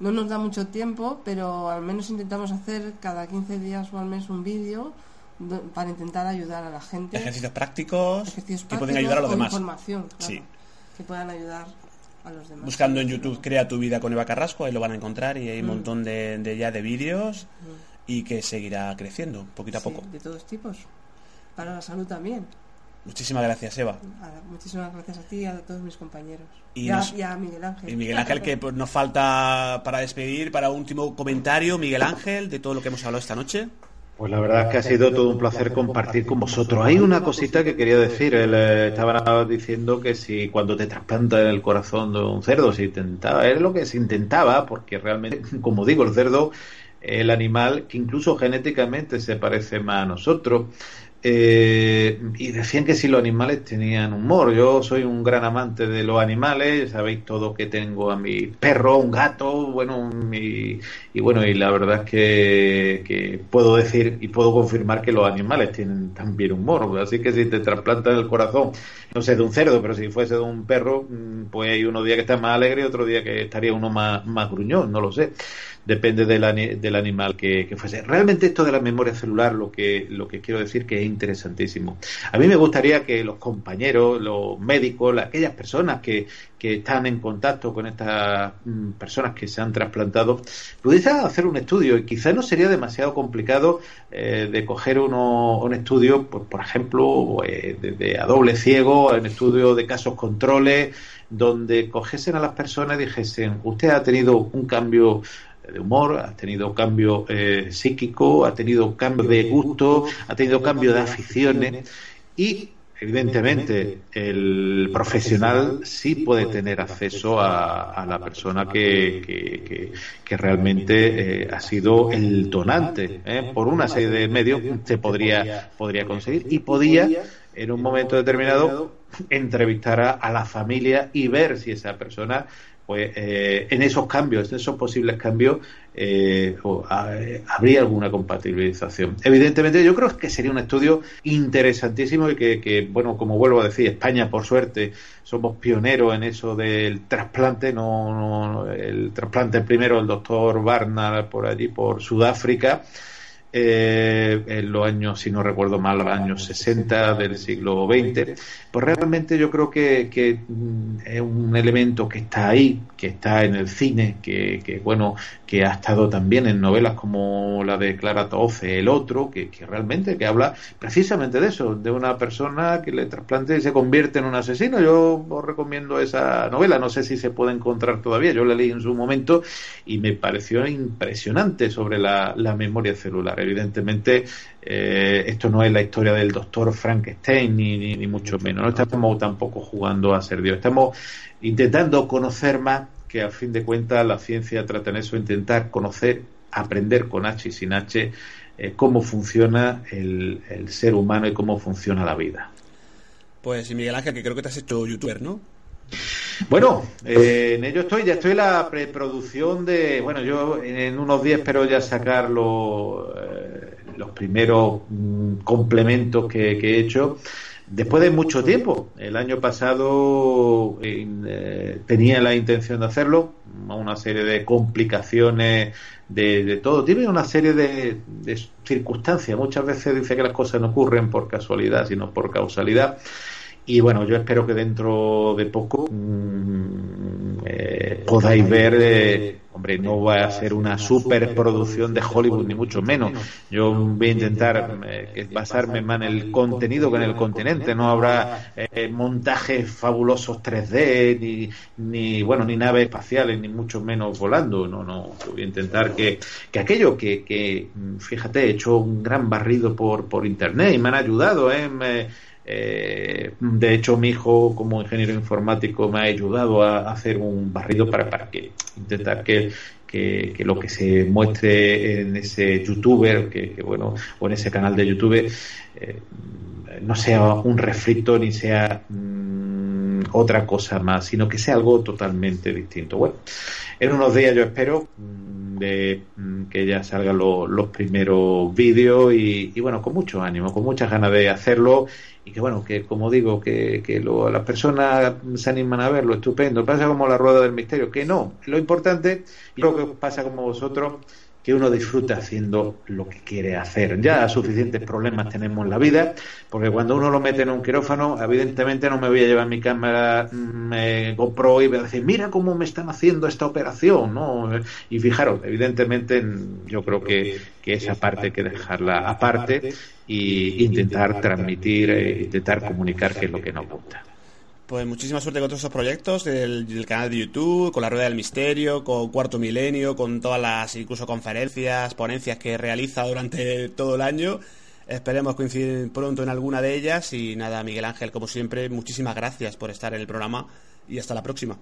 No nos da mucho tiempo, pero al menos intentamos hacer cada 15 días o al mes un vídeo para intentar ayudar a la gente. Ejercicios prácticos, que pueden ayudar a los demás. Información, sí. que puedan ayudar Buscando en YouTube Crea tu vida con Eva Carrasco, ahí lo van a encontrar y hay un mm. montón de, ya de vídeos mm. y que seguirá creciendo poquito a poco. De todos tipos. Para la salud también. Muchísimas gracias, Eva. muchísimas gracias a ti y a todos mis compañeros. Y, a, Miguel Ángel. Y Miguel Ángel, que pues, nos falta para despedir, para un último comentario, Miguel Ángel, de todo lo que hemos hablado esta noche. Pues la verdad es que ha sido todo un placer compartir con vosotros. Hay una cosita que quería decir. Él, eh, estaba diciendo que si cuando te trasplantan el corazón de un cerdo se intentaba, es lo que se intentaba, porque realmente, como digo, el cerdo el animal que incluso genéticamente se parece más a nosotros. Eh, y decían que si los animales tenían humor. Yo soy un gran amante de los animales, sabéis todo que tengo a mi perro, un gato, bueno, mi, y bueno, y la verdad es que, puedo decir y puedo confirmar que los animales tienen también humor. Así que si te trasplantan el corazón, no sé, de un cerdo, pero si fuese de un perro, mm, pues hay unos días que está más alegre y otro día que estaría uno más, más gruñón, no lo sé depende del, del animal que, fuese. Realmente esto de la memoria celular, lo que, lo que quiero decir que es interesantísimo. A mí me gustaría que los compañeros, los médicos, aquellas personas que, que están en contacto con estas mm, personas que se han trasplantado, pudiesen hacer un estudio y quizás no sería demasiado complicado eh, de coger uno, un estudio, por, por ejemplo, eh, de, a doble ciego, un estudio de casos controles, donde cogiesen a las personas y dijesen, usted ha tenido un cambio de humor, ha tenido cambio eh, psíquico, ha tenido cambio de gusto, ha tenido cambio de aficiones y evidentemente el profesional sí puede tener acceso a, la persona que, que, realmente eh, ha sido el donante. ¿eh? Por una serie de medios se podría, podría conseguir y podía en un momento determinado entrevistar a la familia y ver si esa persona pues eh, en esos cambios, en esos posibles cambios, eh, habría alguna compatibilización. Evidentemente, yo creo que sería un estudio interesantísimo y que, bueno, como vuelvo a decir, España, por suerte, somos pioneros en eso del trasplante, no, el trasplante primero, el doctor Barnard por allí, por Sudáfrica eh, en los años, si no recuerdo mal, los años 60 del siglo XX, pues realmente yo creo que, mm, es un elemento que está ahí, que está en el cine, que, bueno, que ha estado también en novelas como la de Clara Tofe, El Otro, que, realmente que habla precisamente de eso, de una persona que le trasplante y se convierte en un asesino. Yo os recomiendo esa novela, no sé si se puede encontrar todavía, yo la leí en su momento y me pareció impresionante sobre la memoria celular evidentemente eh, esto no es la historia del doctor Frankenstein ni, ni, mucho menos. No estamos tampoco jugando a ser Dios. Estamos intentando conocer más, que a fin de cuentas la ciencia trata en eso, intentar conocer, aprender con H y sin H eh, cómo funciona el, ser humano y cómo funciona la vida. Pues Miguel Ángel, que creo que te has hecho youtuber, ¿no? Bueno, eh, en ello estoy, ya estoy en la preproducción de, bueno, yo en, unos días espero ya sacar los, eh, los primeros mm, complementos que, he hecho. Después de mucho tiempo, el año pasado eh, tenía la intención de hacerlo, una serie de complicaciones de, todo Tiene una serie de, de circunstancias. Muchas veces dice que las cosas no ocurren por casualidad, sino por causalidad. Y bueno, yo espero que dentro de poco mm, eh, podáis ver, eh, hombre, no va a ser una superproducción de Hollywood, ni mucho menos. Yo voy a intentar eh, basarme más en el contenido que en el continente. No habrá montajes fabulosos 3D, ni, ni, bueno, ni naves espaciales, ni mucho menos volando. No, no, voy a intentar que, que aquello que, que, fíjate, he hecho un gran barrido por, por internet y me han ayudado, ¿eh? Eh, de hecho, mi hijo, como ingeniero informático, me ha ayudado a hacer un barrido para, para que intentar que, que, lo que se muestre en ese youtuber, que, bueno, o en ese canal de YouTube, eh, no sea un refrito ni sea mm, otra cosa más, sino que sea algo totalmente distinto. Bueno, en unos días yo espero mm, de mm, que ya salgan los primeros vídeos y, y, bueno, con mucho ánimo, con muchas ganas de hacerlo. Y que bueno, que como digo, que, que lo, las personas se animan a verlo, estupendo, pasa como la rueda del misterio, que no, lo importante, y lo que pasa como vosotros, que uno disfruta haciendo lo que quiere hacer. Ya suficientes problemas tenemos en la vida, porque cuando uno lo mete en un quirófano, evidentemente no me voy a llevar mi cámara me GoPro y voy a decir, mira cómo me están haciendo esta operación, ¿no? Y fijaros, evidentemente yo creo que, que esa parte hay que dejarla aparte y intentar transmitir, e intentar comunicar qué es lo que nos gusta. Pues muchísima suerte con todos esos proyectos, el, canal de YouTube, con la Rueda del Misterio, con Cuarto Milenio, con todas las incluso conferencias, ponencias que realiza durante todo el año. Esperemos coincidir pronto en alguna de ellas y nada, Miguel Ángel, como siempre, muchísimas gracias por estar en el programa y hasta la próxima.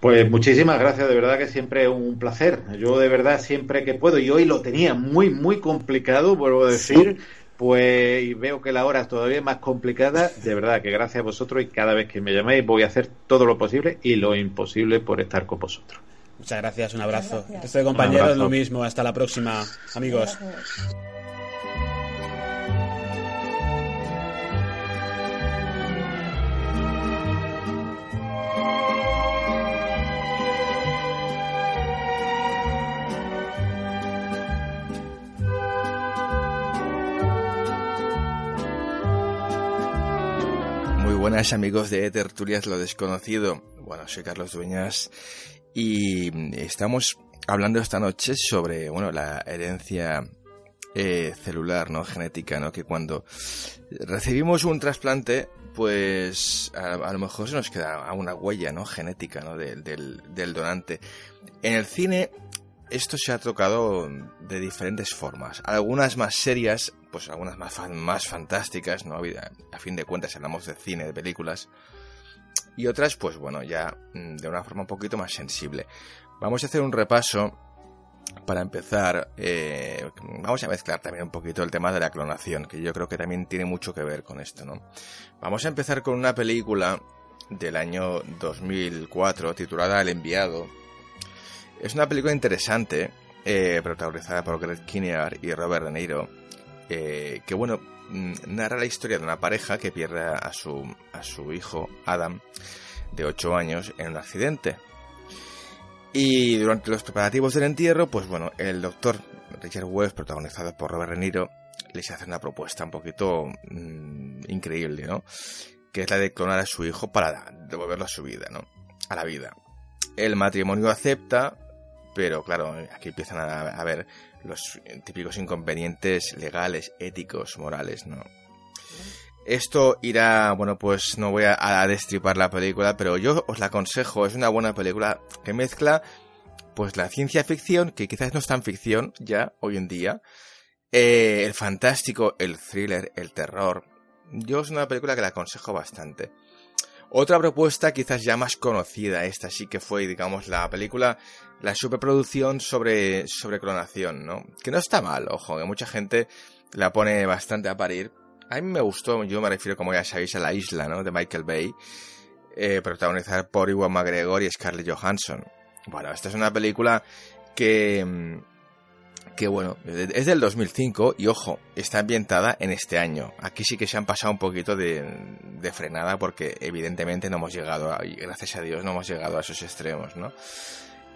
Pues muchísimas gracias, de verdad que siempre es un placer. Yo de verdad siempre que puedo, y hoy lo tenía muy, muy complicado, vuelvo a decir, pues y veo que la hora es todavía más complicada. De verdad que gracias a vosotros y cada vez que me llaméis voy a hacer todo lo posible y lo imposible por estar con vosotros. Muchas gracias, un abrazo. Estoy compañeros, lo mismo. Hasta la próxima, amigos. Buenas amigos de Tertulias Lo Desconocido. Bueno, soy Carlos Dueñas y estamos hablando esta noche sobre, bueno, la herencia eh, celular, ¿no? Genética, ¿no? Que cuando recibimos un trasplante, pues a, lo mejor se nos queda una huella, ¿no? Genética, ¿no? del, del donante. En el cine esto se ha tocado de diferentes formas. Algunas más serias, pues algunas más, más fantásticas, ¿no? A fin de cuentas hablamos de cine, de películas. Y otras, pues bueno, ya mm, de una forma un poquito más sensible. Vamos a hacer un repaso para empezar, eh, vamos a mezclar también un poquito el tema de la clonación, que yo creo que también tiene mucho que ver con esto, ¿no? Vamos a empezar con una película del año 2004 titulada El enviado, es una película interesante, eh, protagonizada por Greg Kinnear y Robert De Niro, eh, que bueno, mm, narra la historia de una pareja que pierde a su, a su hijo, Adam, de 8 años, en un accidente. Y durante los preparativos del entierro, pues bueno, el doctor Richard West, protagonizado por Robert De Niro, les hace una propuesta un poquito mm, increíble, ¿no? Que es la de clonar a su hijo para devolverlo a su vida, ¿no? A la vida. El matrimonio acepta, pero claro, aquí empiezan a, a ver los típicos inconvenientes legales, éticos, morales, ¿no? Esto irá, bueno, pues no voy a, destripar la película, pero yo os la aconsejo, es una buena película que mezcla pues la ciencia ficción, que quizás no es tan ficción ya hoy en día, eh, el fantástico, el thriller, el terror. Yo es una película que la aconsejo bastante. Otra propuesta quizás ya más conocida, esta sí que fue, digamos, la película, la superproducción sobre, sobre clonación, ¿no? Que no está mal, ojo, que mucha gente la pone bastante a parir. A mí me gustó, yo me refiero, como ya sabéis, a La Isla, ¿no? De Michael Bay, eh, protagonizada por Iwan McGregor y Scarlett Johansson. Bueno, esta es una película que, mm, que bueno, es del 2005 y ojo, está ambientada en este año. Aquí sí que se han pasado un poquito de, frenada porque evidentemente no hemos llegado, a, gracias a Dios, no hemos llegado a esos extremos, ¿no?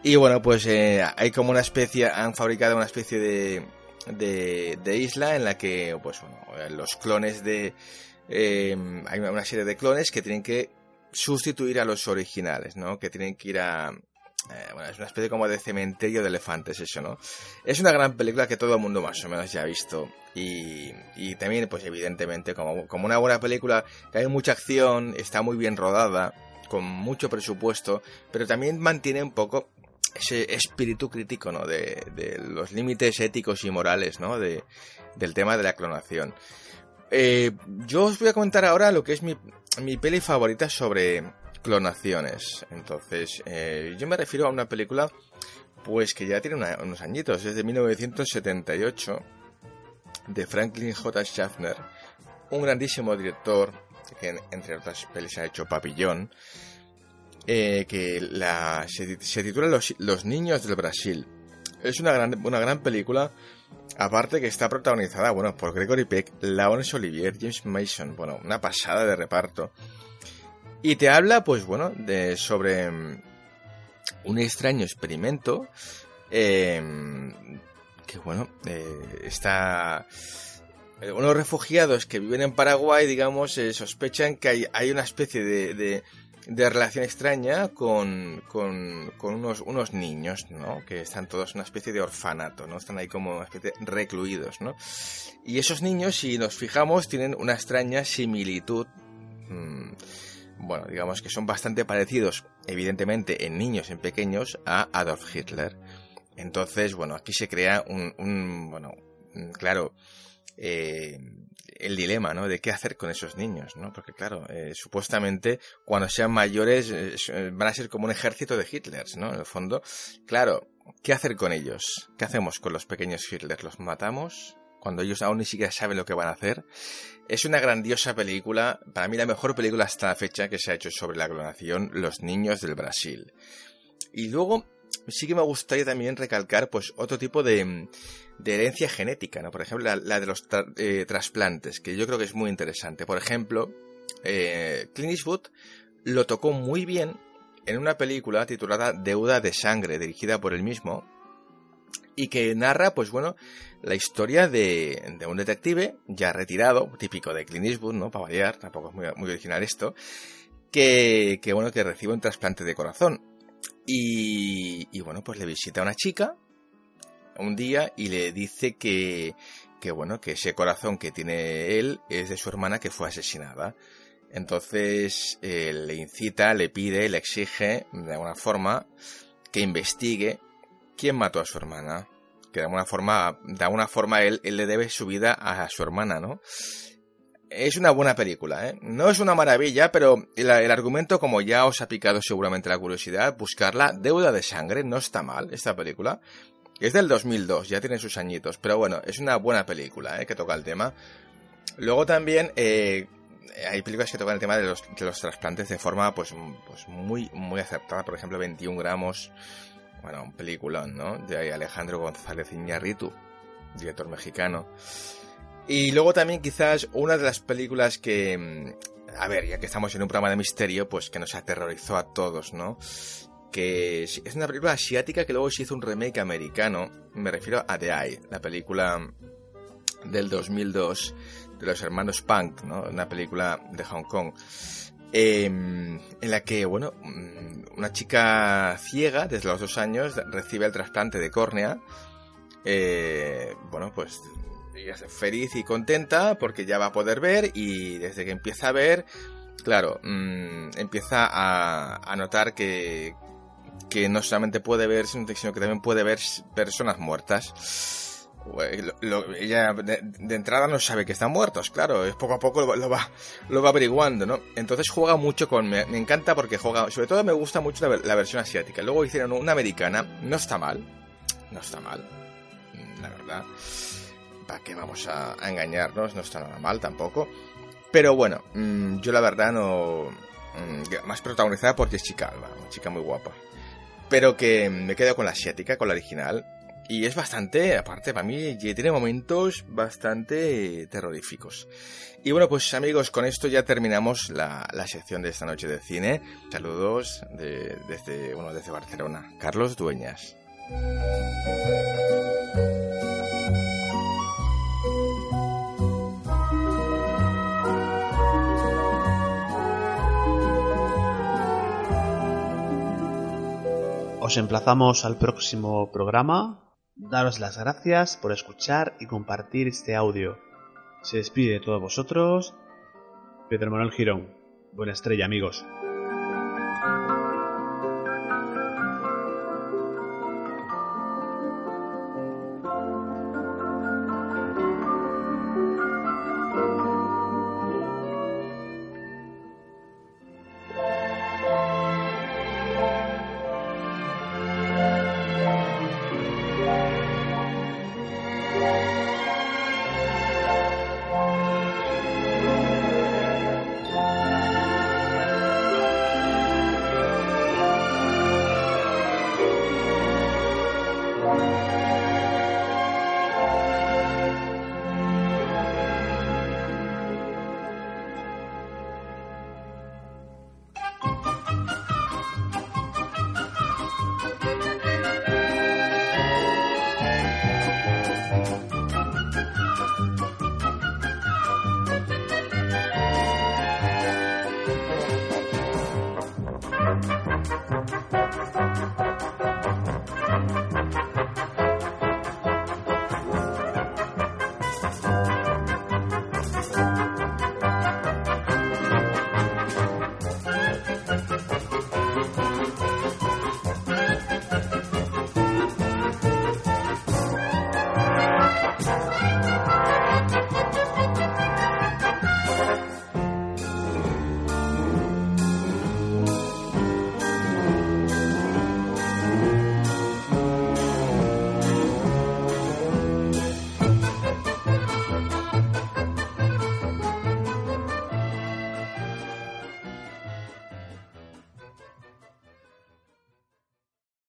Y bueno, pues eh, hay como una especie, han fabricado una especie de, de, isla en la que, pues bueno, los clones de... Eh, hay una serie de clones que tienen que sustituir a los originales, ¿no? Que tienen que ir a, eh, bueno, es una especie como de cementerio de elefantes eso, ¿no? Es una gran película que todo el mundo más o menos ya ha visto. Y, y también, pues evidentemente, como, como una buena película que hay mucha acción, está muy bien rodada, con mucho presupuesto, pero también mantiene un poco ese espíritu crítico, ¿no? De, de los límites éticos y morales, ¿no? De, del tema de la clonación. Eh, yo os voy a comentar ahora lo que es mi, mi peli favorita sobre, clonaciones. Entonces, eh, yo me refiero a una película pues que ya tiene unos añitos, es de 1978, de Franklin J. Schaffner, un grandísimo director que entre otras pelis ha hecho Papillón, eh, que la, se, titula los, niños del Brasil. Es una gran, una gran película, aparte que está protagonizada bueno, por Gregory Peck, Laurence Olivier, James Mason, bueno, una pasada de reparto. Y te habla, pues bueno, de, sobre mm, un extraño experimento em, que, bueno, eh, está... Eh, unos refugiados que viven en Paraguay, digamos, eh, sospechan que hay, hay, una especie de, relación extraña con, con, unos, unos niños, ¿no? Que están todos una especie de orfanato, ¿no? Están ahí como una especie de recluidos, ¿no? Y esos niños, si nos fijamos, tienen una extraña similitud. Mm, bueno, digamos que son bastante parecidos, evidentemente, en niños, en pequeños, a Adolf Hitler. Entonces, bueno, aquí se crea un, bueno, claro, eh, el dilema, ¿no? De qué hacer con esos niños, ¿no? Porque, claro, eh, supuestamente, cuando sean mayores, eh, van a ser como un ejército de Hitlers, ¿no? En el fondo, claro, ¿qué hacer con ellos? ¿Qué hacemos con los pequeños Hitler? ¿Los matamos? Cuando ellos aún ni siquiera saben lo que van a hacer. Es una grandiosa película, para mí la mejor película hasta la fecha que se ha hecho sobre la clonación, Los niños del Brasil. Y luego sí que me gustaría también recalcar pues otro tipo de, herencia genética, ¿no? Por ejemplo, la, de los eh, trasplantes, que yo creo que es muy interesante. Por ejemplo, eh, Clint Eastwood lo tocó muy bien en una película titulada Deuda de Sangre, dirigida por él mismo, y que narra, pues bueno, la historia de, de un detective ya retirado, típico de Clint Eastwood, ¿no? Para variar, tampoco es muy, muy original esto, que, que, bueno, que recibe un trasplante de corazón. Y, y bueno, pues le visita a una chica un día y le dice que, que bueno, que ese corazón que tiene él es de su hermana que fue asesinada. Entonces eh, le incita, le pide, le exige de alguna forma que investigue quién mató a su hermana. Que de alguna forma, de alguna forma él, le debe su vida a su hermana, ¿no? Es una buena película, ¿eh? No es una maravilla, pero el, el, argumento, como ya os ha picado seguramente la curiosidad, buscarla, Deuda de Sangre, no está mal esta película. Es del 2002, ya tiene sus añitos, pero bueno, es una buena película, ¿eh? Que toca el tema. Luego también eh, hay películas que tocan el tema de los, trasplantes de forma pues, pues muy, muy acertada. Por ejemplo, 21 gramos, bueno, un peliculón, ¿no? De Alejandro González Iñárritu, director mexicano. Y luego también quizás una de las películas que, mm, a ver, ya que estamos en un programa de misterio, pues que nos aterrorizó a todos, ¿no? Que es una película asiática que luego se hizo un remake americano, me refiero a The Eye, la película del 2002 de los hermanos Punk, ¿no? Una película de Hong Kong. Eh, en la que, bueno, mm, una chica ciega desde los dos años recibe el trasplante de córnea. Eh, bueno, pues ella es feliz y contenta porque ya va a poder ver y desde que empieza a ver, claro, mmm, empieza a notar que, que no solamente puede ver, sino que también puede ver personas muertas. Lo, ella de, entrada no sabe que están muertos, claro, poco a poco lo, lo, va, lo va averiguando, ¿no? Entonces juega mucho con... Me, encanta porque juega... Sobre todo me gusta mucho la, la, versión asiática. Luego hicieron una americana, no está mal, no está mal, la verdad. ¿Para qué vamos a, engañarnos? No está nada mal tampoco. Pero bueno, mmm, yo la verdad no... Mmm, más protagonizada por Jessica Alba, una chica muy guapa. Pero que me quedo con la asiática, con la original y es bastante, aparte para mí, tiene momentos bastante terroríficos. Y bueno, pues amigos, con esto ya terminamos la, la sección de esta noche de cine. Saludos de, desde, bueno, desde Barcelona. Carlos Dueñas. Os emplazamos al próximo programa daros las gracias por escuchar y compartir este audio. Se despide de todos vosotros Pedro Manuel Girón. Buena estrella, amigos.